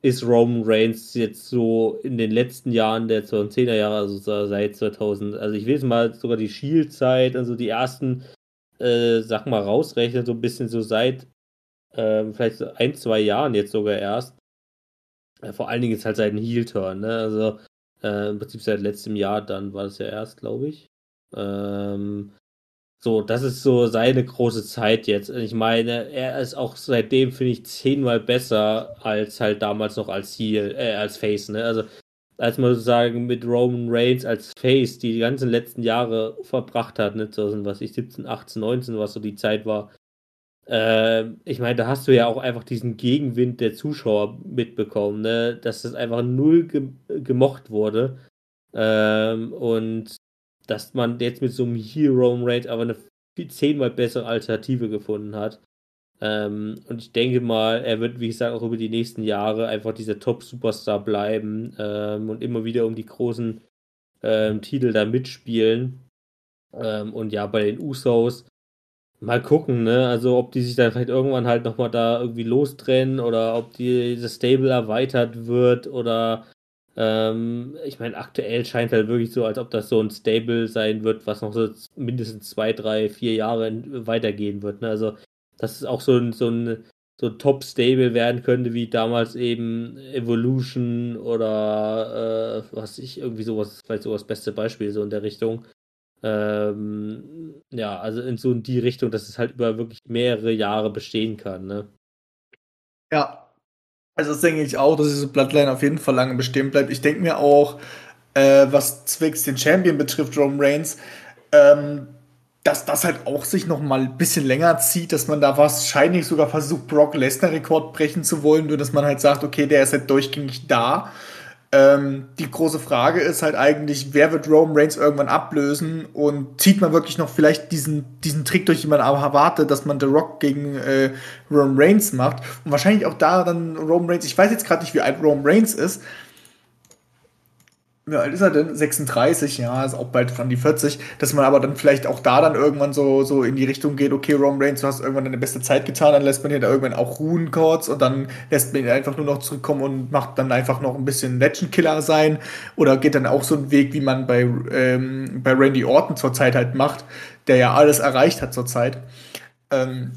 ist Roman Reigns jetzt so in den letzten Jahren der 2010er Jahre, also seit 2000, also ich will jetzt mal sogar die Shield-Zeit, also die ersten äh, sag mal, rausrechnen, so ein bisschen so seit äh, vielleicht ein, zwei Jahren jetzt sogar erst, vor allen Dingen jetzt halt seinen Heel-Turn, ne? Also äh, im Prinzip seit letztem Jahr, dann war das ja erst, glaube ich. Ähm, so, das ist so seine große Zeit jetzt. Ich meine, er ist auch seitdem, finde ich, zehnmal besser als halt damals noch als Heel, äh, als Face, ne? Also, als man sozusagen mit Roman Reigns als Face die, die ganzen letzten Jahre verbracht hat, ne? So, was ich 17, 18, 19, was so die Zeit war. Äh, ich meine, da hast du ja auch einfach diesen Gegenwind der Zuschauer mitbekommen, ne? Dass das einfach null ge gemocht wurde. Ähm, und dass man jetzt mit so einem Hero Rate aber eine zehnmal bessere Alternative gefunden hat. Ähm, und ich denke mal, er wird, wie gesagt, auch über die nächsten Jahre einfach dieser Top-Superstar bleiben ähm, und immer wieder um die großen ähm, Titel da mitspielen. Ähm, und ja, bei den Usos mal gucken, ne? Also ob die sich dann vielleicht irgendwann halt nochmal da irgendwie lostrennen oder ob die, das Stable erweitert wird oder ähm, ich meine, aktuell scheint halt wirklich so, als ob das so ein Stable sein wird, was noch so mindestens zwei, drei, vier Jahre weitergehen wird. Ne? Also, dass es auch so ein, so ein, so Top-Stable werden könnte, wie damals eben Evolution oder äh, was ich, irgendwie sowas, vielleicht sowas beste Beispiel so in der Richtung. Ähm, ja, also in so in die Richtung, dass es halt über wirklich mehrere Jahre bestehen kann, ne? Ja, also das denke ich auch, dass diese Bloodline auf jeden Fall lange bestehen bleibt. Ich denke mir auch, äh, was zwecks den Champion betrifft, Roman Reigns, ähm, dass das halt auch sich noch mal ein bisschen länger zieht, dass man da wahrscheinlich sogar versucht, Brock Lesnar Rekord brechen zu wollen, nur dass man halt sagt, okay, der ist halt durchgängig da ähm, die große Frage ist halt eigentlich, wer wird Roman Reigns irgendwann ablösen? Und zieht man wirklich noch vielleicht diesen, diesen Trick durch, den man erwartet, dass man The Rock gegen äh, Roman Reigns macht? Und wahrscheinlich auch da dann Roman Reigns, ich weiß jetzt gerade nicht, wie alt Roman Reigns ist, wie alt ist er denn? 36, ja, ist auch bald dran die 40, dass man aber dann vielleicht auch da dann irgendwann so, so in die Richtung geht, okay, Roman Reigns, du hast irgendwann deine beste Zeit getan, dann lässt man ihn da irgendwann auch ruhen kurz und dann lässt man ihn einfach nur noch zurückkommen und macht dann einfach noch ein bisschen Legend-Killer sein oder geht dann auch so einen Weg, wie man bei, ähm, bei Randy Orton zurzeit halt macht, der ja alles erreicht hat zurzeit. Ähm,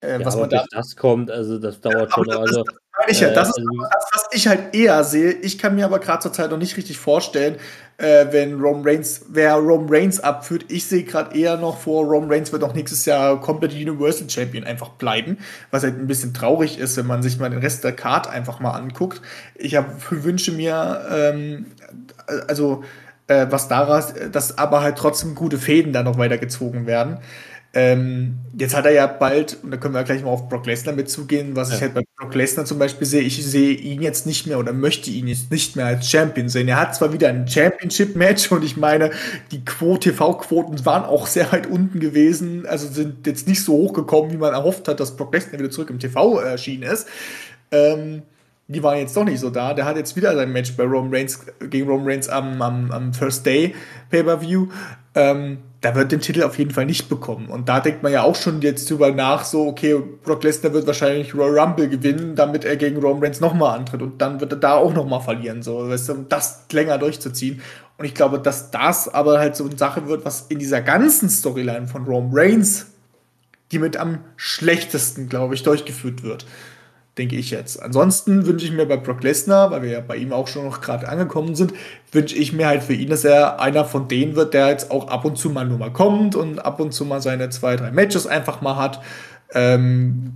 äh, ja, was man da das kommt, also das dauert ja, schon. Das, also, ich ja. Das ist also das, was ich halt eher sehe. Ich kann mir aber gerade zur Zeit noch nicht richtig vorstellen, äh, wenn Roman Reigns, wer Roman Reigns abführt. Ich sehe gerade eher noch vor, Roman Reigns wird auch nächstes Jahr komplett Universal Champion einfach bleiben, was halt ein bisschen traurig ist, wenn man sich mal den Rest der Card einfach mal anguckt. Ich hab, wünsche mir, ähm, also äh, was daraus, dass aber halt trotzdem gute Fäden da noch weitergezogen werden. Ähm, jetzt hat er ja bald, und da können wir gleich mal auf Brock Lesnar mitzugehen, was ja. ich halt bei Brock Lesnar zum Beispiel sehe, ich sehe ihn jetzt nicht mehr oder möchte ihn jetzt nicht mehr als Champion sehen. Er hat zwar wieder ein Championship-Match und ich meine, die TV-Quoten waren auch sehr weit unten gewesen, also sind jetzt nicht so hoch gekommen, wie man erhofft hat, dass Brock Lesnar wieder zurück im TV erschienen ist. Ähm, die waren jetzt doch nicht so da. Der hat jetzt wieder sein Match bei Roman Reigns gegen Roman Reigns am, am, am First Day Pay-Per-View. Ähm, da wird den Titel auf jeden Fall nicht bekommen. Und da denkt man ja auch schon jetzt drüber nach, so, okay, Brock Lesnar wird wahrscheinlich Royal Rumble gewinnen, damit er gegen Roman Reigns nochmal antritt. Und dann wird er da auch nochmal verlieren, so, weißt du, um das länger durchzuziehen. Und ich glaube, dass das aber halt so eine Sache wird, was in dieser ganzen Storyline von Roman Reigns, die mit am schlechtesten, glaube ich, durchgeführt wird denke ich jetzt. Ansonsten wünsche ich mir bei Brock Lesnar, weil wir ja bei ihm auch schon noch gerade angekommen sind, wünsche ich mir halt für ihn, dass er einer von denen wird, der jetzt auch ab und zu mal nur mal kommt und ab und zu mal seine zwei, drei Matches einfach mal hat. Ähm,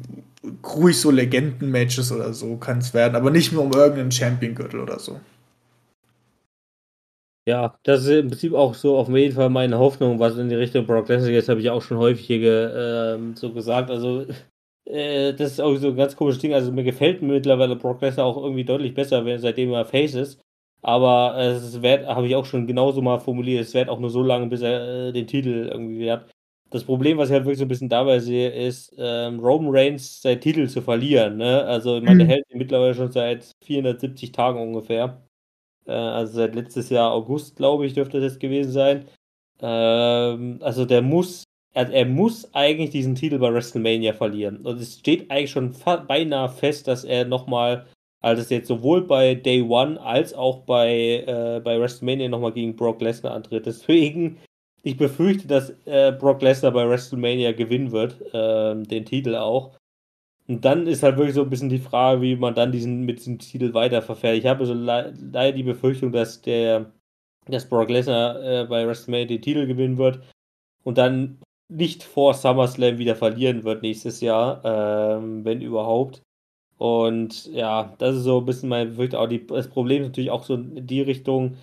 ruhig so Legenden-Matches oder so kann es werden, aber nicht nur um irgendeinen Champion-Gürtel oder so. Ja, das ist im Prinzip auch so auf jeden Fall meine Hoffnung, was in die Richtung Brock Lesnar geht, habe ich auch schon häufig hier ge, äh, so gesagt. Also äh, das ist auch so ein ganz komisches Ding. Also mir gefällt mittlerweile Brock Lesnar auch irgendwie deutlich besser, seitdem er Face ist. Aber äh, es wird, habe ich auch schon genauso mal formuliert, es wird auch nur so lange, bis er äh, den Titel irgendwie hat. Das Problem, was ich halt wirklich so ein bisschen dabei sehe, ist, ähm, Roman Reigns seinen Titel zu verlieren. Ne? Also, ich meine, mhm. der hält ihn mittlerweile schon seit 470 Tagen ungefähr. Äh, also seit letztes Jahr August, glaube ich, dürfte das gewesen sein. Ähm, also, der muss er, er muss eigentlich diesen Titel bei WrestleMania verlieren. Und es steht eigentlich schon beinahe fest, dass er nochmal, also jetzt sowohl bei Day One als auch bei, äh, bei WrestleMania nochmal gegen Brock Lesnar antritt. Deswegen, ich befürchte, dass äh, Brock Lesnar bei WrestleMania gewinnen wird, äh, den Titel auch. Und dann ist halt wirklich so ein bisschen die Frage, wie man dann diesen mit diesem Titel weiterverfährt. Ich habe so le leider die Befürchtung, dass der dass Brock Lesnar äh, bei WrestleMania den Titel gewinnen wird und dann nicht vor SummerSlam wieder verlieren wird nächstes Jahr, ähm, wenn überhaupt. Und ja, das ist so ein bisschen mein Befürchtung. Auch die, das Problem ist natürlich auch so in die Richtung,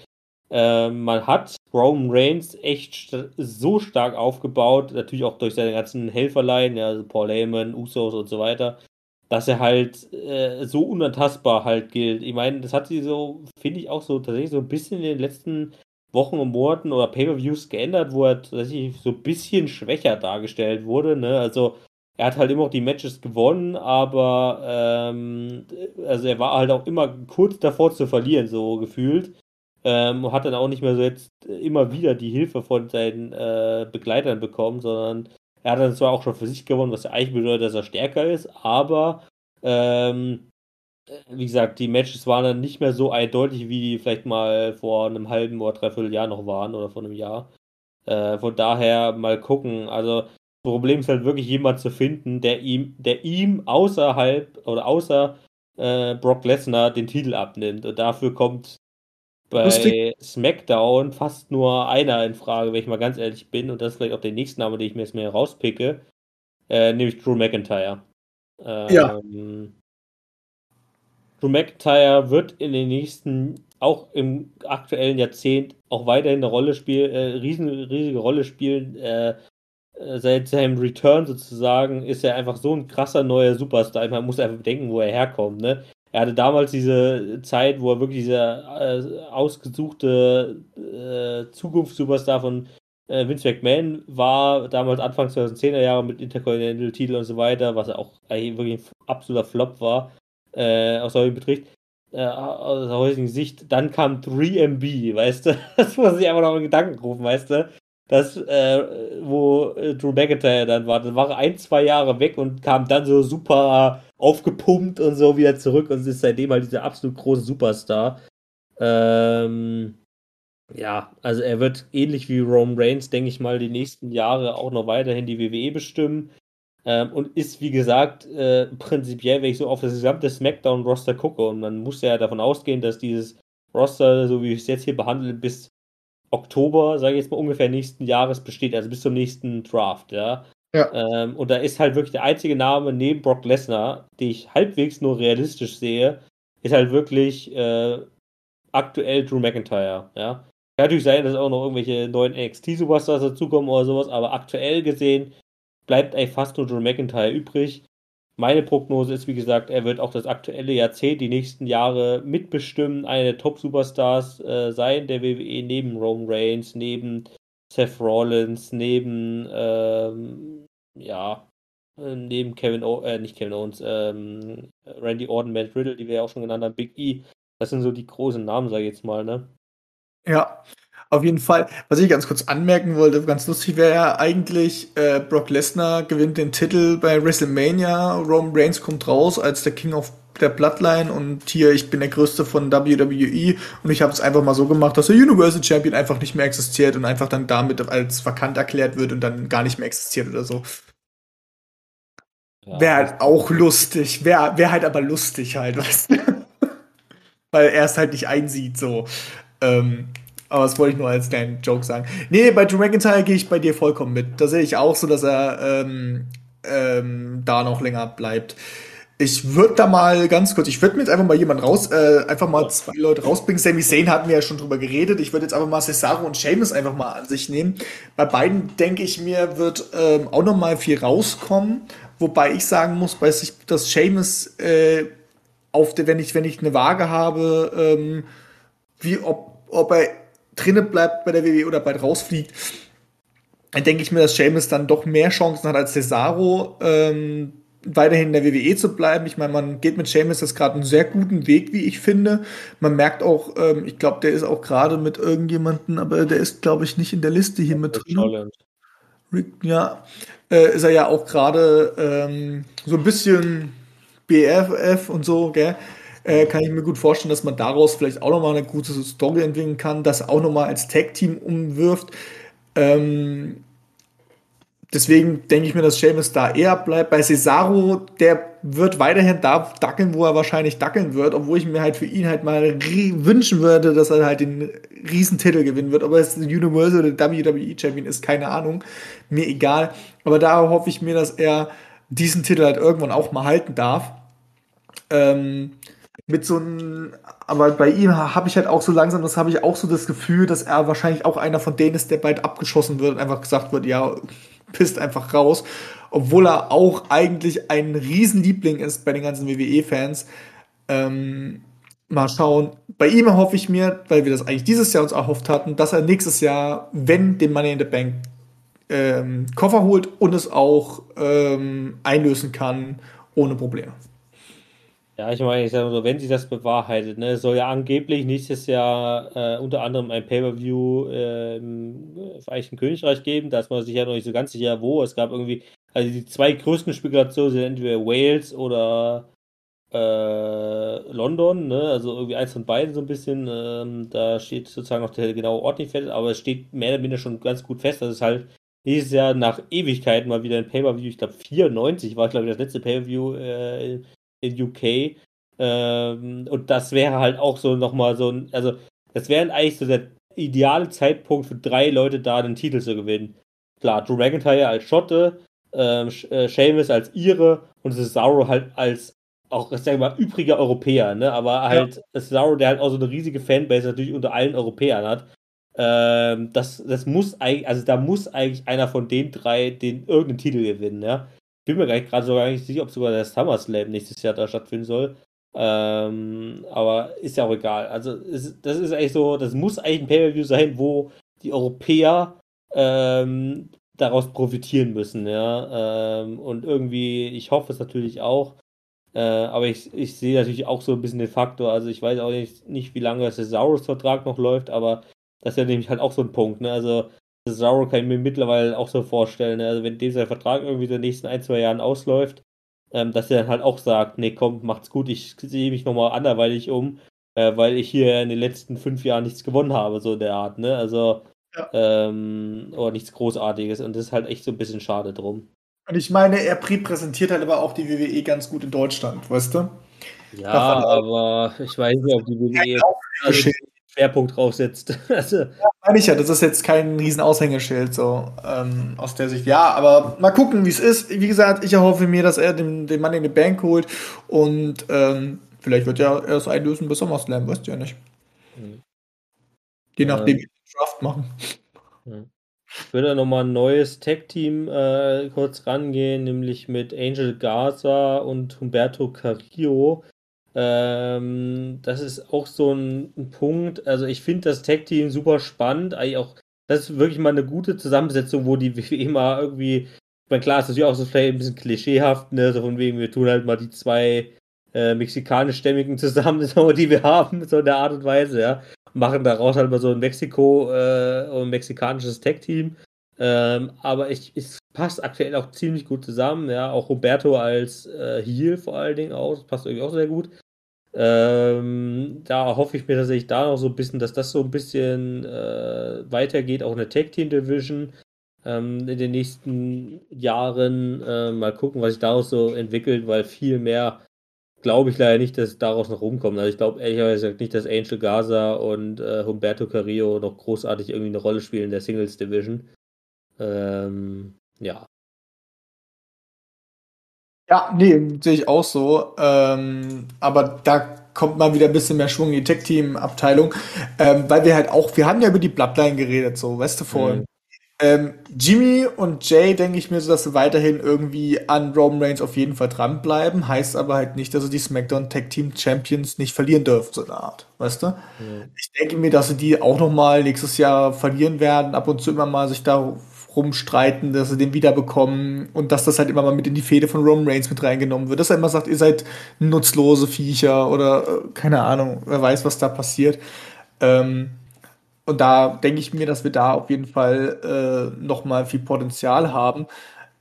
äh, man hat Roman Reigns echt st so stark aufgebaut, natürlich auch durch seine ganzen Helferlein, ja, also Paul Heyman, Usos und so weiter, dass er halt äh, so unantastbar halt gilt. Ich meine, das hat sie so, finde ich auch so tatsächlich so ein bisschen in den letzten Wochen und Monaten oder Pay-Per-Views geändert, wo er tatsächlich so ein bisschen schwächer dargestellt wurde, ne? Also er hat halt immer auch die Matches gewonnen, aber ähm, also er war halt auch immer kurz davor zu verlieren, so gefühlt. Ähm, hat dann auch nicht mehr so jetzt immer wieder die Hilfe von seinen äh, Begleitern bekommen, sondern er hat dann zwar auch schon für sich gewonnen, was ja eigentlich bedeutet, dass er stärker ist, aber ähm, wie gesagt, die Matches waren dann nicht mehr so eindeutig, wie die vielleicht mal vor einem halben oder dreiviertel Jahr noch waren oder vor einem Jahr. Äh, von daher mal gucken. Also das Problem ist halt wirklich jemand zu finden, der ihm, der ihm außerhalb oder außer äh, Brock Lesnar den Titel abnimmt. Und dafür kommt bei Lustig. SmackDown fast nur einer in Frage, wenn ich mal ganz ehrlich bin. Und das ist vielleicht auch der nächste Name, den ich mir jetzt mehr rauspicke. Äh, nämlich Drew McIntyre. Ähm, ja. Drew McIntyre wird in den nächsten, auch im aktuellen Jahrzehnt, auch weiterhin eine Rolle spielen, äh, riesen, riesige Rolle spielen. Äh, äh, seit seinem Return sozusagen ist er einfach so ein krasser neuer Superstar. Man muss einfach bedenken, wo er herkommt. Ne? er hatte damals diese Zeit, wo er wirklich dieser äh, ausgesuchte äh, Zukunftssuperstar von äh, Vince McMahon war, damals Anfang 2010er Jahre mit Intercontinental-Titel und so weiter, was auch wirklich ein absoluter Flop war, äh, aus heutigen Betrieb, äh, aus der heutigen Sicht. Dann kam 3MB, weißt du? (laughs) Das muss ich einfach noch in Gedanken rufen, weißt du? Das, äh, wo äh, Drew McIntyre dann war, dann war ein, zwei Jahre weg und kam dann so super aufgepumpt und so wieder zurück und ist seitdem halt dieser absolut große Superstar. Ähm, ja, also er wird ähnlich wie Roman Reigns, denke ich mal, die nächsten Jahre auch noch weiterhin die WWE bestimmen. Ähm, und ist, wie gesagt, äh, prinzipiell, wenn ich so auf das gesamte SmackDown-Roster gucke, und man muss ja davon ausgehen, dass dieses Roster, so wie ich es jetzt hier behandle, bis Oktober, sage ich jetzt mal ungefähr nächsten Jahres besteht, also bis zum nächsten Draft, ja. Ja. Ähm, und da ist halt wirklich der einzige Name neben Brock Lesnar, den ich halbwegs nur realistisch sehe, ist halt wirklich äh, aktuell Drew McIntyre. Ja. Kann natürlich sein, dass auch noch irgendwelche neuen NXT-Superstars dazukommen oder sowas, aber aktuell gesehen bleibt eigentlich fast nur Drew McIntyre übrig. Meine Prognose ist, wie gesagt, er wird auch das aktuelle Jahrzehnt, die nächsten Jahre mitbestimmen, eine der Top-Superstars äh, sein, der WWE neben Roman Reigns, neben Seth Rollins, neben ähm, ja, äh, neben Kevin o äh, nicht Kevin Owens, ähm, Randy Orton, Matt Riddle, die wir ja auch schon genannt haben, Big E. Das sind so die großen Namen, sag ich jetzt mal, ne? Ja, auf jeden Fall. Was ich ganz kurz anmerken wollte, ganz lustig wäre ja eigentlich, äh, Brock Lesnar gewinnt den Titel bei WrestleMania, Roman Reigns kommt raus als der King of der Bloodline und hier, ich bin der Größte von WWE und ich habe es einfach mal so gemacht, dass der Universal Champion einfach nicht mehr existiert und einfach dann damit als vakant erklärt wird und dann gar nicht mehr existiert oder so. Ja, wäre halt auch lustig, wäre wär halt aber lustig halt, (laughs) weißt du? Weil er es halt nicht einsieht, so. Ähm, aber das wollte ich nur als kleinen Joke sagen. Nee, bei Drew McIntyre gehe ich bei dir vollkommen mit. Da sehe ich auch so, dass er ähm, ähm, da noch länger bleibt. Ich würde da mal ganz kurz, ich würde mir jetzt einfach mal jemanden raus, äh, einfach mal zwei Leute rausbringen. Sami Zayn hatten wir ja schon drüber geredet. Ich würde jetzt einfach mal Cesaro und Seamus einfach mal an sich nehmen. Bei beiden, denke ich mir, wird ähm, auch noch mal viel rauskommen. Wobei ich sagen muss, bei sich, dass Seamus äh, auf der, wenn ich, wenn ich eine Waage habe, ähm, wie ob, ob er drinnen bleibt bei der WWE oder bald rausfliegt, dann denke ich mir, dass Seamus dann doch mehr Chancen hat als Cesaro. Ähm, weiterhin in der WWE zu bleiben. Ich meine, man geht mit Seamus jetzt gerade einen sehr guten Weg, wie ich finde. Man merkt auch, ähm, ich glaube, der ist auch gerade mit irgendjemanden, aber der ist, glaube ich, nicht in der Liste hier mit drin. Rick, ja, äh, ist er ja auch gerade ähm, so ein bisschen BFF und so, gell? Äh, kann ich mir gut vorstellen, dass man daraus vielleicht auch nochmal eine gute Story entwickeln kann, das auch nochmal als Tag-Team umwirft. Ähm, deswegen denke ich mir, dass Seamus da eher bleibt. Bei Cesaro, der wird weiterhin da dackeln, wo er wahrscheinlich dackeln wird, obwohl ich mir halt für ihn halt mal wünschen würde, dass er halt den Riesentitel gewinnen wird. Ob er jetzt Universal oder WWE Champion ist, keine Ahnung. Mir egal. Aber da hoffe ich mir, dass er diesen Titel halt irgendwann auch mal halten darf. Ähm, mit so einem, aber bei ihm habe ich halt auch so langsam, das habe ich auch so das Gefühl, dass er wahrscheinlich auch einer von denen ist, der bald abgeschossen wird und einfach gesagt wird, ja, pisst einfach raus. Obwohl er auch eigentlich ein Riesenliebling ist bei den ganzen WWE-Fans. Ähm, mal schauen. Bei ihm hoffe ich mir, weil wir das eigentlich dieses Jahr uns erhofft hatten, dass er nächstes Jahr, wenn den Money in the Bank ähm, Koffer holt und es auch ähm, einlösen kann ohne Probleme. Ja, ich meine, ich sage so, wenn sich das bewahrheitet, ne, soll ja angeblich nächstes Jahr äh, unter anderem ein Pay-Per-View äh, im Vereinigten Königreich geben, da ist man sich ja noch nicht so ganz sicher, wo. Es gab irgendwie, also die zwei größten Spekulationen sind entweder Wales oder äh, London, ne, also irgendwie eins von beiden so ein bisschen. Ähm, da steht sozusagen noch der genaue Ort nicht fest, aber es steht mehr oder weniger schon ganz gut fest, dass es halt nächstes Jahr nach Ewigkeiten mal wieder ein Pay-Per-View, ich glaube 94 war, glaube ich, das letzte Pay-Per-View äh, in UK. Ähm, und das wäre halt auch so nochmal so ein, also das wäre eigentlich so der ideale Zeitpunkt für drei Leute da, den Titel zu gewinnen. Klar, Drew McIntyre als Schotte, ähm, äh, Seamus als Ire und Cesaro halt als auch, ich sag mal, übriger Europäer, ne? Aber halt ja. Cesaro, der halt auch so eine riesige Fanbase natürlich unter allen Europäern hat. Ähm, das, das muss eigentlich, also da muss eigentlich einer von den drei den irgendeinen Titel gewinnen, ja bin mir gerade sogar nicht sicher, ob sogar der SummerSlam nächstes Jahr da stattfinden soll. Ähm, aber ist ja auch egal. Also ist, das ist eigentlich so, das muss eigentlich ein Pay-Per-View sein, wo die Europäer ähm, daraus profitieren müssen, ja. Ähm, und irgendwie, ich hoffe es natürlich auch. Äh, aber ich, ich sehe natürlich auch so ein bisschen den Faktor. Also ich weiß auch nicht, nicht wie lange der Thesaurus-Vertrag noch läuft, aber das ist ja nämlich halt auch so ein Punkt. Ne? Also Cesaro kann ich mir mittlerweile auch so vorstellen. Ne? Also wenn dem sein Vertrag irgendwie in den nächsten ein, zwei Jahren ausläuft, ähm, dass er dann halt auch sagt, nee, komm, macht's gut, ich sehe mich nochmal anderweitig um, äh, weil ich hier in den letzten fünf Jahren nichts gewonnen habe, so in der Art, ne? Also, ja. ähm, oder nichts Großartiges. Und das ist halt echt so ein bisschen schade drum. Und ich meine, er repräsentiert halt aber auch die WWE ganz gut in Deutschland, weißt du? Ja, aber ich weiß nicht, ob die WWE Schwerpunkt draufsetzt. (laughs) also, ja, meine ich ja, das ist jetzt kein riesen Aushängeschild so ähm, aus der Sicht. Ja, aber mal gucken, wie es ist. Wie gesagt, ich erhoffe mir, dass er den, den Mann in die Bank holt und ähm, vielleicht wird ja er es einlösen bis SummerSlam, weißt du ja nicht. Mhm. Je nachdem, wie wir den Draft machen. Mhm. Ich würde nochmal ein neues Tag-Team äh, kurz rangehen, nämlich mit Angel Garza und Humberto Carrillo. Ähm, das ist auch so ein, ein Punkt. Also ich finde das Tag-Team super spannend. Eigentlich auch, das ist wirklich mal eine gute Zusammensetzung, wo die (laughs) WWE mal irgendwie, ich meine, klar, ist natürlich auch so vielleicht ein bisschen klischeehaft, ne? So von wegen, wir tun halt mal die zwei äh, mexikanischstämmigen zusammen, (laughs) die wir haben, so in der Art und Weise, ja. Machen daraus halt mal so ein Mexiko, äh, ein mexikanisches Tag-Team. Ähm, aber ich, es passt aktuell auch ziemlich gut zusammen, ja. Auch Roberto als äh, Heel vor allen Dingen auch, das passt irgendwie auch sehr gut. Ähm, da hoffe ich mir tatsächlich da noch so ein bisschen, dass das so ein bisschen äh, weitergeht, auch in der Tag Team Division ähm, in den nächsten Jahren. Äh, mal gucken, was sich daraus so entwickelt, weil viel mehr glaube ich leider nicht, dass daraus noch rumkommt. Also ich glaube ehrlicherweise nicht, dass Angel Gaza und äh, Humberto Carrillo noch großartig irgendwie eine Rolle spielen in der Singles Division. Ähm, ja, ja, nee, sehe ich auch so. Ähm, aber da kommt mal wieder ein bisschen mehr Schwung in die Tech-Team-Abteilung. Ähm, weil wir halt auch, wir haben ja über die Bloodline geredet, so, weißt du, vorhin. Mhm. Ähm, Jimmy und Jay denke ich mir so, dass sie weiterhin irgendwie an Roman Reigns auf jeden Fall dranbleiben. Heißt aber halt nicht, dass sie die SmackDown Tag Team Champions nicht verlieren dürfen, so eine Art. Weißt du? Mhm. Ich denke mir, dass sie die auch noch mal nächstes Jahr verlieren werden, ab und zu immer mal sich da rumstreiten, dass sie den wiederbekommen und dass das halt immer mal mit in die Fehde von Roman Reigns mit reingenommen wird. Dass er immer sagt, ihr seid nutzlose Viecher oder äh, keine Ahnung, wer weiß, was da passiert. Ähm, und da denke ich mir, dass wir da auf jeden Fall äh, noch viel Potenzial haben,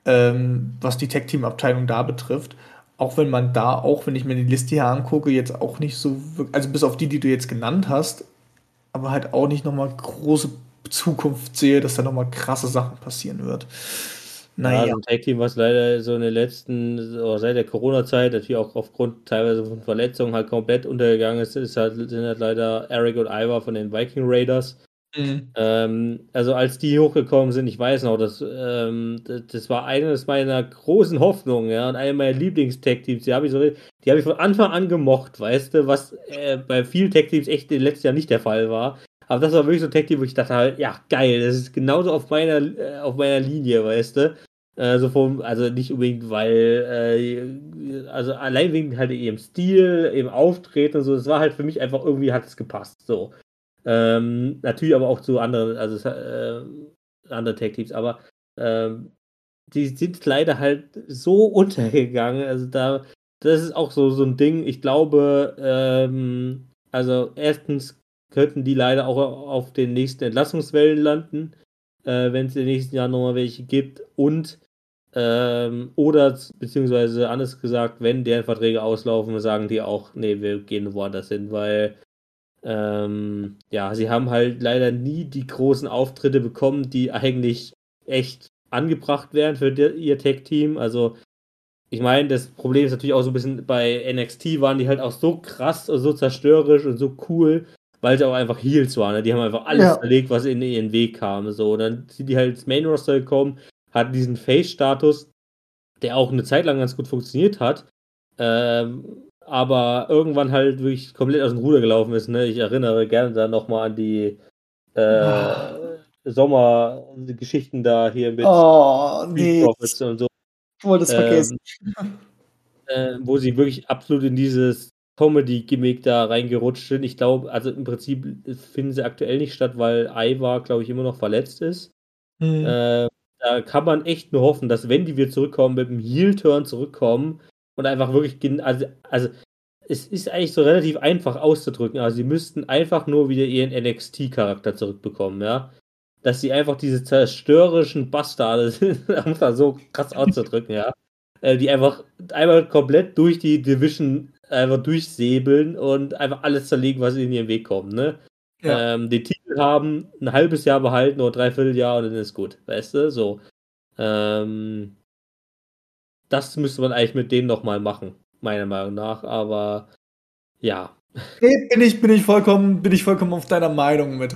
ähm, was die Tech-Team-Abteilung da betrifft. Auch wenn man da, auch wenn ich mir die Liste hier angucke, jetzt auch nicht so, also bis auf die, die du jetzt genannt hast, aber halt auch nicht noch mal große Zukunft sehe, dass da nochmal krasse Sachen passieren wird. Naja. Ja, so ein Tag-Team, was leider so in den letzten, oder seit der Corona-Zeit, natürlich auch aufgrund teilweise von Verletzungen halt komplett untergegangen ist, ist halt, sind halt leider Eric und Ivar von den Viking Raiders. Mhm. Ähm, also als die hochgekommen sind, ich weiß noch, das, ähm, das, das, war eines meiner großen Hoffnungen, ja, und eine meiner Lieblings-Tech-Teams, die habe ich so, die habe ich von Anfang an gemocht, weißt du, was äh, bei vielen Tech-Teams echt im letzten Jahr nicht der Fall war. Aber das war wirklich so ein Tech-Team, wo ich dachte halt, ja, geil, das ist genauso auf meiner, äh, auf meiner Linie, weißt du. Also, vom, also nicht unbedingt, weil, äh, also allein wegen halt ihrem Stil, ihrem Auftreten und so, das war halt für mich einfach irgendwie hat es gepasst, so. Ähm, natürlich aber auch zu anderen, also äh, andere Tech-Teams, aber ähm, die sind leider halt so (laughs) untergegangen. Also da, das ist auch so, so ein Ding. Ich glaube, ähm, also erstens könnten die leider auch auf den nächsten Entlassungswellen landen, äh, wenn es in den nächsten Jahren nochmal welche gibt. Und ähm, oder beziehungsweise anders gesagt, wenn deren Verträge auslaufen, sagen die auch, nee, wir gehen woanders hin, weil ähm, ja, sie haben halt leider nie die großen Auftritte bekommen, die eigentlich echt angebracht wären für die, ihr Tech-Team. Also ich meine, das Problem ist natürlich auch so ein bisschen bei NXT waren die halt auch so krass und so zerstörerisch und so cool, weil sie auch einfach Heels waren. Ne? Die haben einfach alles ja. verlegt, was in ihren Weg kam. So, und dann sind die halt ins Main Roster gekommen, hatten diesen Face-Status, der auch eine Zeit lang ganz gut funktioniert hat. Ähm, aber irgendwann halt wirklich komplett aus dem Ruder gelaufen ist. Ne? Ich erinnere gerne dann nochmal an die äh, oh. Sommergeschichten da hier mit oh, nee. und so. Ich wollte es ähm, vergessen. Äh, wo sie wirklich absolut in dieses Comedy-Gimmick da reingerutscht sind. Ich glaube, also im Prinzip finden sie aktuell nicht statt, weil Ivar, glaube ich, immer noch verletzt ist. Mhm. Äh, da kann man echt nur hoffen, dass wenn die wieder zurückkommen, mit dem Heel-Turn zurückkommen und einfach wirklich, also, also es ist eigentlich so relativ einfach auszudrücken. Also sie müssten einfach nur wieder ihren NXT-Charakter zurückbekommen, ja. Dass sie einfach diese zerstörerischen Bastarde (laughs) sind, um das so krass auszudrücken, ja. Äh, die einfach einmal komplett durch die Division einfach durchsäbeln und einfach alles zerlegen, was in ihren Weg kommt, ne? Ja. Ähm, den Titel haben, ein halbes Jahr behalten oder dreiviertel Jahr und dann ist gut, weißt du? So. Ähm, das müsste man eigentlich mit denen nochmal machen, meiner Meinung nach, aber ja. Nee, bin ich, bin ich vollkommen, bin ich vollkommen auf deiner Meinung mit.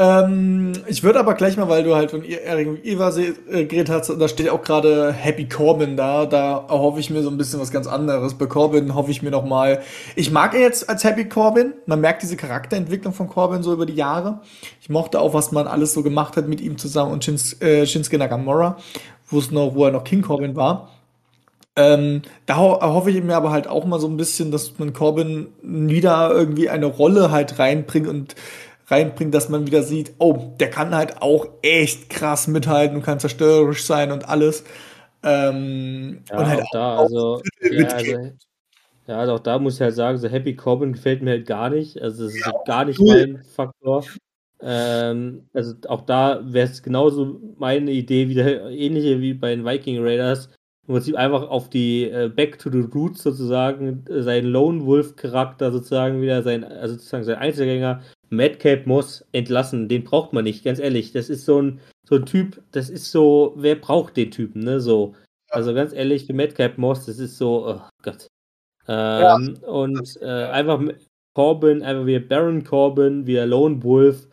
Ähm, ich würde aber gleich mal, weil du halt von Erik Eva äh, geredet hast, da steht auch gerade Happy Corbin da, da hoffe ich mir so ein bisschen was ganz anderes. Bei Corbin hoffe ich mir noch mal, ich mag ihn jetzt als Happy Corbin, man merkt diese Charakterentwicklung von Corbin so über die Jahre. Ich mochte auch, was man alles so gemacht hat mit ihm zusammen und Shins, äh, Shinsuke Nakamura, wo es noch, wo er noch King Corbin war. Ähm, da ho hoffe ich mir aber halt auch mal so ein bisschen, dass man Corbin wieder irgendwie eine Rolle halt reinbringt und reinbringt, dass man wieder sieht, oh, der kann halt auch echt krass mithalten und kann zerstörerisch sein und alles. Ähm, ja, und halt auch, da, auch also, ja, also, ja, also auch da muss ich halt sagen, so Happy Corbin gefällt mir halt gar nicht. Also es ist ja, gar nicht cool. mein Faktor. Ähm, also auch da wäre es genauso meine Idee, wieder (laughs) ähnliche wie bei den Viking Raiders. Im Prinzip einfach auf die äh, Back to the Roots sozusagen, äh, seinen Lone Wolf Charakter sozusagen wieder, sein, also sozusagen sein Einzelgänger Madcap Moss entlassen, den braucht man nicht, ganz ehrlich. Das ist so ein, so ein Typ, das ist so, wer braucht den Typen, ne? So. Also ganz ehrlich, für Madcap Moss, das ist so, oh Gott. Ähm, ja. Und äh, einfach Corbin, einfach wie Baron Corbin, wie Lone Wolf,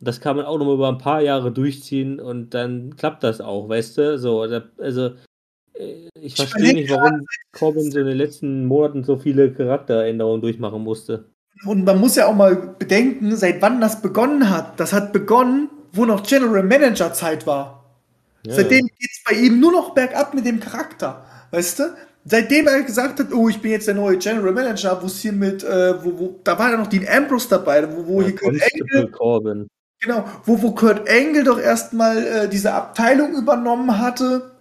das kann man auch noch mal über ein paar Jahre durchziehen und dann klappt das auch, weißt du? So, da, also äh, ich verstehe nicht, warum Corbin so in den letzten Monaten so viele Charakteränderungen durchmachen musste. Und man muss ja auch mal bedenken, seit wann das begonnen hat. Das hat begonnen, wo noch General Manager Zeit war. Ja. Seitdem geht es bei ihm nur noch bergab mit dem Charakter. Weißt du? Seitdem er gesagt hat, oh, ich bin jetzt der neue General Manager, wo es hier mit, äh, wo, wo, da war ja noch Dean Ambrose dabei, wo, wo ja, hier Kurt Angle, Corbin. Genau, wo, wo Kurt Angle doch erstmal äh, diese Abteilung übernommen hatte.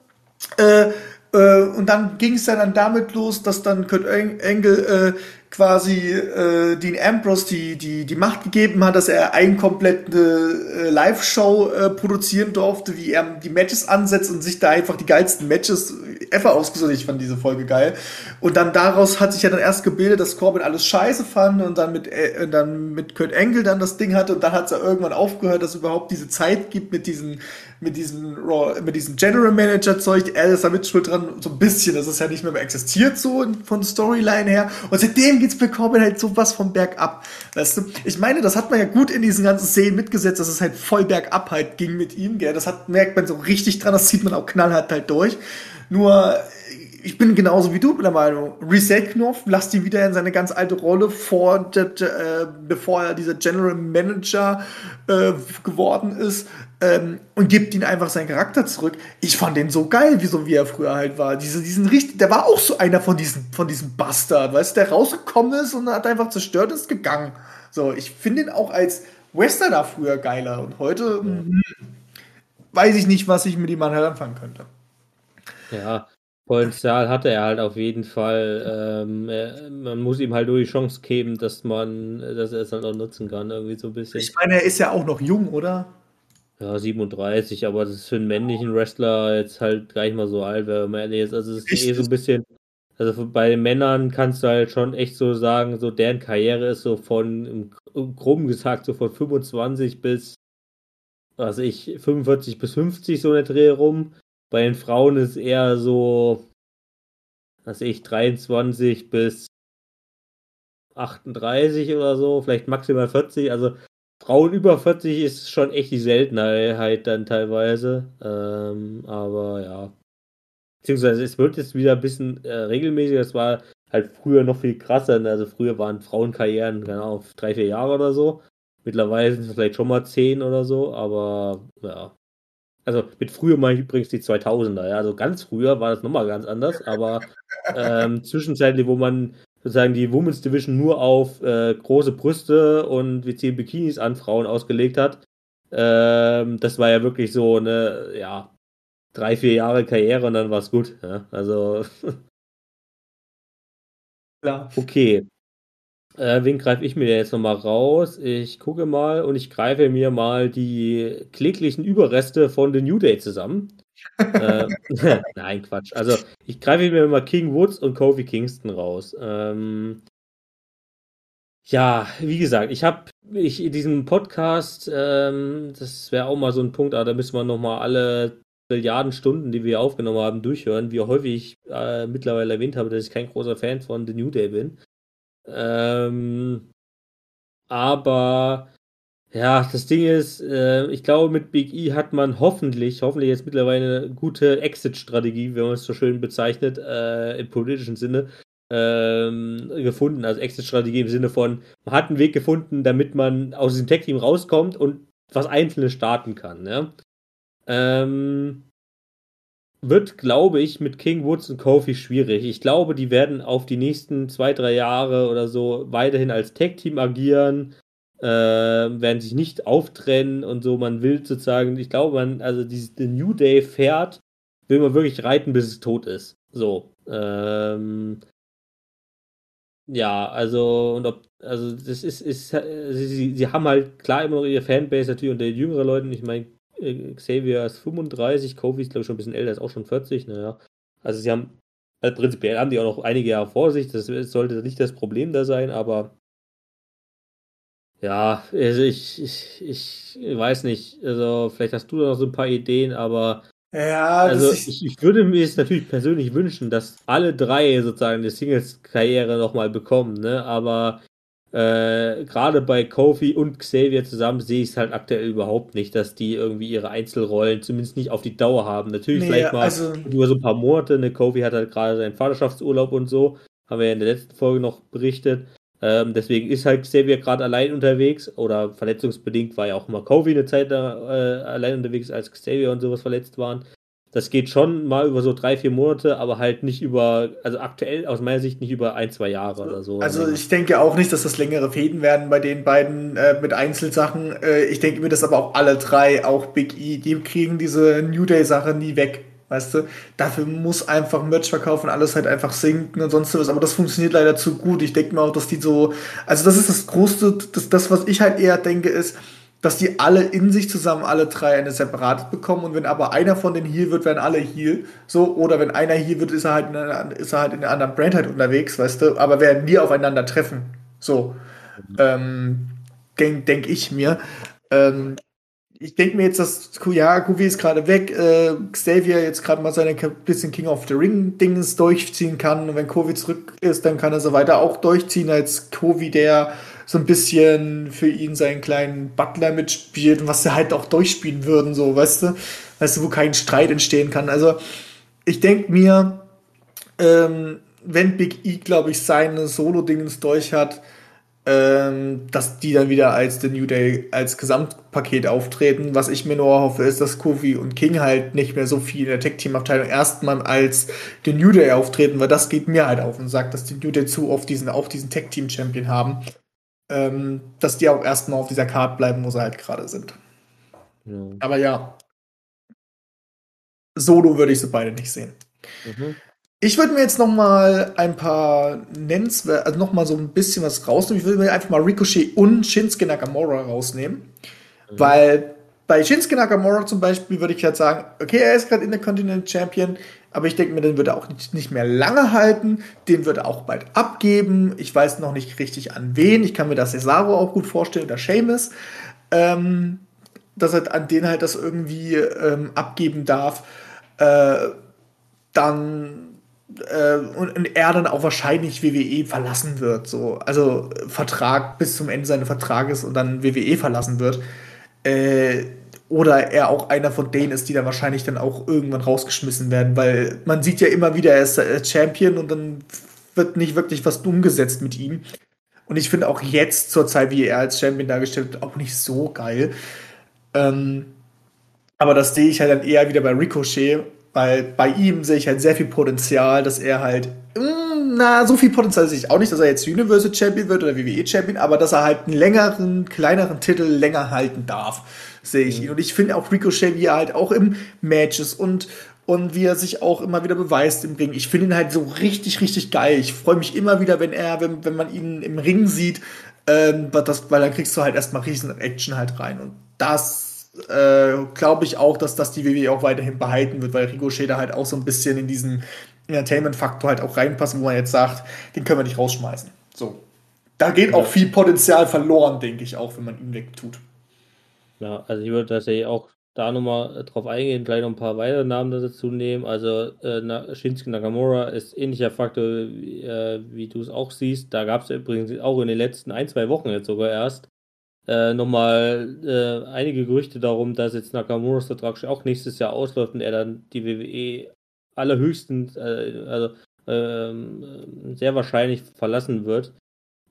Äh, äh, und dann ging es ja dann damit los, dass dann Kurt Angle äh, quasi äh, Dean Ambrose die, die, die Macht gegeben hat, dass er eine komplette äh, Live-Show äh, produzieren durfte, wie er die Matches ansetzt und sich da einfach die geilsten Matches ever ausgesucht. Ich fand diese Folge geil. Und dann daraus hat sich ja dann erst gebildet, dass Corbin alles scheiße fand und dann mit, äh, dann mit Kurt Angle dann das Ding hatte und dann hat es ja irgendwann aufgehört, dass es überhaupt diese Zeit gibt mit diesen mit diesem mit diesem General Manager Zeug, er ist da mit schuld dran, so ein bisschen, das ist ja nicht mehr existiert so von Storyline her und seitdem bei Corbin halt sowas vom bergab, weißt du? Ich meine, das hat man ja gut in diesen ganzen Szenen mitgesetzt, dass es halt voll bergab halt ging mit ihm, gell? Das hat merkt man so richtig dran, das sieht man auch knallhart halt durch. Nur ich bin genauso wie du mit der Meinung. Reset Knopf, lass ihn wieder in seine ganz alte Rolle vor, äh, bevor er dieser General Manager äh, geworden ist ähm, und gibt ihn einfach seinen Charakter zurück. Ich fand den so geil, wie so wie er früher halt war. Diese, diesen richtig, der war auch so einer von diesen, von diesem Bastard, weißt du, der rausgekommen ist und hat einfach zerstört ist gegangen. So, ich finde ihn auch als Western da früher geiler und heute mh, weiß ich nicht, was ich mit ihm anfangen könnte. Ja, Potenzial hatte er halt auf jeden Fall. Ähm, er, man muss ihm halt nur die Chance geben, dass man, dass er es dann auch nutzen kann, irgendwie so ein bisschen. Ich meine, er ist ja auch noch jung, oder? Ja, 37, aber das ist für einen männlichen Wrestler jetzt halt gar nicht mal so alt, wenn man ehrlich ist. Also es ist eh so ein bisschen, also bei den Männern kannst du halt schon echt so sagen, so deren Karriere ist so von, grob gesagt, so von 25 bis, was ich, 45 bis 50 so eine Dreh rum. Bei den Frauen ist eher so, was ich, 23 bis 38 oder so, vielleicht maximal 40. Also Frauen über 40 ist schon echt die Seltenheit dann teilweise. Ähm, aber ja. Beziehungsweise es wird jetzt wieder ein bisschen äh, regelmäßiger. Das war halt früher noch viel krasser. Also früher waren Frauenkarrieren, keine Ahnung, drei, vier Jahre oder so. Mittlerweile sind es vielleicht schon mal zehn oder so, aber ja. Also mit früher meine ich übrigens die 2000er, ja. Also ganz früher war das nochmal ganz anders, aber ähm, zwischenzeitlich, wo man sozusagen die Women's Division nur auf äh, große Brüste und wir ziehen Bikinis an Frauen ausgelegt hat, ähm, das war ja wirklich so eine, ja, drei, vier Jahre Karriere und dann war es gut. Ja. Also. (laughs) Klar. Okay. Äh, wen greife ich mir jetzt nochmal raus? Ich gucke mal und ich greife mir mal die kläglichen Überreste von The New Day zusammen. Äh, (laughs) nein, Quatsch. Also, ich greife mir mal King Woods und Kofi Kingston raus. Ähm, ja, wie gesagt, ich habe ich in diesem Podcast, ähm, das wäre auch mal so ein Punkt, aber da müssen wir nochmal alle Milliarden Stunden, die wir aufgenommen haben, durchhören, wie häufig ich äh, mittlerweile erwähnt habe, dass ich kein großer Fan von The New Day bin. Ähm, aber ja, das Ding ist, äh, ich glaube, mit Big E hat man hoffentlich, hoffentlich jetzt mittlerweile eine gute Exit-Strategie, wenn man es so schön bezeichnet, äh, im politischen Sinne, ähm, gefunden. Also Exit-Strategie im Sinne von, man hat einen Weg gefunden, damit man aus diesem Tech-Team rauskommt und was Einzelnes starten kann. Ja? Ähm, wird, glaube ich, mit King Woods und Kofi schwierig. Ich glaube, die werden auf die nächsten zwei, drei Jahre oder so weiterhin als Tag-Team agieren, äh, werden sich nicht auftrennen und so. Man will sozusagen, ich glaube, man, also dieses The New Day fährt, will man wirklich reiten, bis es tot ist. So. Ähm, ja, also, und ob, also, das ist, ist, sie, sie haben halt klar immer noch ihre Fanbase natürlich unter jüngeren Leuten. Ich meine, äh, Xavier ist 35, Kofi ist glaube ich schon ein bisschen älter, ist auch schon 40, naja. Also sie haben, also prinzipiell haben die auch noch einige Jahre vor sich, das sollte nicht das Problem da sein, aber ja, also ich, ich, ich weiß nicht, also vielleicht hast du da noch so ein paar Ideen, aber ja, also ich, ich würde mir es natürlich persönlich wünschen, dass alle drei sozusagen die Singles-Karriere nochmal bekommen, ne? Aber äh, gerade bei Kofi und Xavier zusammen sehe ich es halt aktuell überhaupt nicht, dass die irgendwie ihre Einzelrollen zumindest nicht auf die Dauer haben. Natürlich nee, vielleicht mal also, über so ein paar Monate. Ne? Kofi hat halt gerade seinen Vaterschaftsurlaub und so. Haben wir ja in der letzten Folge noch berichtet. Ähm, deswegen ist halt Xavier gerade allein unterwegs oder verletzungsbedingt war ja auch mal Kofi eine Zeit da, äh, allein unterwegs, als Xavier und sowas verletzt waren. Das geht schon mal über so drei, vier Monate, aber halt nicht über, also aktuell aus meiner Sicht nicht über ein, zwei Jahre oder so. Also ich denke auch nicht, dass das längere Fäden werden bei den beiden äh, mit Einzelsachen. Äh, ich denke mir, dass aber auch alle drei, auch Big E, die kriegen diese New Day-Sache nie weg. Weißt du, dafür muss einfach Merch verkaufen, alles halt einfach sinken und sonst was. Aber das funktioniert leider zu gut. Ich denke mir auch, dass die so, also das ist das Größte, das, das, was ich halt eher denke, ist, dass die alle in sich zusammen alle drei eine separate bekommen und wenn aber einer von denen hier wird, werden alle hier. So, oder wenn einer hier wird, ist er halt in einer, ist er halt in einer anderen Brand halt unterwegs, weißt du, aber werden nie aufeinander treffen. So. Mhm. Ähm, denke denk ich mir. Ähm, ich denke mir jetzt, dass ja, Kuvi ist gerade weg, äh, Xavier jetzt gerade mal seine bisschen King of the Ring Dings durchziehen kann und wenn Kovi zurück ist, dann kann er so weiter auch durchziehen als Kovi, der so ein bisschen für ihn seinen kleinen Butler mitspielt und was sie halt auch durchspielen würden, so, weißt du, weißt du, wo kein Streit entstehen kann. Also ich denke mir, ähm, wenn Big E, glaube ich, seine Solo-Dingens durch hat, ähm, dass die dann wieder als The New Day als Gesamtpaket auftreten. Was ich mir nur hoffe, ist, dass Kofi und King halt nicht mehr so viel in der Tech-Team-Abteilung erstmal als The New Day auftreten, weil das geht mir halt auf und sagt, dass die New Day zu oft diesen, auch diesen Tech-Team-Champion haben. Ähm, dass die auch erstmal auf dieser Karte bleiben, wo sie halt gerade sind. Ja. Aber ja, Solo würde ich sie beide nicht sehen. Mhm. Ich würde mir jetzt noch mal ein paar nennenswert, also noch mal so ein bisschen was rausnehmen. Ich würde mir einfach mal Ricochet und Shinsuke Nakamura rausnehmen, mhm. weil bei Shinsuke Nakamura zum Beispiel würde ich halt sagen, okay, er ist gerade Intercontinental Champion, aber ich denke mir, den wird er auch nicht, nicht mehr lange halten, den wird er auch bald abgeben. Ich weiß noch nicht richtig an wen. Ich kann mir das Cesaro auch gut vorstellen oder Seamus, ähm, dass er an den halt das irgendwie ähm, abgeben darf. Äh, dann äh, und, er dann auch wahrscheinlich WWE verlassen wird. So. Also Vertrag bis zum Ende seines Vertrages und dann WWE verlassen wird. Äh, oder er auch einer von denen ist, die dann wahrscheinlich dann auch irgendwann rausgeschmissen werden, weil man sieht ja immer wieder, er ist der Champion und dann wird nicht wirklich was umgesetzt mit ihm. Und ich finde auch jetzt zur Zeit, wie er als Champion dargestellt wird, auch nicht so geil. Ähm, aber das sehe ich halt dann eher wieder bei Ricochet, weil bei ihm sehe ich halt sehr viel Potenzial, dass er halt, mh, mm, na, so viel Potenzial sehe ich auch nicht, dass er jetzt Universal Champion wird oder WWE Champion, aber dass er halt einen längeren, kleineren Titel länger halten darf, sehe ich mhm. ihn. Und ich finde auch Ricochet, wie er halt auch im Matches und, und wie er sich auch immer wieder beweist im Ring. Ich finde ihn halt so richtig, richtig geil. Ich freue mich immer wieder, wenn er, wenn, wenn man ihn im Ring sieht, ähm, das, weil dann kriegst du halt erstmal riesen Action halt rein. Und das äh, glaube ich auch, dass das die WWE auch weiterhin behalten wird, weil Ricochet da halt auch so ein bisschen in diesen Entertainment-Faktor halt auch reinpasst, wo man jetzt sagt, den können wir nicht rausschmeißen. So. Da geht auch viel Potenzial verloren, denke ich, auch wenn man ihn wegtut. Ja, also ich würde tatsächlich auch da nochmal drauf eingehen, gleich noch ein paar weitere Namen dazu nehmen. Also äh, Shinsuke Nakamura ist ähnlicher Faktor, wie, äh, wie du es auch siehst. Da gab es übrigens auch in den letzten ein, zwei Wochen jetzt sogar erst äh, nochmal äh, einige Gerüchte darum, dass jetzt Nakamuras Vertrag auch nächstes Jahr ausläuft und er dann die WWE allerhöchstens, äh, also ähm, sehr wahrscheinlich verlassen wird.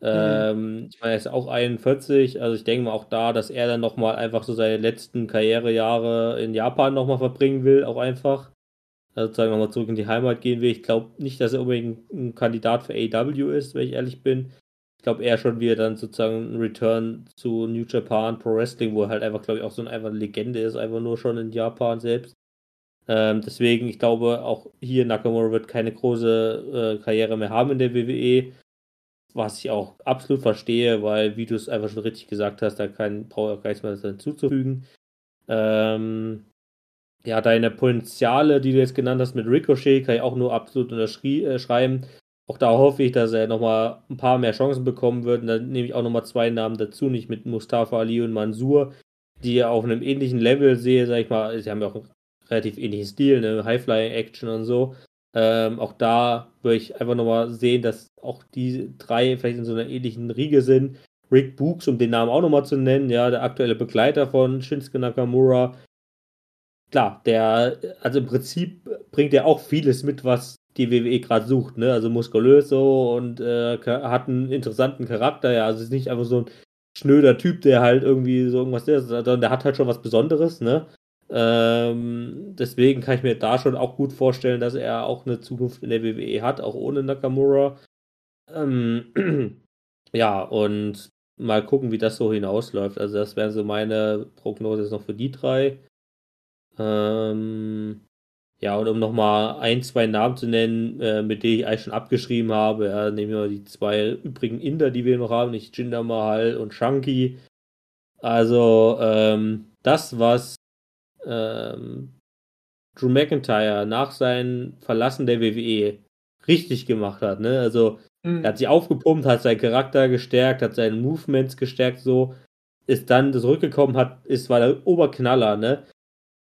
Mhm. Ähm, ich meine, er ist auch 41, also ich denke mal auch da, dass er dann nochmal einfach so seine letzten Karrierejahre in Japan nochmal verbringen will, auch einfach. Also sozusagen nochmal zurück in die Heimat gehen will. Ich glaube nicht, dass er unbedingt ein Kandidat für AW ist, wenn ich ehrlich bin ich glaube eher schon wieder dann sozusagen ein Return zu New Japan Pro Wrestling, wo er halt einfach, glaube ich, auch so eine, einfach eine Legende ist, einfach nur schon in Japan selbst. Ähm, deswegen, ich glaube, auch hier Nakamura wird keine große äh, Karriere mehr haben in der WWE, was ich auch absolut verstehe, weil, wie du es einfach schon richtig gesagt hast, da kann, ich auch gar nichts mehr hinzuzufügen. Ähm, ja, deine Potenziale, die du jetzt genannt hast mit Ricochet, kann ich auch nur absolut unterschreiben. Äh, auch da hoffe ich, dass er nochmal ein paar mehr Chancen bekommen wird. Und dann nehme ich auch nochmal zwei Namen dazu, nicht mit Mustafa Ali und Mansur, die ja auf einem ähnlichen Level sehe, sag ich mal. Sie haben ja auch einen relativ ähnlichen Stil, eine High-Flying-Action und so. Ähm, auch da würde ich einfach nochmal sehen, dass auch die drei vielleicht in so einer ähnlichen Riege sind. Rick Books, um den Namen auch nochmal zu nennen, ja, der aktuelle Begleiter von Shinsuke Nakamura. Klar, der, also im Prinzip bringt er auch vieles mit, was die WWE gerade sucht, ne? Also muskulös so und äh, hat einen interessanten Charakter, ja. Also ist nicht einfach so ein schnöder Typ, der halt irgendwie so irgendwas ist, sondern der hat halt schon was Besonderes, ne? Ähm, deswegen kann ich mir da schon auch gut vorstellen, dass er auch eine Zukunft in der WWE hat, auch ohne Nakamura. Ähm, (clears throat) ja, und mal gucken, wie das so hinausläuft. Also das wären so meine Prognosen noch für die drei. Ähm, Ja, und um nochmal ein, zwei Namen zu nennen, äh, mit denen ich eigentlich schon abgeschrieben habe, ja, nehmen wir die zwei übrigen Inder, die wir noch haben, nicht Jinder Mahal und Shanky. Also, ähm, das, was ähm, Drew McIntyre nach seinem Verlassen der WWE richtig gemacht hat, ne? Also, mhm. er hat sich aufgepumpt, hat seinen Charakter gestärkt, hat seine Movements gestärkt, so, ist dann zurückgekommen, hat, ist, war der Oberknaller, ne?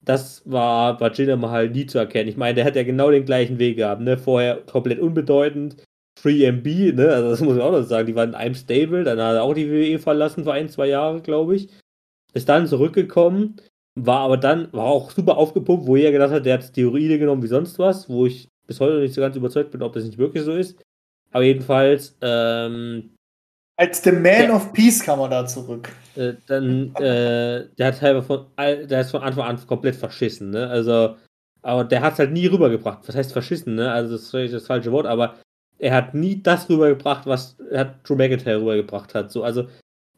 Das war bei Jinder Mahal nie zu erkennen. Ich meine, der hat ja genau den gleichen Weg gehabt, ne? Vorher komplett unbedeutend, Free MB, ne? Also das muss man auch noch sagen. Die waren in einem Stable, dann hat er auch die WWE verlassen für ein, zwei Jahre, glaube ich. Ist dann zurückgekommen, war aber dann, war auch super aufgepumpt, wo er gedacht hat, der hat Theorie genommen wie sonst was, wo ich bis heute noch nicht so ganz überzeugt bin, ob das nicht wirklich so ist. Aber jedenfalls, ähm, als The Man ja. of Peace kam er da zurück. Äh, dann, äh, der hat halt von, der ist von Anfang an komplett verschissen, ne? Also, aber der hat es halt nie rübergebracht. Was heißt verschissen, ne? Also, das ist das falsche Wort, aber er hat nie das rübergebracht, was er hat Drew McIntyre rübergebracht hat. So, also,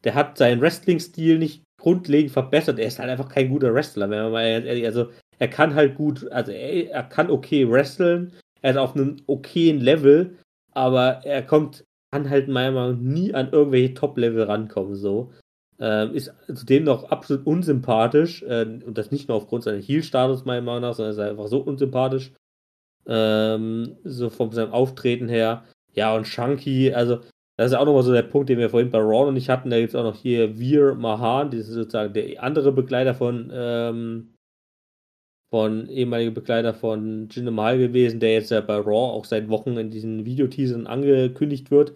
der hat seinen Wrestling-Stil nicht grundlegend verbessert. Er ist halt einfach kein guter Wrestler, wenn man mal ehrlich, also, er kann halt gut, also, er, er kann okay wresteln, er ist auf einem okayen Level, aber er kommt kann halt meiner Meinung nach nie an irgendwelche Top-Level rankommen, so. Ähm, ist zudem noch absolut unsympathisch äh, und das nicht nur aufgrund seines Heal-Status meiner Meinung nach, sondern ist einfach so unsympathisch. Ähm, so von seinem Auftreten her. Ja, und Shanky, also das ist auch nochmal so der Punkt, den wir vorhin bei Raw noch nicht hatten. Da gibt es auch noch hier Veer Mahan, das ist sozusagen der andere Begleiter von, ähm, von ehemaliger Begleiter von Jinder Mahal gewesen, der jetzt ja bei Raw auch seit Wochen in diesen Videoteasern angekündigt wird.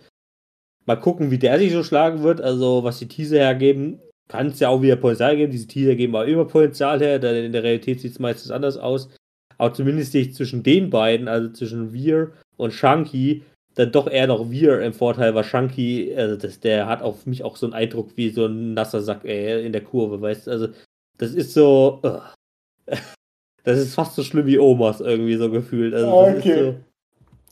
Mal gucken, wie der sich so schlagen wird. Also, was die Teaser hergeben, kann es ja auch wieder Potenzial geben. Diese Teaser geben auch immer Potenzial her, denn in der Realität sieht es meistens anders aus. Aber zumindest sehe ich zwischen den beiden, also zwischen Veer und Shanky, dann doch eher noch Veer im Vorteil, weil Shanky, also das, der hat auf mich auch so einen Eindruck wie so ein nasser Sack ey, in der Kurve, weißt du? Also, das ist so. Uh. Das ist fast so schlimm wie Omas irgendwie so gefühlt. Also, okay. So,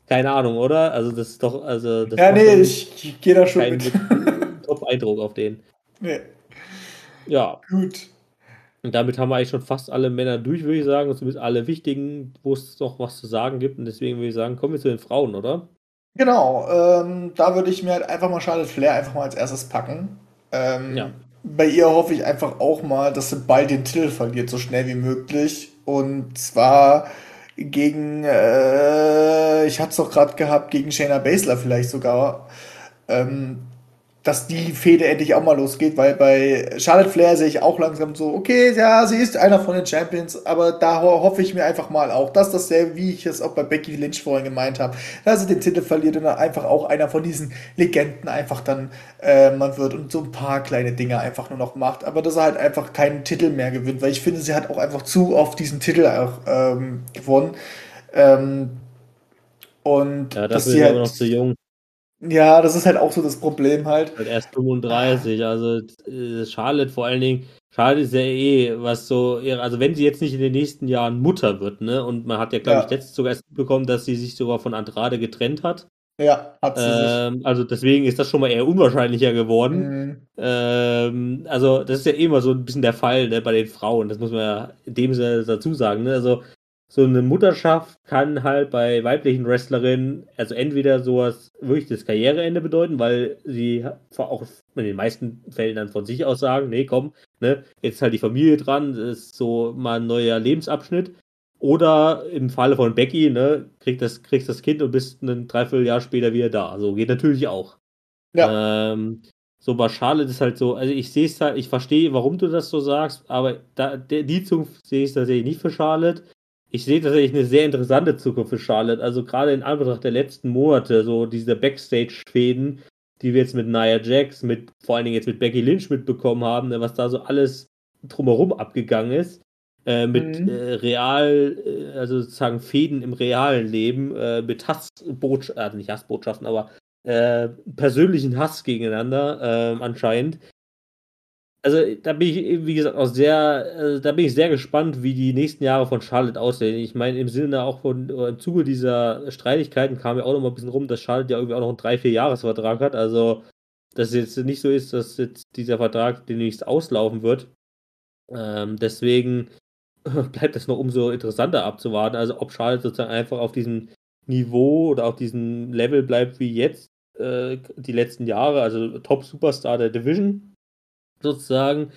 keine Ahnung, oder? Also das ist doch, also das Ja, nee, ich, ich gehe da schon mit. (laughs) Top-Eindruck auf den. Nee. Ja. Gut. Und damit haben wir eigentlich schon fast alle Männer durch, würde ich sagen. Und zumindest alle wichtigen, wo es noch was zu sagen gibt. Und deswegen würde ich sagen, kommen wir zu den Frauen, oder? Genau. Ähm, da würde ich mir halt einfach mal Charlotte Flair einfach mal als erstes packen. Ähm, ja. Bei ihr hoffe ich einfach auch mal, dass sie bald den Titel verliert, so schnell wie möglich. Und zwar gegen, äh, ich hatte es doch gerade gehabt, gegen Shayna Baszler vielleicht sogar. Ähm, dass die Fehde endlich auch mal losgeht, weil bei Charlotte Flair sehe ich auch langsam so, okay, ja, sie ist einer von den Champions, aber da hoffe ich mir einfach mal auch, dass das sehr, wie ich es auch bei Becky Lynch vorhin gemeint habe, dass sie den Titel verliert und dann einfach auch einer von diesen Legenden einfach dann äh, man wird und so ein paar kleine Dinge einfach nur noch macht, aber dass er halt einfach keinen Titel mehr gewinnt, weil ich finde, sie hat auch einfach zu oft diesen Titel auch ähm, gewonnen. Ähm, und ja, dass sie halt, noch zu jung. Ja, das ist halt auch so das Problem halt. halt erst 35, also äh, Charlotte vor allen Dingen, Charlotte ist ja eh, was so, also wenn sie jetzt nicht in den nächsten Jahren Mutter wird, ne, und man hat ja, glaube ja. ich, letztens sogar erst bekommen, dass sie sich sogar von Andrade getrennt hat. Ja, hat sie ähm, sich. Also deswegen ist das schon mal eher unwahrscheinlicher geworden. Mhm. Ähm, also das ist ja eh immer so ein bisschen der Fall ne, bei den Frauen, das muss man ja in dem Sinne dazu sagen. Ne? Also so eine Mutterschaft kann halt bei weiblichen Wrestlerinnen, also entweder sowas wirklich das Karriereende bedeuten, weil sie auch in den meisten Fällen dann von sich aus sagen, nee, komm, ne, jetzt ist halt die Familie dran, das ist so mal ein neuer Lebensabschnitt. Oder im Falle von Becky, ne, kriegst das, kriegst das Kind und bist ein Dreivierteljahr später wieder da. Also geht natürlich auch. Ja. Ähm, so bei Charlotte ist halt so, also ich sehe es halt, ich verstehe, warum du das so sagst, aber da, der, die Zukunft sehe ich tatsächlich nicht für Charlotte ich sehe tatsächlich eine sehr interessante Zukunft für Charlotte. Also gerade in Anbetracht der letzten Monate, so diese Backstage-Fäden, die wir jetzt mit Nia Jax, mit vor allen Dingen jetzt mit Becky Lynch mitbekommen haben, ne, was da so alles drumherum abgegangen ist. Äh, mit mhm. äh, real, äh, also sozusagen Fäden im realen Leben, äh, mit Hassbotschaften, also nicht Hassbotschaften, aber äh, persönlichen Hass gegeneinander anscheinend also da bin ich, wie gesagt, auch sehr, äh, da bin ich sehr gespannt, wie die nächsten Jahre von Charlotte aussehen. Ich meine, im Sinne auch von, im Zuge dieser Streitigkeiten kam ja auch noch mal ein bisschen rum, dass Charlotte ja irgendwie auch noch einen 3-4-Jahres-Vertrag hat. Also, dass es jetzt nicht so ist, dass jetzt dieser Vertrag demnächst auslaufen wird. Ähm, deswegen (laughs) bleibt es noch umso interessanter abzuwarten. Also ob Charlotte sozusagen einfach auf diesem Niveau oder auf diesem Level bleibt wie jetzt äh, die letzten Jahre, also Top-Superstar der Division sozusagen,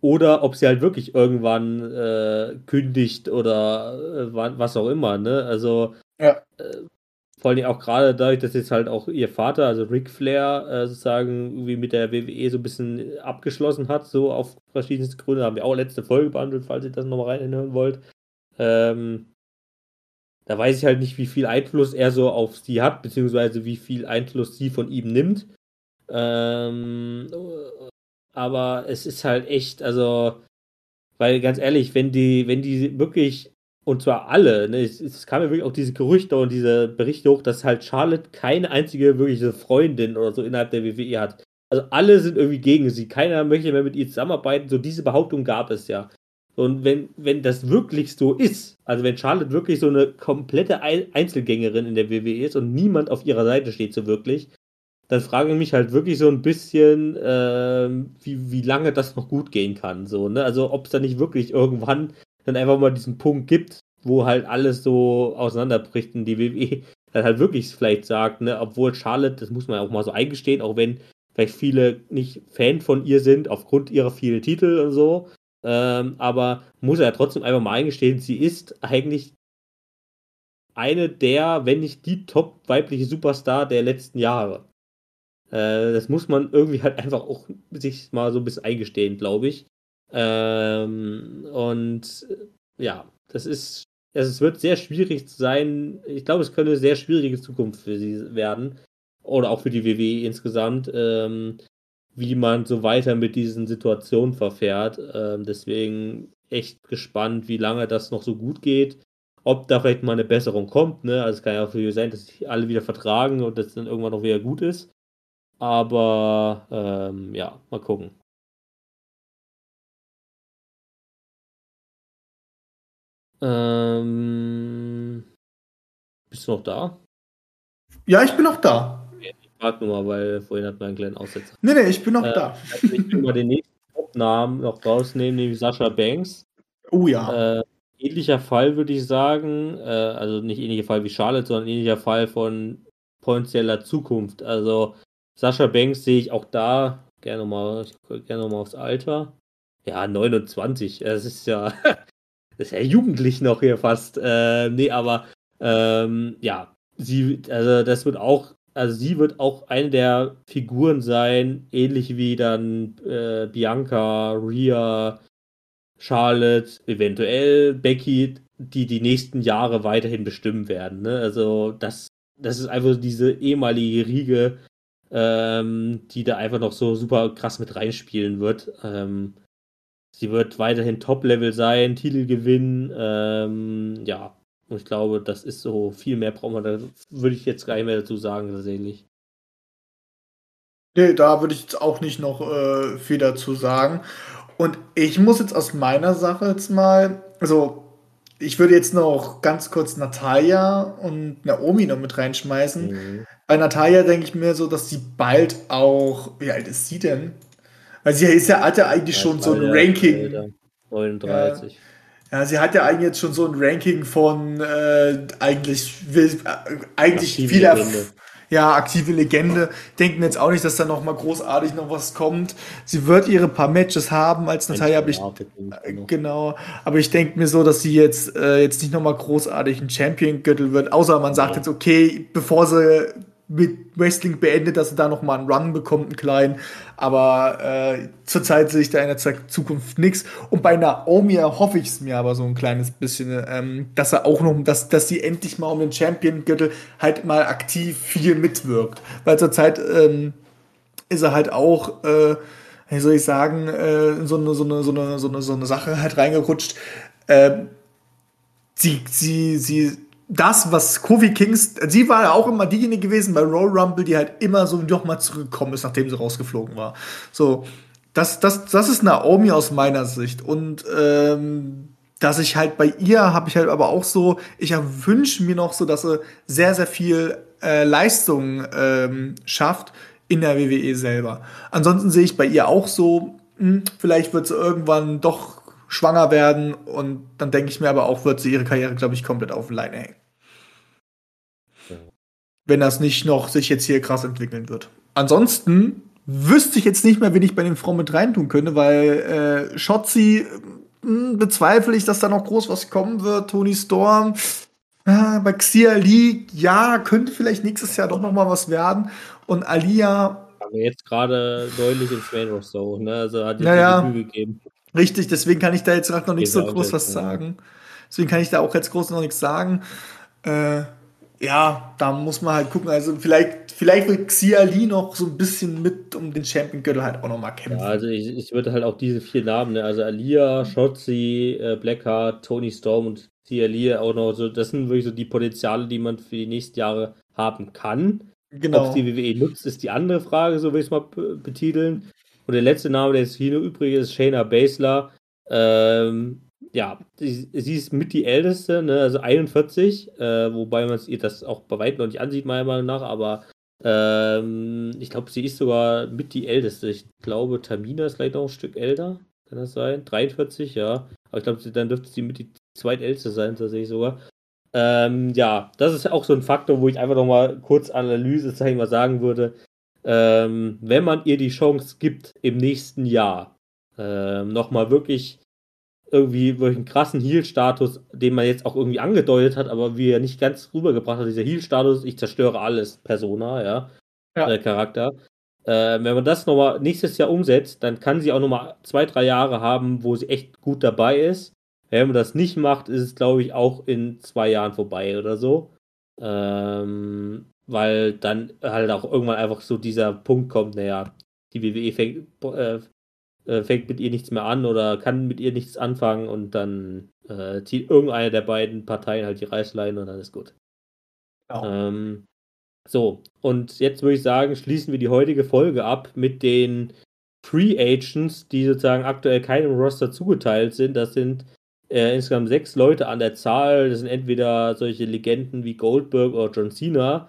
oder ob sie halt wirklich irgendwann äh, kündigt oder äh, was auch immer, ne? Also ja. Äh, vor allem auch gerade dadurch, dass jetzt halt auch ihr Vater, also Ric Flair, äh, sozusagen irgendwie mit der WWE so ein bisschen abgeschlossen hat, so auf verschiedenste Gründe, haben wir auch letzte Folge behandelt, falls ihr das nochmal reinhören wollt. Ähm, da weiß ich halt nicht, wie viel Einfluss er so auf sie hat, beziehungsweise wie viel Einfluss sie von ihm nimmt. Ähm, aber es ist halt echt, also, weil ganz ehrlich, wenn die, wenn die wirklich, und zwar alle, ne, es, es kam ja wirklich auch diese Gerüchte und diese Berichte hoch, dass halt Charlotte keine einzige wirkliche Freundin oder so innerhalb der WWE hat. Also alle sind irgendwie gegen sie, keiner möchte mehr mit ihr zusammenarbeiten, so diese Behauptung gab es ja. Und wenn, wenn das wirklich so ist, also wenn Charlotte wirklich so eine komplette Einzelgängerin in der WWE ist und niemand auf ihrer Seite steht so wirklich, dann frage ich mich halt wirklich so ein bisschen, äh, wie, wie lange das noch gut gehen kann. So, ne? Also ob es da nicht wirklich irgendwann dann einfach mal diesen Punkt gibt, wo halt alles so auseinanderbricht und die WWE (laughs) dann halt wirklich vielleicht sagt, ne, obwohl Charlotte, das muss man auch mal so eingestehen, auch wenn vielleicht viele nicht Fan von ihr sind, aufgrund ihrer vielen Titel und so, ähm, aber muss er ja trotzdem einfach mal eingestehen, sie ist eigentlich eine der, wenn nicht die top weibliche Superstar der letzten Jahre. Äh, das muss man irgendwie halt einfach auch sich mal so ein bisschen eingestehen, glaube ich. Ähm, und äh, ja, das ist, es wird sehr schwierig sein. Ich glaube, es könnte eine sehr schwierige Zukunft für sie werden. Oder auch für die WWE insgesamt. Ähm, wie man so weiter mit diesen Situationen verfährt. Ähm, deswegen echt gespannt, wie lange das noch so gut geht. Ob da vielleicht mal eine Besserung kommt. Ne? Also es kann ja auch für sein, dass sich alle wieder vertragen und das dann irgendwann noch wieder gut ist. Aber ähm, ja, mal gucken. Ähm, bist du noch da? Ja, ich bin noch da frage nur mal, weil vorhin hat man einen kleinen Aussetzer. Nee, nee, ich bin noch äh, da. Also ich will mal den nächsten Top-Namen noch rausnehmen, nämlich Sascha Banks. Oh ja. Äh, ähnlicher Fall würde ich sagen, äh, also nicht ähnlicher Fall wie Charlotte, sondern ähnlicher Fall von potenzieller Zukunft. Also Sascha Banks sehe ich auch da, gerne mal, gerne mal aufs Alter. Ja, 29, das ist ja, (laughs) das ist ja jugendlich noch hier fast. Äh, nee, aber ähm, ja, sie, also das wird auch also sie wird auch eine der Figuren sein, ähnlich wie dann äh, Bianca, Rhea, Charlotte, eventuell Becky, die die nächsten Jahre weiterhin bestimmen werden. Ne? Also das, das ist einfach diese ehemalige Riege, ähm, die da einfach noch so super krass mit reinspielen wird. Ähm, sie wird weiterhin Top-Level sein, Titel gewinnen. Ähm, ja, und ich glaube, das ist so, viel mehr braucht man, da würde ich jetzt gar nicht mehr dazu sagen, tatsächlich. Nee, da würde ich jetzt auch nicht noch äh, viel dazu sagen. Und ich muss jetzt aus meiner Sache jetzt mal, also ich würde jetzt noch ganz kurz Natalia und Naomi noch mit reinschmeißen. Mhm. Bei Natalia denke ich mir so, dass sie bald auch, wie alt ist sie denn? Weil sie ist ja, hat ja eigentlich ja, schon so ein Ranking. 39. Ja, ja, sie hat ja eigentlich jetzt schon so ein Ranking von äh, eigentlich, will, äh, eigentlich viel Legende. Ja, aktive Legende. Denken jetzt auch nicht, dass da noch mal großartig noch was kommt. Sie wird ihre paar Matches haben als Natalia, aber ich, genau. Aber ich denke mir so, dass sie jetzt äh, jetzt nicht noch mal großartig ein Champion-Gürtel wird. Außer man sagt ja. jetzt, okay, bevor sie mit Wrestling beendet, dass er da noch mal einen Run bekommt, einen kleinen. Aber äh, zurzeit sehe ich da in der Zukunft nichts. Und bei Naomi hoffe ich es mir aber so ein kleines bisschen, ähm, dass er auch noch, dass, dass sie endlich mal um den Champion-Gürtel halt mal aktiv viel mitwirkt. Weil zurzeit ähm, ist er halt auch, äh, wie soll ich sagen, äh, so eine, so eine, so eine, so eine, so eine Sache halt reingerutscht. Äh, sie, sie, sie das, was Kofi Kings, sie war ja auch immer diejenige gewesen bei Roll Rumble, die halt immer so nochmal zurückgekommen ist, nachdem sie rausgeflogen war. So, das, das, das ist Naomi aus meiner Sicht. Und ähm, dass ich halt bei ihr habe ich halt aber auch so, ich wünsche mir noch so, dass sie sehr, sehr viel äh, Leistung ähm, schafft in der WWE selber. Ansonsten sehe ich bei ihr auch so, mh, hm, vielleicht wird sie irgendwann doch schwanger werden und dann denke ich mir aber auch, wird sie ihre Karriere, glaube ich, komplett auf Leine hängen. Wenn das nicht noch sich jetzt hier krass entwickeln wird. Ansonsten wüsste ich jetzt nicht mehr, wen ich bei den Frauen mit reintun könnte, weil äh, Schotzi hm, bezweifle ich, dass da noch groß was kommen wird. Tony Storm, äh, bei Xia Li, ja, könnte vielleicht nächstes Jahr doch noch mal was werden. Und Alia. Aber jetzt gerade deutlich ins Main Roster, ne? Also hat jetzt ja, Mühe gegeben. Richtig, deswegen kann ich da jetzt noch nicht so groß was sagen. Deswegen kann ich da auch jetzt groß noch nichts sagen. Äh, ja, da muss man halt gucken. Also vielleicht, vielleicht wird Xia Li noch so ein bisschen mit um den Champion-Gürtel halt auch noch mal kämpfen. Ja, also ich, ich würde halt auch diese vier Namen, ne? also Alia, Shotzi, äh, Blackheart, Tony Storm und Xia Li auch noch so, das sind wirklich so die Potenziale, die man für die nächsten Jahre haben kann. Genau. Ob die WWE nutzt, ist die andere Frage, so will ich es mal betiteln. Und der letzte Name, der jetzt hier nur übrig ist, Shayna Baszler. Ähm, ja, sie, sie, ist mit die älteste, ne, also 41, äh, wobei man ihr das auch bei weitem noch nicht ansieht, meiner Meinung nach, aber ähm, ich glaube, sie ist sogar mit die älteste. Ich glaube, Tamina ist vielleicht noch ein Stück älter, kann das sein? 43, ja. Aber ich glaube, dann dürfte sie mit die zweitälteste sein, tatsächlich sogar. Ähm, ja, das ist auch so ein Faktor, wo ich einfach nochmal kurz Analyse, sag ich sagen würde. Ähm, wenn man ihr die Chance gibt, im nächsten Jahr ähm, nochmal wirklich irgendwie einen krassen Heal-Status, den man jetzt auch irgendwie angedeutet hat, aber wie er nicht ganz rübergebracht hat, dieser Heal-Status, ich zerstöre alles, Persona, ja, ja. Äh, Charakter. Äh, wenn man das nochmal nächstes Jahr umsetzt, dann kann sie auch nochmal zwei, drei Jahre haben, wo sie echt gut dabei ist. Wenn man das nicht macht, ist es, glaube ich, auch in zwei Jahren vorbei oder so. Ähm, weil dann halt auch irgendwann einfach so dieser Punkt kommt, naja, die WWE fängt, äh, äh, fängt mit ihr nichts mehr an oder kann mit ihr nichts anfangen und dann äh, zieht irgendeine der beiden Parteien halt die Reißleine und dann ist gut. Ja. Ähm, so, und jetzt würde ich sagen, schließen wir die heutige Folge ab mit den Free Agents, die sozusagen aktuell keinem Roster zugeteilt sind. Das sind äh, insgesamt sechs Leute an der Zahl. Das sind entweder solche Legenden wie Goldberg oder John Cena,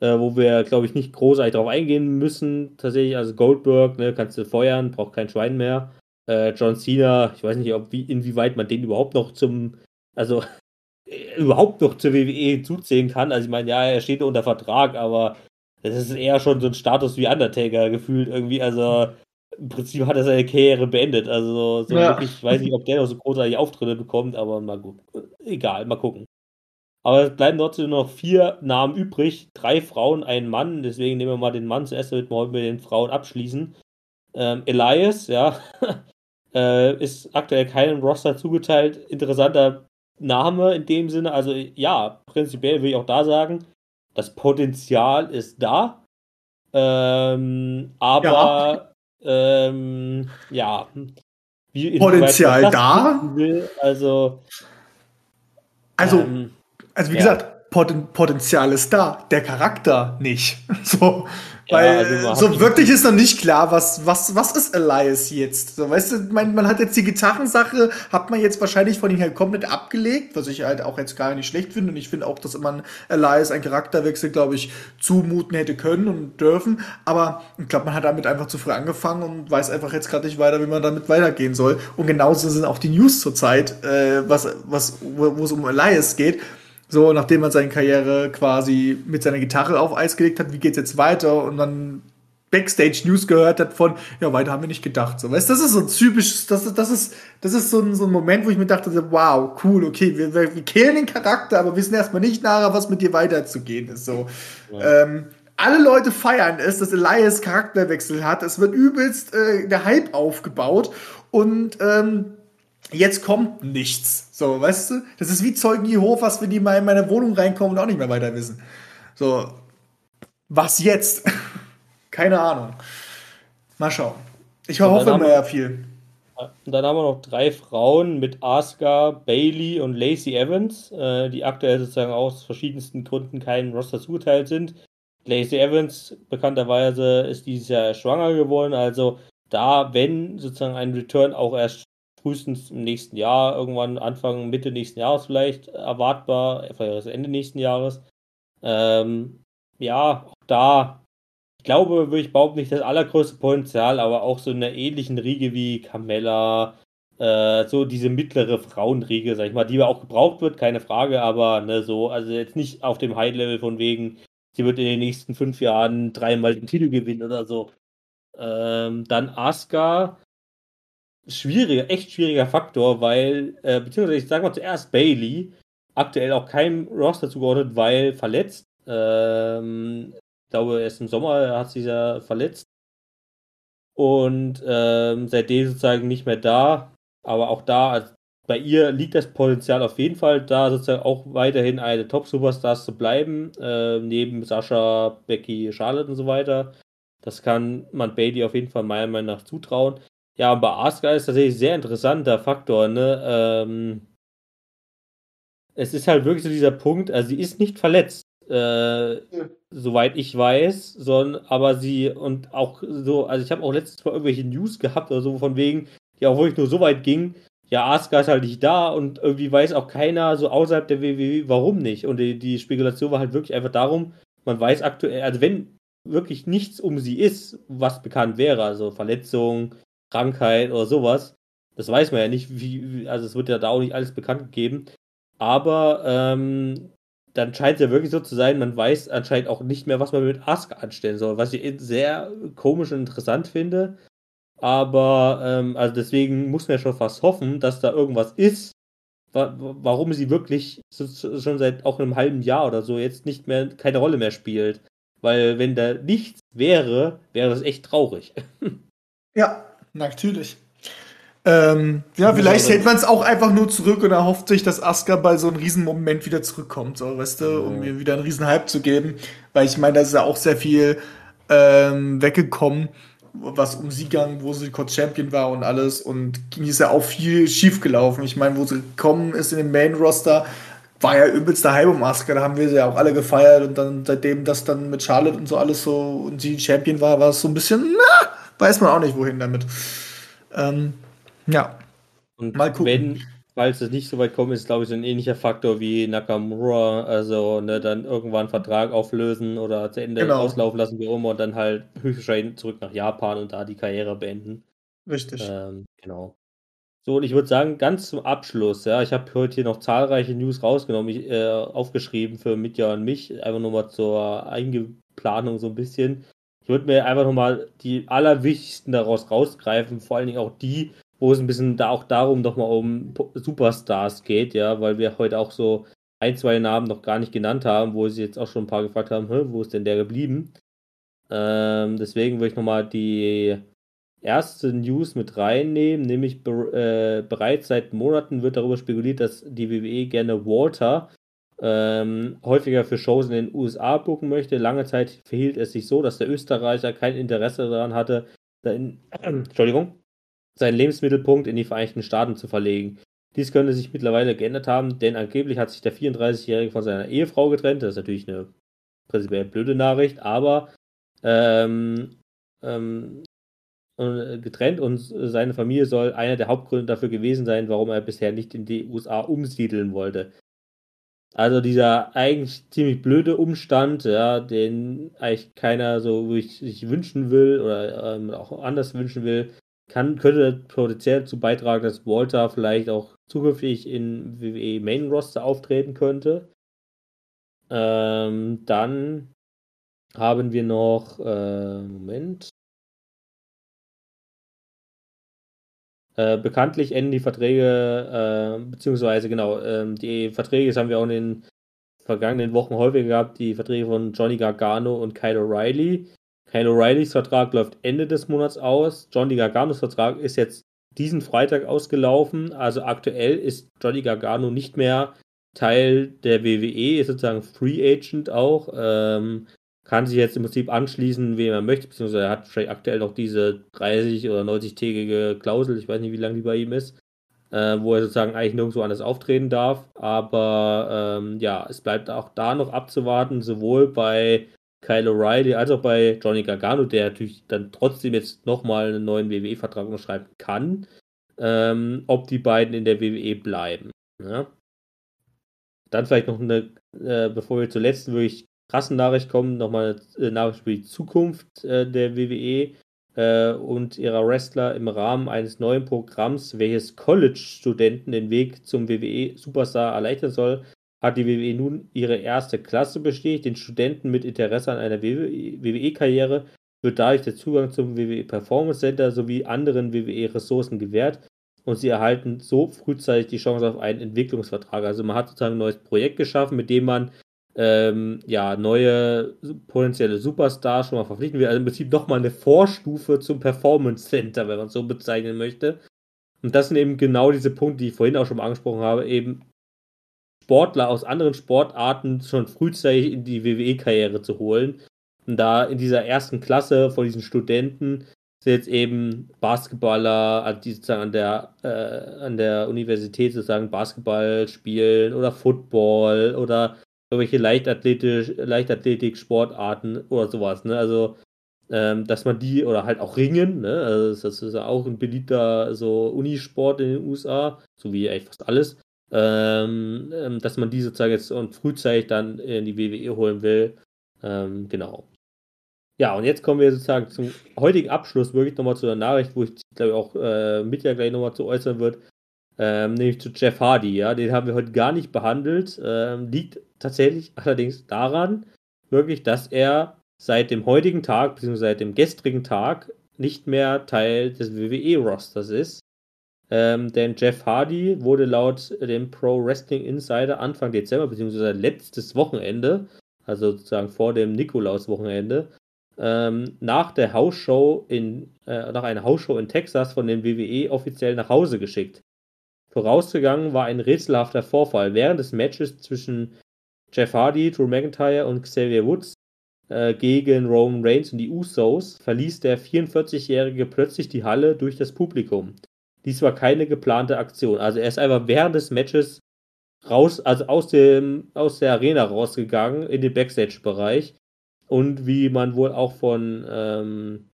äh, wo wir, glaube ich, nicht großartig darauf eingehen müssen. Tatsächlich, also Goldberg, ne, kannst du feuern, braucht kein Schwein mehr. Äh, John Cena, ich weiß nicht, ob wie, inwieweit man den überhaupt noch zum, also (laughs) überhaupt noch zur WWE zuzählen kann. Also ich meine, ja, er steht unter Vertrag, aber das ist eher schon so ein Status wie Undertaker gefühlt irgendwie. Also im Prinzip hat er seine Karriere beendet. Also so ja. wirklich, ich weiß nicht, ob der noch so großartig Auftritte bekommt, aber mal gut. Egal, mal gucken. Aber es bleiben trotzdem noch vier Namen übrig. Drei Frauen, ein Mann. Deswegen nehmen wir mal den Mann zuerst, damit wir heute mit den Frauen abschließen. Ähm, Elias, ja, (laughs) äh, ist aktuell keinem Roster zugeteilt. Interessanter Name in dem Sinne. Also ja, prinzipiell will ich auch da sagen, das Potenzial ist da. Ähm, aber ja, ähm, ja wie Potenzial da? Will, also also ähm, also wie ja. gesagt, Poten Potenzial ist da, der Charakter nicht. (laughs) So, weil also so wirklich ist noch nicht klar, was, was, was ist Elias jetzt? So, weißt du, man, man hat jetzt die Gitarrensache, hat man jetzt wahrscheinlich von ihm halt komplett abgelegt, was ich halt auch jetzt gar nicht schlecht finde. Und ich finde auch, dass man Elias einen Charakterwechsel, glaube ich, zumuten hätte können und dürfen. Aber ich glaube, man hat damit einfach zu früh angefangen und weiß einfach jetzt gerade nicht weiter, wie man damit weitergehen soll. Und genauso sind auch die News zurzeit, äh, was, was, wo es um Elias geht so, nachdem man seine Karriere quasi mit seiner Gitarre auf Eis gelegt hat, wie geht's jetzt weiter? Und dann Backstage News gehört hat von, ja, weiter haben wir nicht gedacht. So, weißt das ist so ein typisches, das, das ist, das ist so ein, so ein Moment, wo ich mir dachte, wow, cool, okay, wir, wir, wir killen den Charakter, aber wissen erstmal nicht nachher, was mit dir weiterzugehen ist. So. Ja. Ähm, alle Leute feiern es, dass Elias Charakterwechsel hat. Es wird übelst äh, der Hype aufgebaut und ähm, jetzt kommt nichts. So, weißt du? Das ist wie Zeugen Jehovas, wenn die mal in meine Wohnung reinkommen und auch nicht mehr weiter wissen. So, was jetzt? (laughs) Keine Ahnung. Mal schauen. Ich hoffe immer ja viel. Und dann haben wir noch drei Frauen mit Asuka, Bailey und Lacey Evans, äh, die aktuell sozusagen aus verschiedensten Gründen keinen Roster zugeteilt sind. Lacey Evans bekannterweise ist dieses Jahr schwanger geworden, also da, wenn sozusagen ein Return auch erst frühestens im nächsten Jahr, irgendwann Anfang, Mitte nächsten Jahres vielleicht erwartbar, vielleicht Ende nächsten Jahres. Ähm, ja, auch da, ich glaube, würde ich behaupten, nicht das allergrößte Potenzial, aber auch so in einer ähnlichen Riege wie Carmella, Äh, so diese mittlere Frauenriege, sag ich mal, die auch gebraucht wird, keine Frage, aber ne, so, also jetzt nicht auf dem High-Level von wegen, sie wird in den nächsten fünf Jahren dreimal den Titel gewinnen oder so. Ähm, dann Asuka, schwieriger, echt schwieriger Faktor, weil, äh, beziehungsweise ich sag mal zuerst Bailey, aktuell auch keinem Roster zugeordnet, weil verletzt. Ähm, ich glaube, erst im Sommer hat sie ja verletzt. Und ähm, seitdem sozusagen nicht mehr da. Aber auch da, also bei ihr liegt das Potenzial auf jeden Fall da, sozusagen auch weiterhin eine Top-Superstars zu bleiben, äh, neben Sascha, Becky, Charlotte und so weiter. Das kann man Bailey auf jeden Fall meiner Meinung nach zutrauen. Ja, bei Asuka ist tatsächlich ein sehr interessanter Faktor, ne? Ähm, es ist halt wirklich so dieser Punkt, also sie ist nicht verletzt, äh, ja. soweit ich weiß, sondern aber sie und auch so, also ich habe auch letztens mal irgendwelche News gehabt oder so von wegen, die auch wirklich nur so weit ging, ja, Asuka ist halt nicht da und irgendwie weiß auch keiner so außerhalb der WWE, warum nicht. Und die, die Spekulation war halt wirklich einfach darum, man weiß aktuell, also wenn wirklich nichts um sie ist, was bekannt wäre, also Verletzung, Krankheit oder sowas, das weiß man ja nicht, wie, also es wird ja da auch nicht alles bekannt gegeben. Aber ähm, dann scheint es ja wirklich so zu sein, man weiß anscheinend auch nicht mehr, was man mit Asuka anstellen soll, was ich sehr komisch und interessant finde. Aber ähm, also deswegen muss man ja schon fast hoffen, dass da irgendwas ist, wa warum sie wirklich so, schon seit auch einem halben Jahr oder so jetzt nicht mehr keine Rolle mehr spielt. Weil wenn da nichts wäre, wäre das echt traurig. (laughs) ja, natürlich. Ähm, ja, vielleicht hält man es auch einfach nur zurück und erhofft sich, dass Asuka bei so einem Riesenmoment wieder zurückkommt, so, weißt du, um mir wieder einen Riesenhype zu geben. Weil ich meine, da ist ja auch sehr viel ähm, weggekommen, was um sie ging, wo sie kurz Champion war und alles. Und ist ja auch viel schief gelaufen. Ich meine, wo sie gekommen ist in den Main-Roster, war ja übelster Hype um Asuka. Da haben wir sie ja auch alle gefeiert. Und dann, seitdem das dann mit Charlotte und so alles so und sie Champion war, war es so ein bisschen, na, weiß man auch nicht, wohin damit. Ähm, ja. Und mal gucken. Wenn, falls es nicht so weit kommt, ist, glaube ich, so ein ähnlicher Faktor wie Nakamura. Also, ne, dann irgendwann einen Vertrag auflösen oder zu Ende genau. auslaufen lassen, wie immer, und dann halt höchstwahrscheinlich zurück nach Japan und da die Karriere beenden. Richtig. Ähm, genau. So, und ich würde sagen, ganz zum Abschluss, ja, ich habe heute hier noch zahlreiche News rausgenommen, ich, äh, aufgeschrieben für Mitja und mich, einfach nur mal zur Eingeplanung so ein bisschen. Ich würde mir einfach nochmal die allerwichtigsten daraus rausgreifen, vor allen Dingen auch die, wo es ein bisschen da auch darum nochmal um Superstars geht, ja, weil wir heute auch so ein, zwei Namen noch gar nicht genannt haben, wo sie jetzt auch schon ein paar gefragt haben, wo ist denn der geblieben? Ähm, deswegen würde ich nochmal die erste News mit reinnehmen, nämlich äh, bereits seit Monaten wird darüber spekuliert, dass die WWE gerne Walter ähm, häufiger für Shows in den USA buchen möchte. Lange Zeit verhielt es sich so, dass der Österreicher kein Interesse daran hatte, in, äh, (clears throat) Entschuldigung, seinen Lebensmittelpunkt in die Vereinigten Staaten zu verlegen. Dies könnte sich mittlerweile geändert haben, denn angeblich hat sich der 34-Jährige von seiner Ehefrau getrennt. Das ist natürlich eine prinzipiell blöde Nachricht, aber ähm, ähm, getrennt und seine Familie soll einer der Hauptgründe dafür gewesen sein, warum er bisher nicht in die USA umsiedeln wollte. Also dieser eigentlich ziemlich blöde Umstand, ja, den eigentlich keiner so sich wünschen will oder ähm, auch anders wünschen will, kann, könnte potenziell dazu beitragen, dass Walter vielleicht auch zukünftig in WWE Main Roster auftreten könnte. Ähm, dann haben wir noch, äh, Moment. Äh, bekanntlich enden die Verträge, äh, beziehungsweise genau, äh, die Verträge, das haben wir auch in den vergangenen Wochen häufiger gehabt, die Verträge von Johnny Gargano und Kyle O'Reilly. Kyle O'Reillys Vertrag läuft Ende des Monats aus. Johnny Garganos Vertrag ist jetzt diesen Freitag ausgelaufen. Also aktuell ist Johnny Gargano nicht mehr Teil der WWE, ist sozusagen Free Agent auch. Ähm, kann sich jetzt im Prinzip anschließen, wem er möchte, beziehungsweise er hat vielleicht aktuell noch diese 30 oder 90-tägige Klausel, ich weiß nicht, wie lange die bei ihm ist, äh, wo er sozusagen eigentlich nirgendwo anders auftreten darf. Aber ähm, ja, es bleibt auch da noch abzuwarten, sowohl bei Kyle O'Reilly als auch bei Johnny Gargano, der natürlich dann trotzdem jetzt nochmal einen neuen WWE-Vertrag unterschreiben kann, ähm, ob die beiden in der WWE bleiben. Ja? Dann vielleicht noch eine, äh, bevor wir zur letzten wirklich krassen Nachricht kommen, nochmal eine Nachricht für die Zukunft äh, der WWE. äh, und ihrer Wrestler im Rahmen eines neuen Programms, welches College-Studenten den Weg zum WWE-Superstar erleichtern soll, hat die WWE nun ihre erste Klasse bestätigt. Den Studenten mit Interesse an einer WWE-Karriere wird dadurch der Zugang zum WWE Performance Center sowie anderen WWE-Ressourcen gewährt und sie erhalten so frühzeitig die Chance auf einen Entwicklungsvertrag. Also man hat sozusagen ein neues Projekt geschaffen, mit dem man ähm, ja, neue potenzielle Superstars schon mal verpflichten will. Also im Prinzip nochmal eine Vorstufe zum Performance Center, wenn man es so bezeichnen möchte. Und das sind eben genau diese Punkte, die ich vorhin auch schon mal angesprochen habe, eben Sportler aus anderen Sportarten schon frühzeitig in die WWE-Karriere zu holen. Und da in dieser ersten Klasse von diesen Studenten sind jetzt eben Basketballer, die sozusagen an der, äh, an der Universität sozusagen Basketball spielen oder Football oder irgendwelche Leichtathletik, Leichtathletik-Sportarten oder sowas. Ne? Also, ähm, dass man die, oder halt auch Ringen, ne? also das ist ja auch ein beliebter so Unisport in den USA, so wie eigentlich fast alles ähm, ähm, dass man die sozusagen jetzt und frühzeitig dann in die WWE holen will. Ähm, genau. Ja, und jetzt kommen wir sozusagen zum heutigen Abschluss wirklich nochmal zu der Nachricht, wo ich glaube ich auch äh, mit ja gleich nochmal zu äußern wird, ähm, nämlich zu Jeff Hardy. Ja, den haben wir heute gar nicht behandelt. Ähm, liegt tatsächlich allerdings daran, wirklich, dass er seit dem heutigen Tag, beziehungsweise seit dem gestrigen Tag, nicht mehr Teil des WWE-Rosters ist. Ähm, denn Jeff Hardy wurde laut dem Pro Wrestling Insider Anfang Dezember, beziehungsweise letztes Wochenende, also sozusagen vor dem Nikolaus-Wochenende, ähm, nach der Hausshow in, äh, nach einer Hausshow in Texas von den WWE offiziell nach Hause geschickt. Vorausgegangen war ein rätselhafter Vorfall. Während des Matches zwischen Jeff Hardy, Drew McIntyre und Xavier Woods äh, gegen Roman Reigns und die Usos verließ der 44-Jährige plötzlich die Halle durch das Publikum. Dies war keine geplante Aktion. Also er ist einfach während des Matches raus, also aus dem, aus der Arena rausgegangen in den Backstage-Bereich. Und wie man wohl auch von ähm,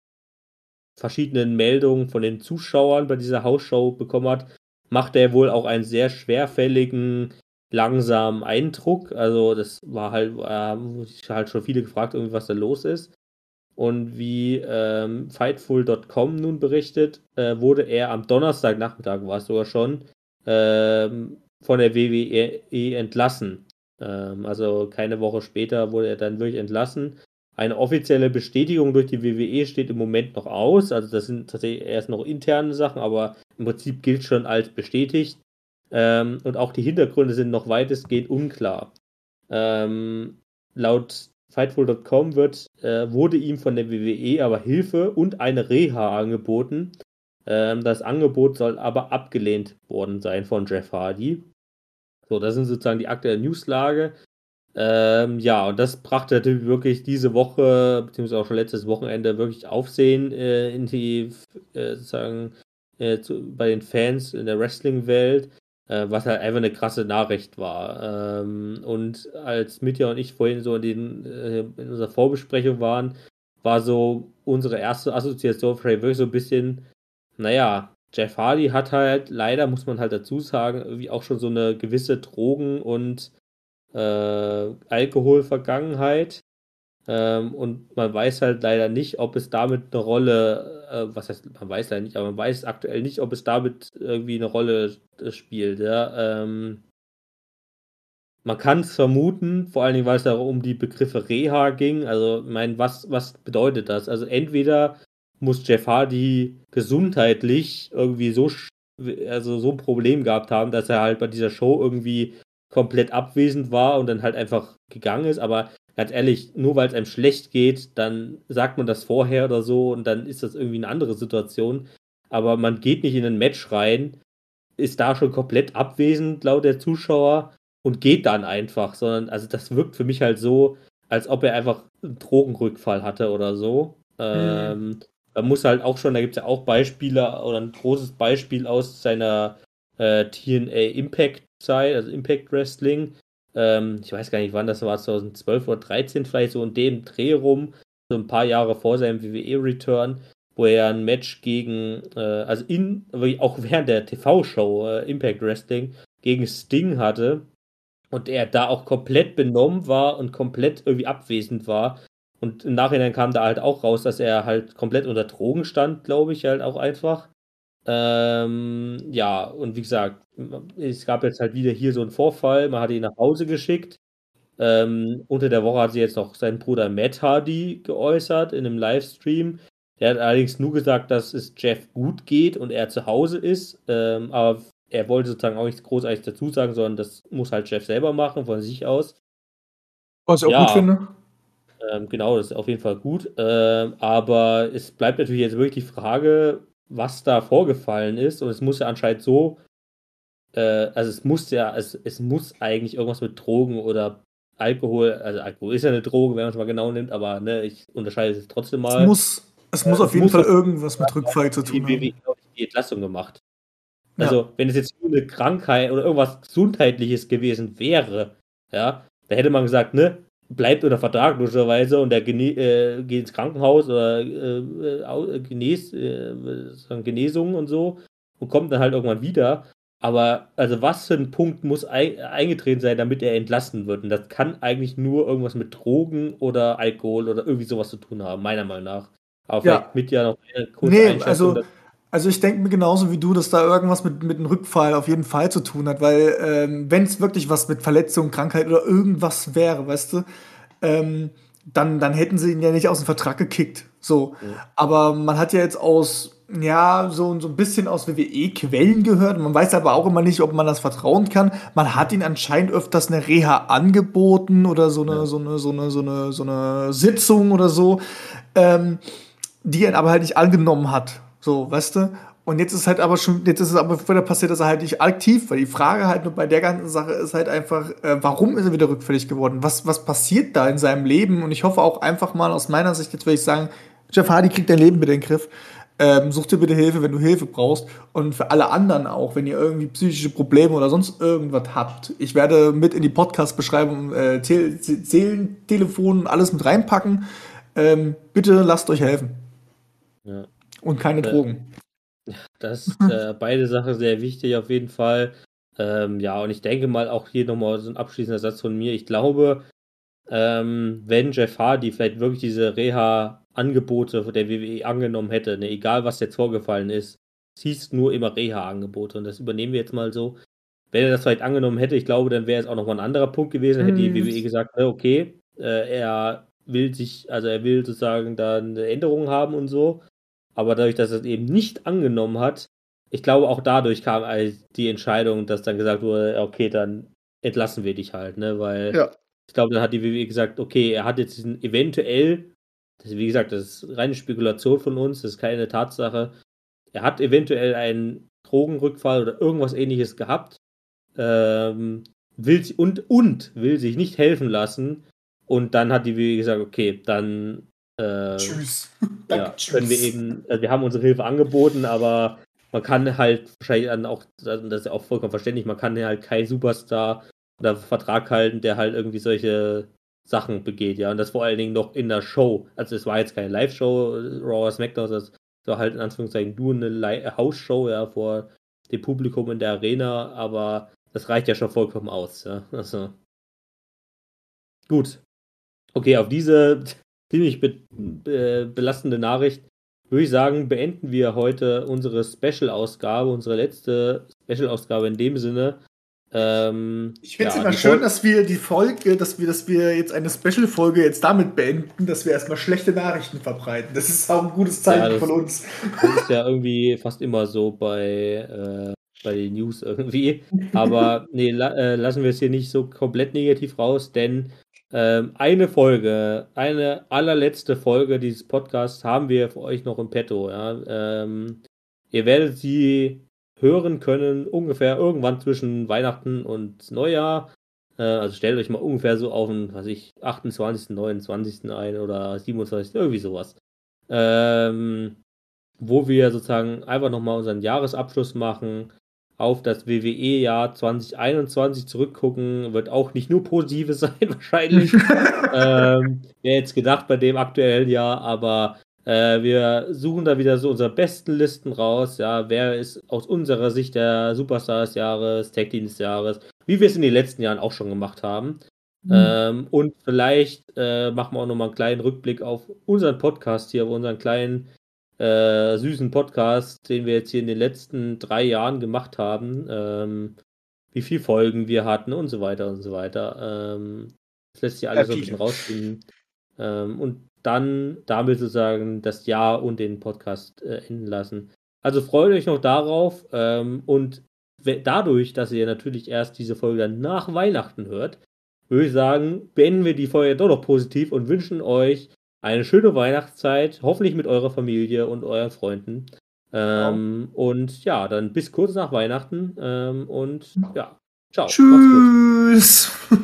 verschiedenen Meldungen von den Zuschauern bei dieser Hausshow bekommen hat, macht er wohl auch einen sehr schwerfälligen, langsamen Eindruck. Also das war halt, äh, ich halt schon viele gefragt, irgendwie, was da los ist. Und wie ähm, Fightful.com nun berichtet, äh, wurde er am Donnerstagnachmittag, war es sogar schon, ähm, von der WWE entlassen. Ähm, also keine Woche später wurde er dann wirklich entlassen. Eine offizielle Bestätigung durch die WWE steht im Moment noch aus. Also das sind tatsächlich erst noch interne Sachen, aber im Prinzip gilt schon als bestätigt. Ähm, und auch die Hintergründe sind noch weitestgehend unklar. Ähm, laut Fightful.com wird, äh, wurde ihm von der WWE aber Hilfe und eine Reha angeboten. Ähm, das Angebot soll aber abgelehnt worden sein von Jeff Hardy. So, das sind sozusagen die aktuelle Newslage. Ähm, ja, und das brachte natürlich wirklich diese Woche, beziehungsweise auch schon letztes Wochenende, wirklich Aufsehen äh, in die, äh, sozusagen, äh, zu, bei den Fans in der Wrestling-Welt äh, was halt einfach eine krasse Nachricht war. Ähm, und als Mitya und ich vorhin so in, den, äh, in unserer Vorbesprechung waren, war so unsere erste Assoziation vielleicht wirklich so ein bisschen, naja, Jeff Hardy hat halt leider, muss man halt dazu sagen, irgendwie auch schon so eine gewisse Drogen- und äh, Alkoholvergangenheit. Ähm, und man weiß halt leider nicht, ob es damit eine Rolle, äh, was heißt, man weiß leider nicht, aber man weiß aktuell nicht, ob es damit irgendwie eine Rolle spielt. Ja? Ähm, man kann es vermuten, vor allen Dingen, weil es da um die Begriffe Reha ging. Also, ich meine, was, was bedeutet das? Also, entweder muss Jeff Hardy gesundheitlich irgendwie so, also so ein Problem gehabt haben, dass er halt bei dieser Show irgendwie komplett abwesend war und dann halt einfach gegangen ist. Aber ganz ehrlich, nur weil es einem schlecht geht, dann sagt man das vorher oder so und dann ist das irgendwie eine andere Situation. Aber man geht nicht in ein Match rein, ist da schon komplett abwesend laut der Zuschauer und geht dann einfach, sondern also das wirkt für mich halt so, als ob er einfach einen Drogenrückfall hatte oder so. Mhm. Ähm, man muss halt auch schon, da gibt es ja auch Beispiele oder ein großes Beispiel aus seiner äh, TNA Impact Zeit, also Impact Wrestling, ähm, ich weiß gar nicht, wann das war, 2012 oder 2013 vielleicht so in dem Dreh rum, so ein paar Jahre vor seinem WWE-Return, wo er ein Match gegen, äh, also in, auch während der TV-Show äh, Impact Wrestling gegen Sting hatte und er da auch komplett benommen war und komplett irgendwie abwesend war Und im Nachhinein kam da halt auch raus, dass er halt komplett unter Drogen stand, glaube ich, halt auch einfach. Ähm, ja, und wie gesagt, es gab jetzt halt wieder hier so einen Vorfall. Man hat ihn nach Hause geschickt. Ähm, unter der Woche hat sich jetzt noch sein Bruder Matt Hardy geäußert in einem Livestream. Der hat allerdings nur gesagt, dass es Jeff gut geht und er zu Hause ist. Ähm, aber er wollte sozusagen auch nichts großartig dazu sagen, sondern das muss halt Jeff selber machen, von sich aus. Was ich auch Ja. gut finde. Ähm, genau, das ist auf jeden Fall gut. Ähm, aber es bleibt natürlich jetzt wirklich die Frage, was da vorgefallen ist. Und es muss ja anscheinend so, äh, also es muss ja, es, es muss eigentlich irgendwas mit Drogen oder Alkohol, also Alkohol ist ja eine Droge, wenn man es mal genau nimmt, aber ne, ich unterscheide es trotzdem mal. Es muss, es muss Äh, auf jeden muss Fall irgendwas mit Rückfall zu die tun WWE, haben. glaub ich, die Entlassung gemacht. Ja. Also, wenn es jetzt nur eine Krankheit oder irgendwas Gesundheitliches gewesen wäre, ja, da hätte man gesagt, ne, bleibt unter Vertrag logischerweise und der gene äh, geht ins Krankenhaus oder äh, äh, au- äh, genes äh, sagen Genesung und so und kommt dann halt irgendwann wieder. Aber also was für ein Punkt muss ei eingetreten sein, damit er entlassen wird? Und das kann eigentlich nur irgendwas mit Drogen oder Alkohol oder irgendwie sowas zu tun haben, meiner Meinung nach. Aber Ja. vielleicht mit ja noch kurze Nee, also, dass- also ich denke mir genauso wie du, dass da irgendwas mit, mit einem Rückfall auf jeden Fall zu tun hat, weil ähm, wenn es wirklich was mit Verletzung, Krankheit oder irgendwas wäre, weißt du, ähm, dann, dann hätten sie ihn ja nicht aus dem Vertrag gekickt. So. Aber man hat ja jetzt aus, ja, so, so ein bisschen aus WWE-Quellen gehört. Man weiß aber auch immer nicht, ob man das vertrauen kann. Man hat ihn anscheinend öfters eine Reha angeboten oder so eine, Ja. so eine, so eine, so eine, so eine Sitzung oder so. Ähm, die er aber halt nicht angenommen hat. So, weißt du? Und jetzt ist halt aber schon, jetzt ist es aber wieder passiert, dass er halt nicht aktiv, weil die Frage halt nur bei der ganzen Sache ist halt einfach, äh, warum ist er wieder rückfällig geworden? Was, was passiert da in seinem Leben? Und ich hoffe auch einfach mal aus meiner Sicht, jetzt würde ich sagen, Jeff Hardy kriegt dein Leben bitte in den Griff. Ähm, such dir bitte Hilfe, wenn du Hilfe brauchst. Und für alle anderen auch, wenn ihr irgendwie psychische Probleme oder sonst irgendwas habt. Ich werde mit in die Podcast-Beschreibung äh, Tel Zählentelefon und alles mit reinpacken. Ähm, bitte lasst euch helfen. Ja. Und keine Äh, Drogen. Das ist (laughs) äh, beide Sachen sehr wichtig auf jeden Fall. Ähm, ja, und ich denke mal auch hier nochmal so ein abschließender Satz von mir. Ich glaube, ähm, wenn Jeff Hardy vielleicht wirklich diese Reha-Angebote der WWE angenommen hätte, ne, egal was jetzt vorgefallen ist, es hieß nur immer Reha-Angebote und das übernehmen wir jetzt mal so. Wenn er das vielleicht angenommen hätte, ich glaube, dann wäre es auch nochmal ein anderer Punkt gewesen, hätte die Mhm. WWE gesagt, äh, okay, äh, er will sich, also er will sozusagen da eine Änderung haben und so. Aber dadurch, dass er es eben nicht angenommen hat, ich glaube, auch dadurch kam die Entscheidung, dass dann gesagt wurde, okay, dann entlassen wir dich halt, ne? Weil Ja. ich glaube, dann hat die WWE gesagt, okay, er hat jetzt diesen eventuell, das, wie gesagt, das ist reine Spekulation von uns, das ist keine Tatsache. Er hat eventuell einen Drogenrückfall oder irgendwas ähnliches gehabt, ähm, will und, und will sich nicht helfen lassen. Und dann hat die WWE gesagt, okay, dann äh, Tschüss. (laughs) ja, können wir eben, also wir haben unsere Hilfe angeboten, aber man kann halt wahrscheinlich dann auch, das ist ja auch vollkommen verständlich, man kann halt keinen Superstar oder Vertrag halten, der halt irgendwie solche Sachen begeht, ja, und das vor allen Dingen noch in der Show. Also es war jetzt keine Live-Show, Raw oder SmackDown, das war halt in Anführungszeichen nur eine House-Show, ja, vor dem Publikum in der Arena, aber das reicht ja schon vollkommen aus, ja, also. Gut. Okay, auf diese ziemlich be be belastende Nachricht würde ich sagen, beenden wir heute unsere Special-Ausgabe, unsere letzte Special-Ausgabe in dem Sinne. Ähm, Ich finde es ja, immer schön, Fol- dass wir die Folge, dass wir, dass wir jetzt eine Special-Folge jetzt damit beenden, dass wir erstmal schlechte Nachrichten verbreiten. Das ist auch ein gutes Zeichen Ja, von uns. Das ist ja irgendwie fast immer so bei, äh, bei den News irgendwie. Aber nee, la äh, lassen wir es hier nicht so komplett negativ raus, denn ähm, eine Folge, eine allerletzte Folge dieses Podcasts haben wir für euch noch im Petto. Ja? Ähm, ihr werdet sie hören können, ungefähr irgendwann zwischen Weihnachten und Neujahr. Äh, also stellt euch mal ungefähr so auf den, was ich, 28., 29. ein oder 27., irgendwie sowas. Ähm, wo wir sozusagen einfach nochmal unseren Jahresabschluss machen, auf das WWE-Jahr 2021 zurückgucken, wird auch nicht nur positive (laughs) sein wahrscheinlich. (laughs) ähm, Wäre jetzt gedacht bei dem aktuellen Jahr, aber äh, wir suchen da wieder so unsere besten Listen raus. Ja, wer ist aus unserer Sicht der Superstar des Jahres, Tag Team des Jahres, wie wir es in den letzten Jahren auch schon gemacht haben. Mhm. Ähm, und vielleicht äh, machen wir auch nochmal einen kleinen Rückblick auf unseren Podcast hier, auf unseren kleinen äh, süßen Podcast, den wir jetzt hier in den letzten drei Jahren gemacht haben. Ähm, wie viele Folgen wir hatten und so weiter und so weiter. Ähm, das lässt sich alles ja, so ein bisschen rausfinden. Ähm, und dann damit sozusagen das Jahr und den Podcast äh, enden lassen. Also freut euch noch darauf ähm, und dadurch, dass ihr natürlich erst diese Folge dann nach Weihnachten hört, würde ich sagen, beenden wir die Folge doch noch positiv und wünschen euch eine schöne Weihnachtszeit, hoffentlich mit eurer Familie und euren Freunden. Ähm, ja. Und ja, dann bis kurz nach Weihnachten ähm, und ja, ciao. Tschüss. (laughs)